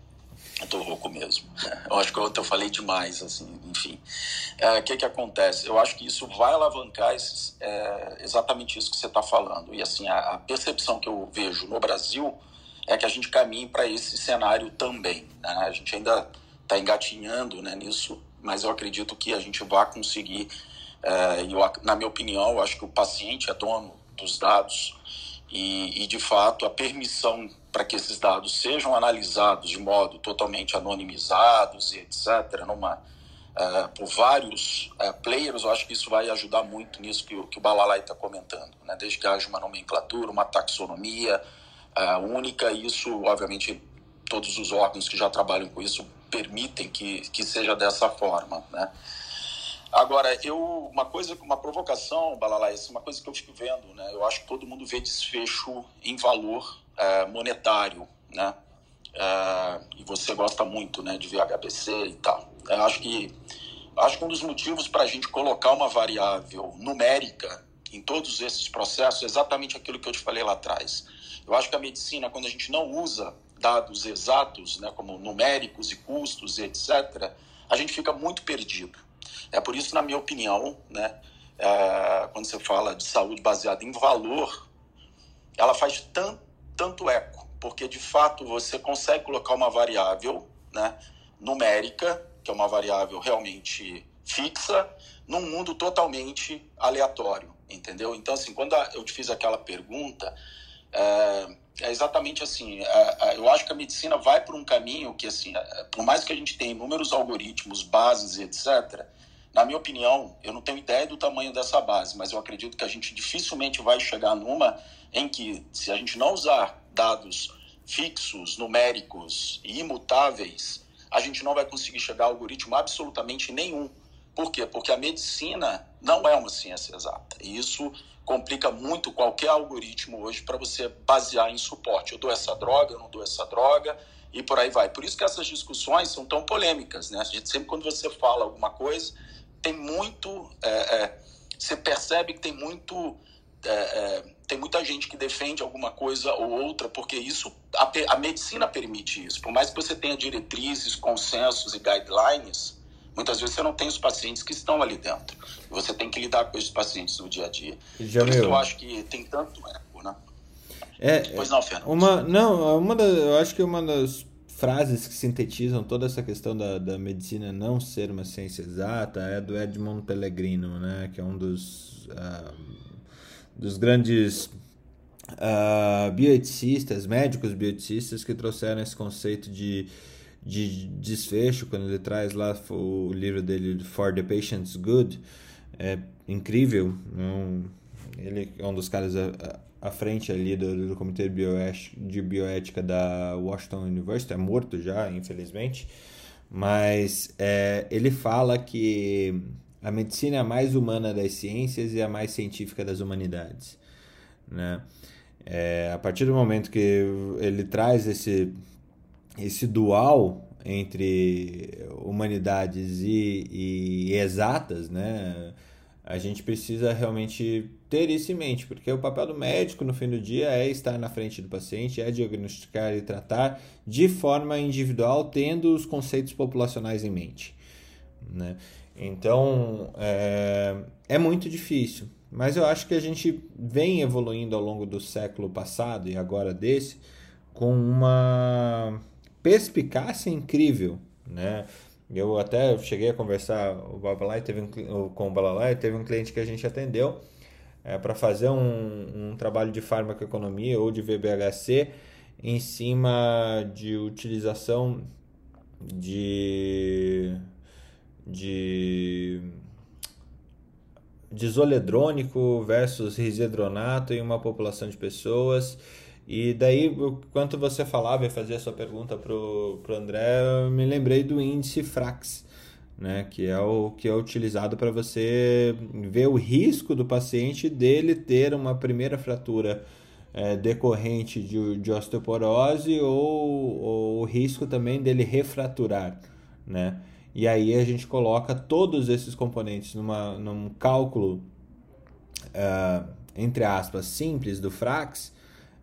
Speaker 8: Eu tô rouco mesmo. Eu acho que ontem eu falei demais, assim, enfim. O é, que que acontece? Eu acho que isso vai alavancar esses, é, exatamente isso que você está falando. E, assim, a, a, percepção que eu vejo no Brasil é que a gente caminhe para esse cenário também. Né? A gente ainda está engatinhando né, nisso, mas eu acredito que a gente vai conseguir. É, eu, na minha opinião, eu acho que o paciente é dono dos dados e, e de fato, a permissão para que esses dados sejam analisados de modo totalmente anonimizados e etc., numa, uh, por vários uh, players, eu acho que isso vai ajudar muito nisso que, que o Balalai está comentando. Né? Desde que haja uma nomenclatura, uma taxonomia uh, única, isso, obviamente, todos os órgãos que já trabalham com isso permitem que, que seja dessa forma. Né? Agora, eu uma coisa, uma provocação, Balalai, é uma coisa que eu fico vendo, né? Eu acho que todo mundo vê desfecho em valor é, monetário, né? É, e você gosta muito, né, de VHBC e tal. Eu acho que acho que um dos motivos para a gente colocar uma variável numérica em todos esses processos é exatamente aquilo que eu te falei lá atrás. Eu acho que a medicina, quando a gente não usa dados exatos, né, como numéricos e custos etc., a gente fica muito perdido. É por isso, na minha opinião, né, é, quando você fala de saúde baseada em valor, ela faz tanto tanto eco, porque de fato você consegue colocar uma variável né, numérica, que é uma variável realmente fixa, num mundo totalmente aleatório, entendeu? Então, assim, quando eu te fiz aquela pergunta, é, é exatamente assim, é, é, eu acho que a medicina vai por um caminho que, assim, é, por mais que a gente tenha inúmeros algoritmos, bases, etc., na minha opinião, eu não tenho ideia do tamanho dessa base, mas eu acredito que a gente dificilmente vai chegar numa em que, se a gente não usar dados fixos, numéricos e imutáveis, a gente não vai conseguir chegar a algoritmo absolutamente nenhum. Por quê? Porque a medicina não é uma ciência exata. E isso complica muito qualquer algoritmo hoje para você basear em suporte. Eu dou essa droga, eu não dou essa droga, e por aí vai. Por isso que essas discussões são tão polêmicas. Né? A gente, sempre quando você fala alguma coisa, tem muito. É, é, você percebe que tem muito. É, é tem muita gente que defende alguma coisa ou outra, porque isso a, a, medicina permite isso. Por mais que você tenha diretrizes, consensos e guidelines, muitas vezes você não tem os pacientes que estão ali dentro. Você tem que lidar com esses pacientes no dia a dia. Já Por isso eu acho que tem tanto eco, né?
Speaker 1: É, pois não, Fernando. Uma, não, uma da, eu acho que uma das frases que sintetizam toda essa questão da, da medicina não ser uma ciência exata é do Edmond Pellegrino, né, que é um dos, uh, dos grandes uh, bioeticistas, médicos bioeticistas que trouxeram esse conceito de, de desfecho, quando ele traz lá o livro dele For the Patient's Good, é incrível, um, ele é um dos caras à frente ali do, do Comitê de Bioética da Washington University, é morto já, infelizmente, mas é, ele fala que a medicina é a mais humana das ciências e a mais científica das humanidades. Né? É, a partir do momento que ele traz esse, esse dual entre humanidades e, e exatas, né? A gente precisa realmente ter isso em mente, porque o papel do médico no fim do dia é estar na frente do paciente, é diagnosticar e tratar de forma individual, tendo os conceitos populacionais em mente. Né? Então é, é muito difícil, mas eu acho que a gente vem evoluindo ao longo do século passado e agora desse com uma perspicácia incrível. Né? Eu até cheguei a conversar o Balalai teve um, com o Balalai, teve um cliente que a gente atendeu é, para fazer um, um trabalho de farmacoeconomia ou de VBHC em cima de utilização de de de versus risedronato em uma população de pessoas. E daí, enquanto você falava e fazia a sua pergunta para o André, eu me lembrei do índice Frax, né? que é o que é utilizado para você ver o risco do paciente dele ter uma primeira fratura é, decorrente de, de osteoporose ou, ou o risco também dele refraturar. Né? E aí a gente coloca todos esses componentes numa, num cálculo, uh, entre aspas, simples do Frax,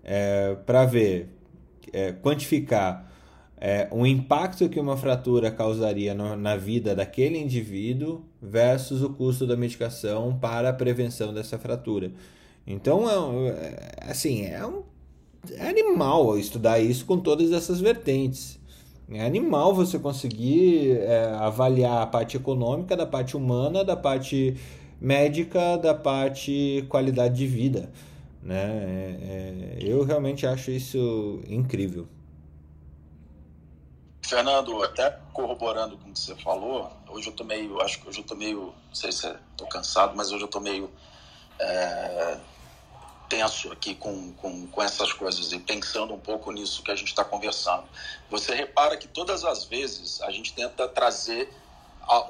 Speaker 1: é, para ver, é, quantificar é, o impacto que uma fratura causaria no, na vida daquele indivíduo versus o custo da medicação para a prevenção dessa fratura. Então, é, é assim, é, um, é animal estudar isso com todas essas vertentes. É animal você conseguir é, avaliar a parte econômica, da parte humana, da parte médica, da parte qualidade de vida. Né? É, é, eu realmente acho isso incrível.
Speaker 8: Fernando, até corroborando com o que você falou, hoje eu tô meio, acho que hoje eu tô meio, não sei se estou cansado, mas hoje eu tô meio é, tenso aqui com, com, com essas coisas e pensando um pouco nisso que a gente está conversando. Você repara que todas as vezes a gente tenta trazer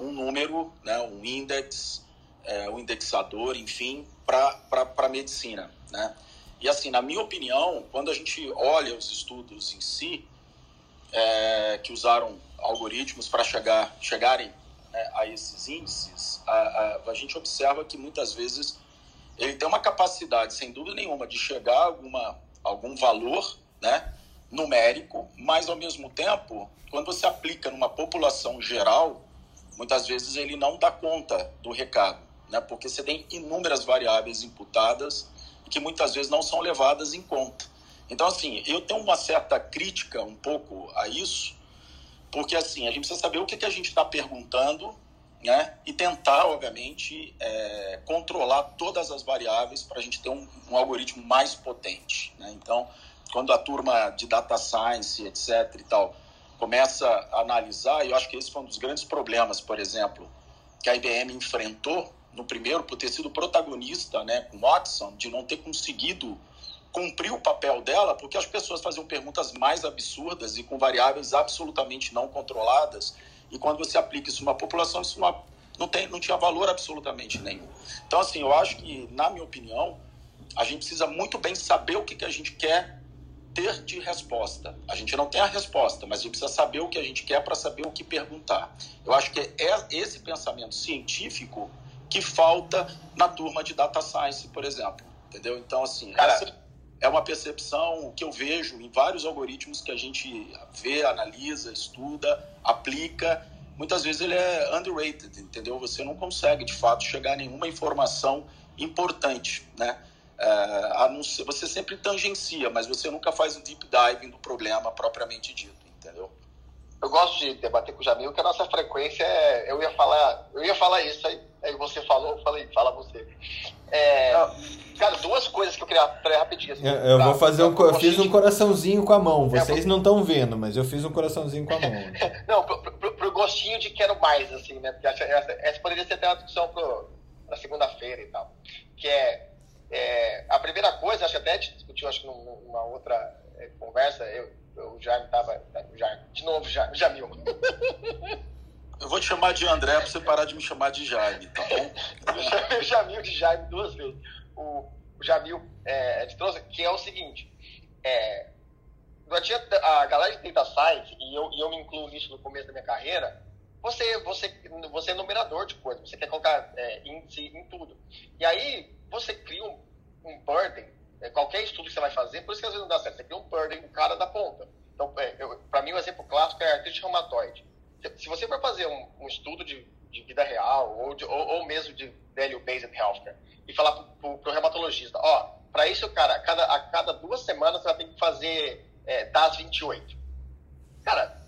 Speaker 8: um número, né, um index, é, um indexador, enfim, para a medicina. Né? E assim, na minha opinião, quando a gente olha os estudos em si, é, que usaram algoritmos para chegar, chegarem né, a esses índices, a, a, a gente observa que muitas vezes ele tem uma capacidade, sem dúvida nenhuma, de chegar a alguma, algum valor né, numérico, mas ao mesmo tempo, quando você aplica numa população geral, muitas vezes ele não dá conta do recado, né, porque você tem inúmeras variáveis imputadas que muitas vezes não são levadas em conta. Então, assim, eu tenho uma certa crítica um pouco a isso, porque assim, a gente precisa saber o que, que a gente está perguntando né? e tentar, obviamente, é, controlar todas as variáveis para a gente ter um, um, algoritmo mais potente. Né? Então, quando a turma de data science, etc. e tal, começa a analisar, eu acho que esse foi um dos grandes problemas, por exemplo, que a IBM enfrentou no primeiro, por ter sido protagonista né, com Watson, de não ter conseguido cumprir o papel dela, porque as pessoas faziam perguntas mais absurdas e com variáveis absolutamente não controladas e quando você aplica isso numa população, isso não, não, tem, não tinha valor absolutamente nenhum. Então, assim, eu acho que, na minha opinião, a gente precisa muito bem saber o que, que a gente quer ter de resposta. A gente não tem a resposta, mas a gente precisa saber o que a gente quer para saber o que perguntar. Eu acho que é esse pensamento científico que falta na turma de data science, por exemplo. Entendeu? Então, assim, Cara, essa é uma percepção que eu vejo em vários algoritmos que a gente vê, analisa, estuda, aplica. Muitas vezes ele é underrated, entendeu? Você não consegue, de fato, chegar a nenhuma informação importante, né? É, você sempre tangencia, mas você nunca faz um deep dive no problema propriamente dito?
Speaker 11: Eu gosto de debater com o Jamil, que a nossa frequência é. Eu ia falar, eu ia falar isso, aí, aí você falou, eu falei, fala você. É, cara, duas coisas que eu queria falar rapidinho. Assim,
Speaker 1: eu, eu tá? vou fazer um. Eu fiz um coraçãozinho com a mão. É, Vocês é, não estão vendo, mas eu fiz um coraçãozinho com a mão.
Speaker 11: não, pro, pro, pro, gostinho de quero mais, assim, né? Porque essa, essa, poderia ser até uma discussão pro, pra segunda-feira e tal. Que é, é, A primeira coisa, acho que até a gente discutiu, acho que numa outra é, conversa, eu o Jaime tava. Jaime, de novo, Jaime, Jamil.
Speaker 8: Eu vou te chamar de André pra você parar de me chamar de Jaime, tá bom?
Speaker 11: eu Jamil de Jaime duas vezes. O, o Jamil é, te trouxe, que é o seguinte. É, durante a galera de Data Science, e eu, e eu me incluo nisso no começo da minha carreira, você, você, você é numerador de coisas, você quer colocar é, índice em tudo. E aí você cria um, um burden é, qualquer estudo que você vai fazer, por isso que às vezes não dá certo. Você cria um burden, o cara da ponta. Então, é, para mim, o um exemplo clássico é artrite reumatoide. Se você for fazer um, um estudo de, de, vida real ou, de, ou, ou mesmo de value-based healthcare e falar para o reumatologista, ó, para isso, cara, a cada, a cada duas semanas você vai ter que fazer é, DAS 28. Cara,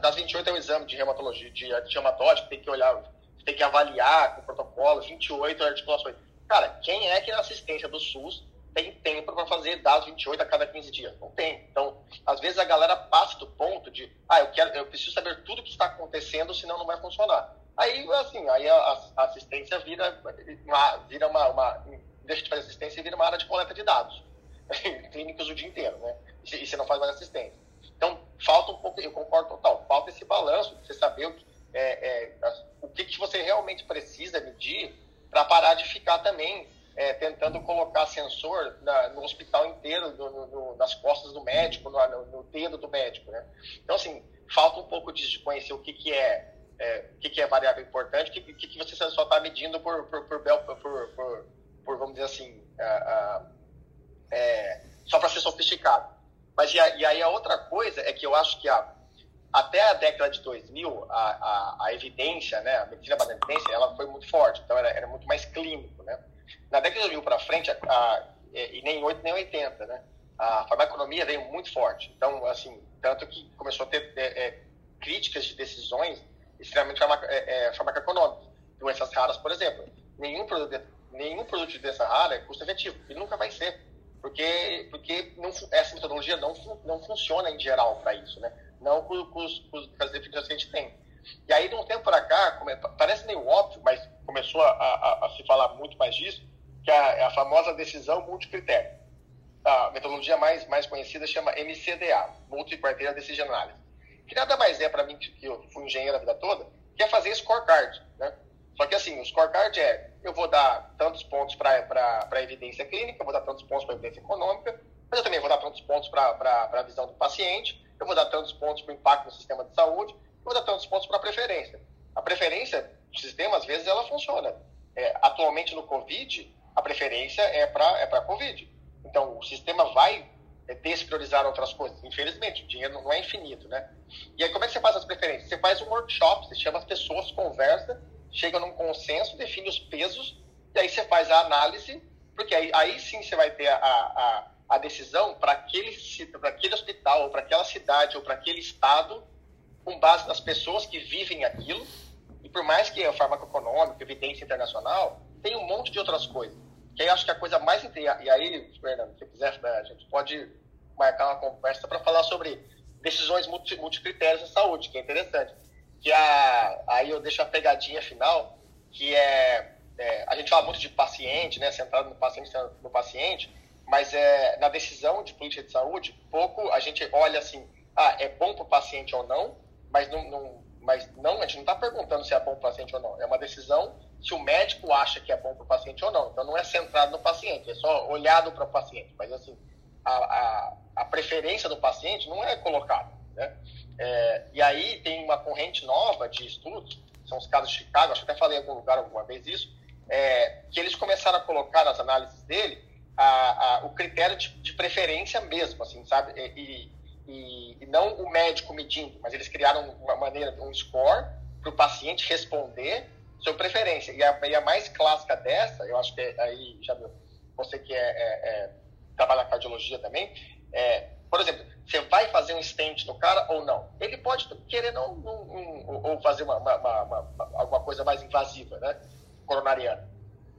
Speaker 11: DAS 28 é um exame de reumatologia, de artrite reumatóide, tem que olhar, tem que avaliar com protocolo, 28 é articulações Cara, quem é que na assistência do SUS tem tempo para fazer dados 28 a cada 15 dias? Não tem. Então, às vezes a galera passa do ponto de, ah, eu quero, eu preciso saber tudo que está acontecendo, senão não vai funcionar. Aí, assim, aí a, a assistência vira, uma, vira uma, uma, deixa de fazer assistência e vira uma área de coleta de dados. Clínicos o dia inteiro, né? E você não faz mais assistência. Então, falta um pouco, eu concordo total, falta esse balanço, você saber o que, é, é, o que, que você realmente precisa medir para parar de ficar também é, tentando colocar sensor na, no hospital inteiro, no, no, nas costas do médico, no, no, dedo do médico, né? Então, assim, falta um pouco disso, de conhecer o que, que é, é o que, que é variável importante, o que, que, que você só está medindo por, por, por, por, por, vamos dizer assim, é, só para ser sofisticado. Mas e, a, e, aí a outra coisa é que eu acho que a, até a década de 2000, a, a, a evidência, né, a medicina baseada em evidência, ela foi muito forte, então era, era muito mais clínico, né? Na década de 2000 para frente, a, e nem 8 nem 80, né? A farmaconomia veio muito forte. Então, assim, tanto que começou a ter é, é, críticas de decisões extremamente farmac, é, é, farmacoeconômicas. Doenças raras, por exemplo. Nenhum produto, nenhum produto de doença rara é custo efetivo. Ele nunca vai ser. Porque, porque não, essa metodologia não, não funciona em geral para isso, né? Não com, com, com, as definições que a gente tem. E aí, de um tempo para cá, parece meio óbvio, mas começou a, a, a, se falar muito mais disso, que é a famosa decisão multicritério. A metodologia mais, mais conhecida chama MCDA, Multi-Criteria Decision Analysis, que nada mais é para mim, que eu fui engenheiro a vida toda, que é fazer scorecard, né? Só que assim, o scorecard é, eu vou dar tantos pontos para a evidência clínica, eu vou dar tantos pontos para a evidência econômica, mas eu também vou dar tantos pontos para a visão do paciente, eu vou dar tantos pontos para o impacto no sistema de saúde, vou dar tantos pontos para preferência. A preferência do sistema, às vezes, ela funciona. É, atualmente, no COVID, a preferência é para é a COVID. Então, o sistema vai é, despriorizar outras coisas. Infelizmente, o dinheiro não é infinito, né? E aí, como é que você faz as preferências? Você faz um workshop, você chama as pessoas, conversa, chega num consenso, define os pesos, e aí você faz a análise, porque aí, aí sim você vai ter a, a, a decisão para aquele, aquele hospital, ou para aquela cidade, ou para aquele estado, com base nas pessoas que vivem aquilo, e por mais que a farmacoeconômica, evidência internacional, tem um monte de outras coisas. Que aí acho que a coisa mais. E aí, Fernando, se quiser, a gente pode marcar uma conversa para falar sobre decisões multi, multicritérios em saúde, que é interessante. Que a, aí eu deixo a pegadinha final, que é, é a gente fala muito de paciente, né, centrado no paciente, no paciente, mas é, na decisão de política de saúde, pouco a gente olha assim, ah, é bom para o paciente ou não, mas não, não, mas não, a gente não está perguntando se é bom para o paciente ou não. É uma decisão se o médico acha que é bom para o paciente ou não. Então não é centrado no paciente, é só olhado para o paciente. Mas assim, a, a, a, preferência do paciente não é colocada. Né? É, e aí tem uma corrente nova de estudos, são os casos de Chicago, acho que até falei em algum lugar alguma vez isso, é, que eles começaram a colocar nas análises dele a, o critério de, de, preferência mesmo, assim, sabe? E, e, e, não o médico medindo, mas eles criaram uma maneira, um score para o paciente responder sua preferência. E a, e a, mais clássica dessa, eu acho que é, aí já você que é, é, é, trabalha na cardiologia também, é, por exemplo, você vai fazer um stent no cara ou não? Ele pode querer não, não, não ou fazer uma, uma, uma, alguma coisa mais invasiva, né? Coronariana.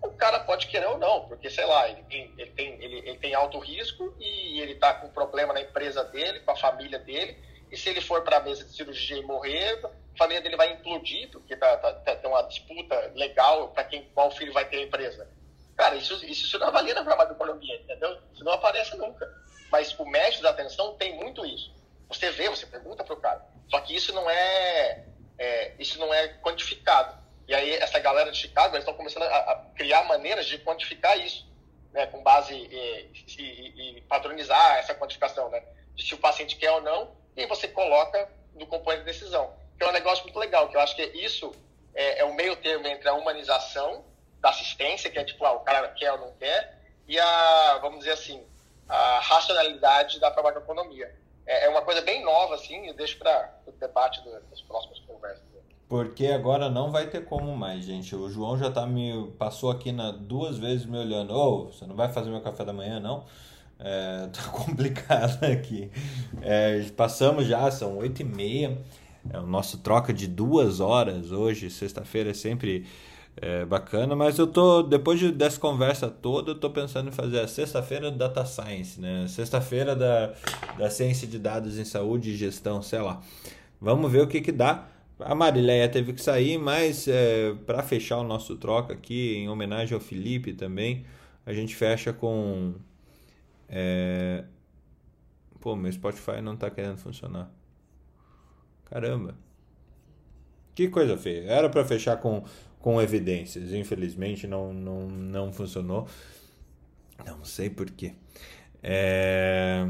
Speaker 11: O cara pode querer ou não, porque, sei lá, ele tem, ele tem, ele, ele tem alto risco e ele está com problema na empresa dele, com a família dele, e se ele for para a mesa de cirurgia e morrer, a família dele vai implodir, porque tá, tá, tá tem uma disputa legal para quem qual filho vai ter a empresa. Cara, isso, isso, isso não avalia na farmacologia, entendeu? Isso não aparece nunca. Mas o médico da atenção tem muito isso. Você vê, você pergunta para o cara. Só que isso não é, é, isso não é quantificado. E aí essa galera de Chicago eles estão começando a, a, criar maneiras de quantificar isso, né, com base e, e, e padronizar essa quantificação, né, de se o paciente quer ou não e você coloca no componente de decisão. Que é um negócio muito legal, que eu acho que isso é, é o meio termo entre a humanização da assistência, que é tipo, ah, o cara quer ou não quer, e a, vamos dizer assim, a racionalidade da farmacoeconomia. É, é uma coisa bem nova, assim, e deixo para o debate do, das próximas conversas.
Speaker 1: Porque agora não vai ter como mais, gente. O João já tá me passou aqui na duas vezes me olhando. Ô, oh, você não vai fazer meu café da manhã, não? É, tá complicado aqui. É, passamos já, são oito e meia. É o nosso troca de duas horas hoje, sexta-feira, é sempre é bacana, mas eu tô, depois de, dessa conversa toda, eu tô pensando em fazer a sexta-feira do Data Science, né? Sexta-feira da, da ciência de dados em saúde e gestão, sei lá. Vamos ver o que que dá. A Marileia teve que sair, mas é, para fechar o nosso troca aqui, em homenagem ao Felipe também, a gente fecha com. É... Pô, meu Spotify não tá querendo funcionar. Caramba. Que coisa feia. Era para fechar com, com evidências. Infelizmente não, não, não funcionou. Não sei porquê. É...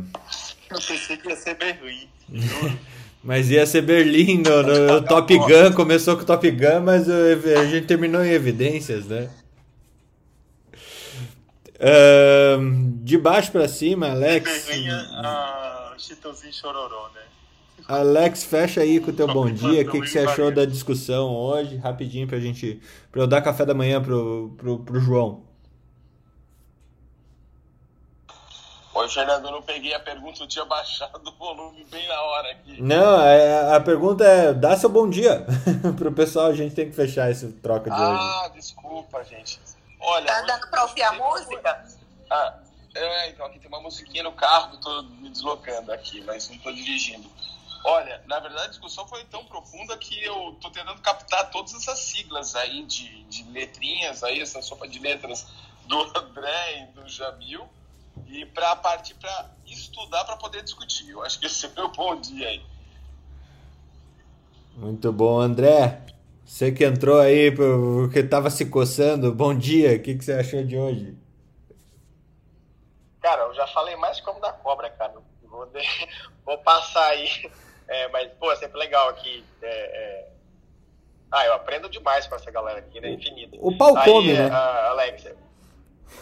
Speaker 3: Eu pensei que ia ser Berlim.
Speaker 1: mas ia ser Berlim no, no Top Gun. Começou com Top Gun, mas a gente terminou em evidências, né? Uh, de baixo para cima, Alex.
Speaker 3: Berlim, Chitãozinho Chororó, né?
Speaker 1: Alex, fecha aí com o teu bom dia. O que, que você achou da discussão hoje? Rapidinho pra gente. pra eu dar café da manhã pro, pro, pro João.
Speaker 11: Oi, Fernando, eu não peguei a pergunta, eu tinha baixado o volume bem na hora aqui.
Speaker 1: Não, a, é, a pergunta é: dá seu bom dia pro pessoal, a gente tem que fechar esse troca de
Speaker 11: ah,
Speaker 1: hoje.
Speaker 11: Ah, desculpa, gente. Olha.
Speaker 7: Tá dando pra ouvir a música?
Speaker 11: Ah, é, então aqui tem uma musiquinha no carro, tô me deslocando aqui, mas não tô dirigindo. Olha, na verdade a discussão foi tão profunda que eu tô tentando captar todas essas siglas aí de, de letrinhas, aí essa sopa de letras do André e do Jamil, e para partir para estudar para poder discutir. Eu acho que esse é o meu bom dia aí.
Speaker 1: Muito bom, André. Você que entrou aí porque estava se coçando, bom dia. O que, que você achou de hoje?
Speaker 11: Cara, eu já falei mais como da cobra, cara. Vou, de... Vou passar aí é, mas, pô, é sempre legal aqui. É, é... Ah, eu aprendo demais com essa galera aqui, né? Infinito.
Speaker 1: O pau Aí, come, né?
Speaker 11: A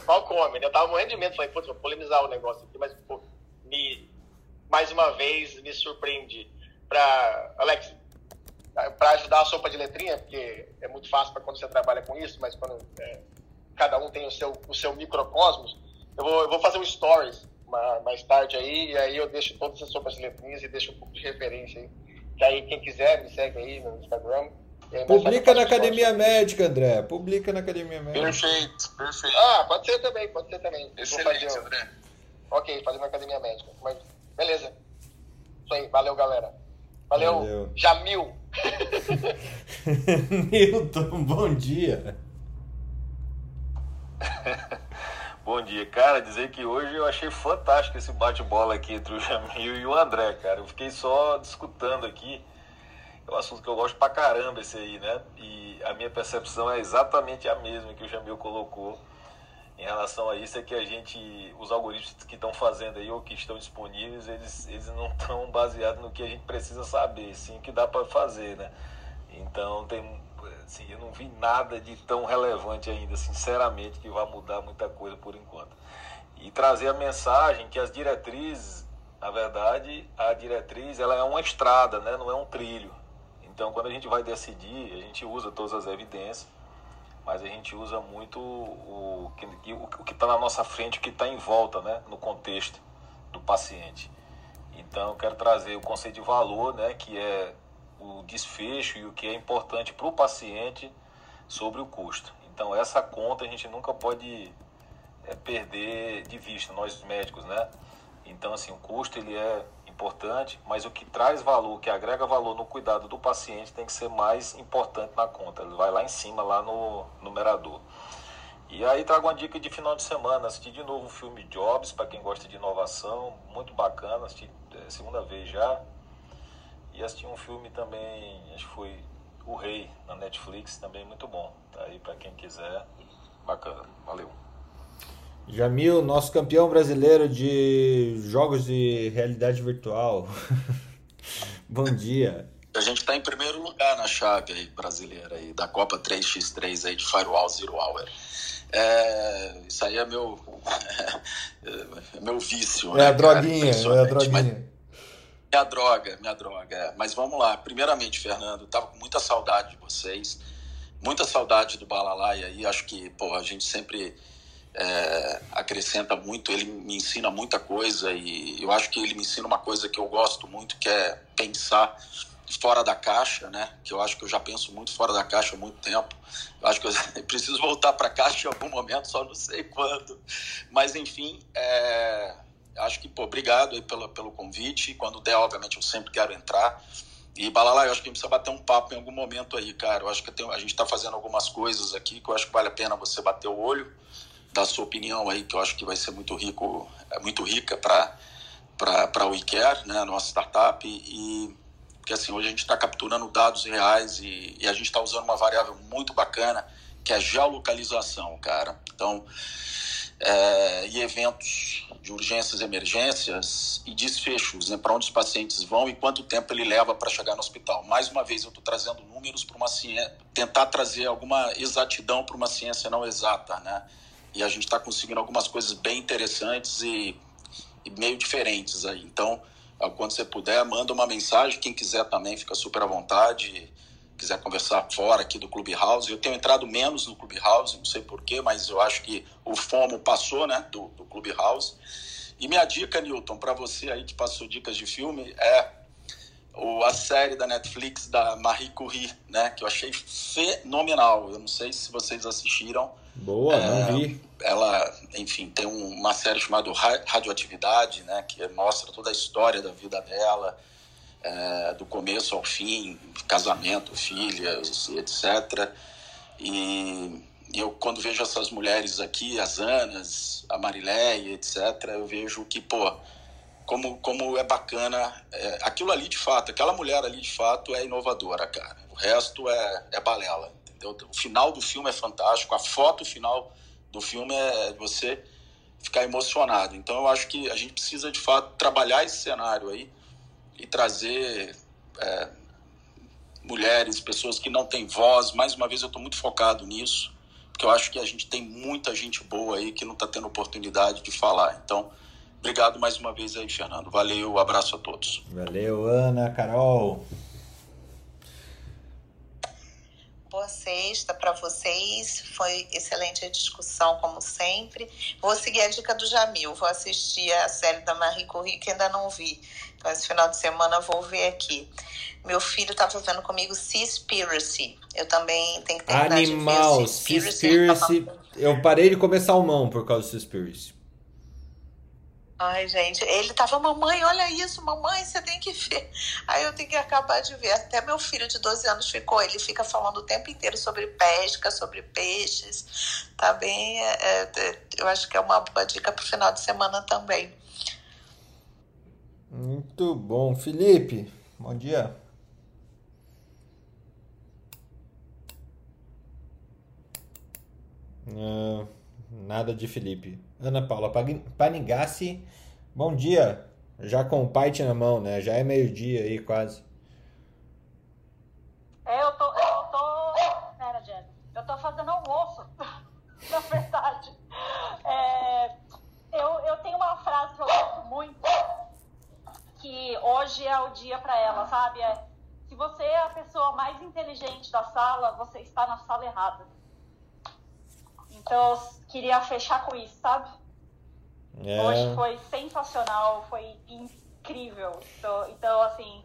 Speaker 11: Pau come, né? Eu tava morrendo de medo. Falei, putz, vou polemizar o negócio aqui, mas, pô, me, mais uma vez me surpreendi. Pra, Alex, para ajudar a sopa de letrinha, porque é muito fácil para quando você trabalha com isso, mas quando é, cada um tem o seu, o seu microcosmos, eu vou, eu vou fazer um stories mais tarde aí, e aí eu deixo todas as sopas letrinhas e deixo um pouco de referência aí. Que aí quem quiser me segue aí no Instagram.
Speaker 1: Publica na Academia Médica, André. Publica na Academia Médica.
Speaker 11: Perfeito, perfeito. Ah, pode ser também, pode ser também.
Speaker 3: Excelente, André.
Speaker 11: Ok, fazer uma Academia Médica. Mas, beleza. Isso aí, valeu, galera. Valeu, valeu. Jamil.
Speaker 1: Milton, bom dia.
Speaker 10: Bom dia, cara. Dizer que hoje eu achei fantástico esse bate-bola aqui entre o Jamil e o André, cara. Eu fiquei só discutando aqui. É um assunto que eu gosto pra caramba esse aí, né? E a minha percepção é exatamente a mesma que o Jamil colocou em relação a isso, é que a gente, os algoritmos que estão fazendo aí ou que estão disponíveis, eles, eles não estão baseados no que a gente precisa saber, sim que dá para fazer, né? Então tem assim, eu não vi nada de tão relevante ainda, sinceramente, que vai mudar muita coisa por enquanto. E trazer a mensagem que as diretrizes, na verdade, a diretriz ela é uma estrada, né? não é um trilho. Então, quando a gente vai decidir, a gente usa todas as evidências, mas a gente usa muito o, o, que está na nossa frente, o que está em volta, né? no contexto do paciente. Então, eu quero trazer o conceito de valor, né? que é o desfecho e o que é importante para o paciente sobre o custo. Então essa conta a gente nunca pode é, perder de vista, nós médicos, né? Então assim, o custo ele é importante, mas o que traz valor, que agrega valor no cuidado do paciente tem que ser mais importante na conta. Ele vai lá em cima, lá no numerador. E aí trago uma dica de final de semana, assistir de novo o filme Jobs, para quem gosta de inovação, muito bacana, assisti é, segunda vez já, e assisti um filme também, acho que foi O Rei, na Netflix, também muito bom. Tá aí para quem quiser. Bacana. Valeu.
Speaker 1: Jamil, nosso campeão brasileiro de jogos de realidade virtual. bom dia.
Speaker 8: A gente está em primeiro lugar na chave aí, brasileira aí, da Copa 3x3 aí de Firewall Zero Hour. É, isso aí é meu, é, meu vício.
Speaker 1: É né, a droguinha, é a droguinha.
Speaker 8: Minha droga, minha droga. Mas vamos lá. Primeiramente, Fernando, tava com muita saudade de vocês, muita saudade do Balalaia aí. Acho que, pô, a gente sempre é, acrescenta muito, ele me ensina muita coisa e eu acho que ele me ensina uma coisa que eu gosto muito, que é pensar fora da caixa, né? Que eu acho que eu já penso muito fora da caixa há muito tempo. Eu acho que eu preciso voltar para a caixa em algum momento, só não sei quando. Mas enfim, é, acho que pô, obrigado aí pelo, pelo convite. Quando der, obviamente, eu sempre quero entrar. E Balala, eu acho que a gente precisa bater um papo em algum momento aí, cara. Eu acho que a gente está fazendo algumas coisas aqui que eu acho que vale a pena você bater o olho, dar sua opinião aí, que eu acho que vai ser muito rico, é muito rica para para o WeCare, né, a nossa startup, e porque assim, hoje a gente está capturando dados reais e, e a gente está usando uma variável muito bacana, que é geolocalização, cara. Então, é, e eventos de urgências, emergências e desfechos, né, para onde os pacientes vão e quanto tempo ele leva para chegar no hospital. Mais uma vez, eu estou trazendo números para uma ciência, tentar trazer alguma exatidão para uma ciência não exata, né? E a gente está conseguindo algumas coisas bem interessantes e, e meio diferentes aí. Então, quando você puder, manda uma mensagem. Quem quiser também, fica super à vontade. Quiser conversar fora aqui do Clubhouse. Eu tenho entrado menos no Clubhouse, não sei porquê, mas eu acho que o FOMO passou, né, do, do Clubhouse. E minha dica, Newton, para você aí que passou dicas de filme, é o, a série da Netflix da Marie Curie, né, que eu achei fenomenal. Eu não sei se vocês assistiram.
Speaker 1: Boa, é, não vi.
Speaker 8: Ela, enfim, tem uma série chamada Radioatividade, né, que mostra toda a história da vida dela, é, do começo ao fim, casamento, filhas, etc. E eu, quando vejo essas mulheres aqui, as Anas, a Marileia, etc., eu vejo que, pô, como, como é bacana. É, aquilo ali, de fato, aquela mulher ali, de fato, é inovadora, cara. O resto é, é balela. O final do filme é fantástico, a foto final do filme é você ficar emocionado. Então eu acho que a gente precisa de fato trabalhar esse cenário aí e trazer é, mulheres, pessoas que não têm voz. Mais uma vez eu estou muito focado nisso, porque eu acho que a gente tem muita gente boa aí que não está tendo oportunidade de falar. Então obrigado mais uma vez aí, Fernando. Valeu, abraço a todos.
Speaker 1: Valeu, Ana, Carol.
Speaker 4: Boa sexta para vocês. Foi excelente a discussão, como sempre. Vou seguir a dica do Jamil. Vou assistir a série da Marie Curie, que ainda não vi. Então, esse final de semana vou ver aqui. Meu filho estava vendo comigo Seaspiracy. Eu também tenho que terminar
Speaker 1: Animal,
Speaker 4: de ver
Speaker 1: Seaspiracy. Eu parei de comer salmão por causa do Seaspiracy.
Speaker 4: Ai, gente, ele tava, mamãe, olha isso, mamãe, você tem que ver. Aí eu tenho que acabar de ver. Até meu filho de 12 anos ficou, ele fica falando o tempo inteiro sobre pesca, sobre peixes. Tá bem, é, é, eu acho que é uma boa dica pro final de semana também.
Speaker 1: Muito bom. Felipe, bom dia. Uh, nada de Felipe. Ana Paula Panigassi, bom dia. Já com o Python na mão, né? Já é meio-dia aí quase.
Speaker 2: É, eu tô. Eu tô. Pera, Jen. Eu tô fazendo almoço, na verdade. É, eu, eu tenho uma frase que eu gosto muito, que hoje é o dia para ela, sabe? É, se você é a pessoa mais inteligente da sala, você está na sala errada. Então, eu queria fechar com isso, sabe? É. Hoje foi sensacional, foi incrível. Então, então, assim,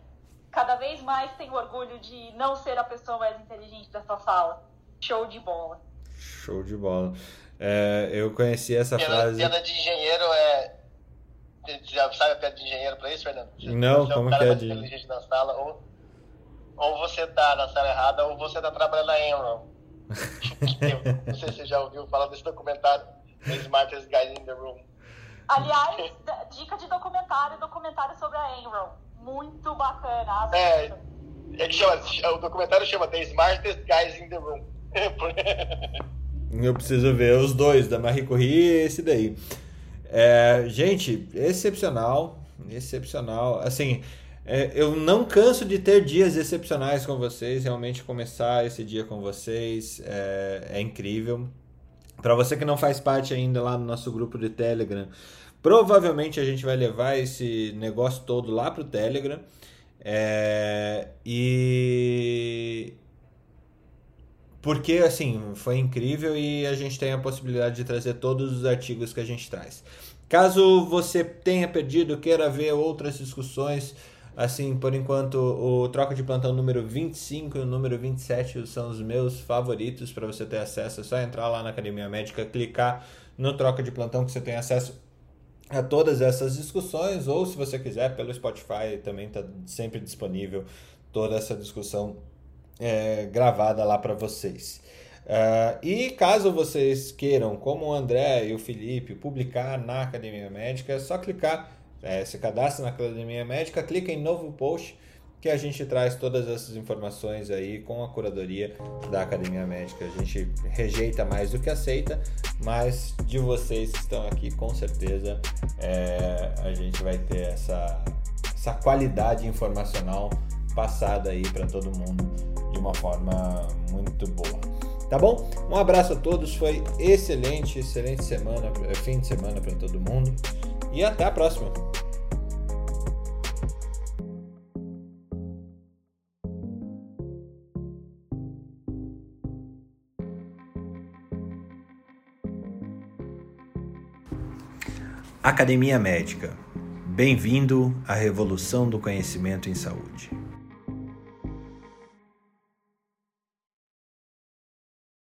Speaker 2: cada vez mais tenho orgulho de não ser a pessoa mais inteligente dessa sala. Show de bola.
Speaker 1: Show de bola. É, eu conheci essa piada, frase.
Speaker 11: Piada de engenheiro é. Já sabe a piada de engenheiro pra isso, Fernando?
Speaker 1: Não, como é que é de.
Speaker 11: inteligente na sala, ou, ou você tá na sala errada, ou você tá trabalhando na Enron não sei se você já ouviu falar desse documentário, The Smartest Guys in the Room.
Speaker 2: Aliás, dica de documentário, documentário sobre a Enron. Muito bacana.
Speaker 11: É, é que chama, o documentário chama The Smartest Guys in the Room.
Speaker 1: Eu preciso ver os dois, da Marie Curie e esse daí. É, gente, excepcional, excepcional. Assim, é, eu não canso de ter dias excepcionais com vocês. Realmente começar esse dia com vocês é, é incrível. Para você que não faz parte ainda lá no nosso grupo de Telegram, provavelmente a gente vai levar esse negócio todo lá pro Telegram. É, e porque assim foi incrível e a gente tem a possibilidade de trazer todos os artigos que a gente traz. Caso você tenha perdido, queira ver outras discussões Assim, por enquanto, o troca de plantão número 25 e o número 27 são os meus favoritos para você ter acesso. É só entrar lá na Academia Médica, clicar no troca de plantão que você tem acesso a todas essas discussões, ou se você quiser, pelo Spotify também está sempre disponível toda essa discussão é, gravada lá para vocês. Uh, e caso vocês queiram, como o André e o Felipe, publicar na Academia Médica, é só clicar é, se cadastra na Academia Médica, clica em novo post que a gente traz todas essas informações aí com a curadoria da Academia Médica. A gente rejeita mais do que aceita, mas de vocês que estão aqui, com certeza é, a gente vai ter essa, essa qualidade informacional passada aí para todo mundo de uma forma muito boa. Tá bom? Um abraço a todos, foi excelente, excelente semana, fim de semana para todo mundo e até a próxima. Academia Médica. Bem-vindo à revolução do conhecimento em saúde.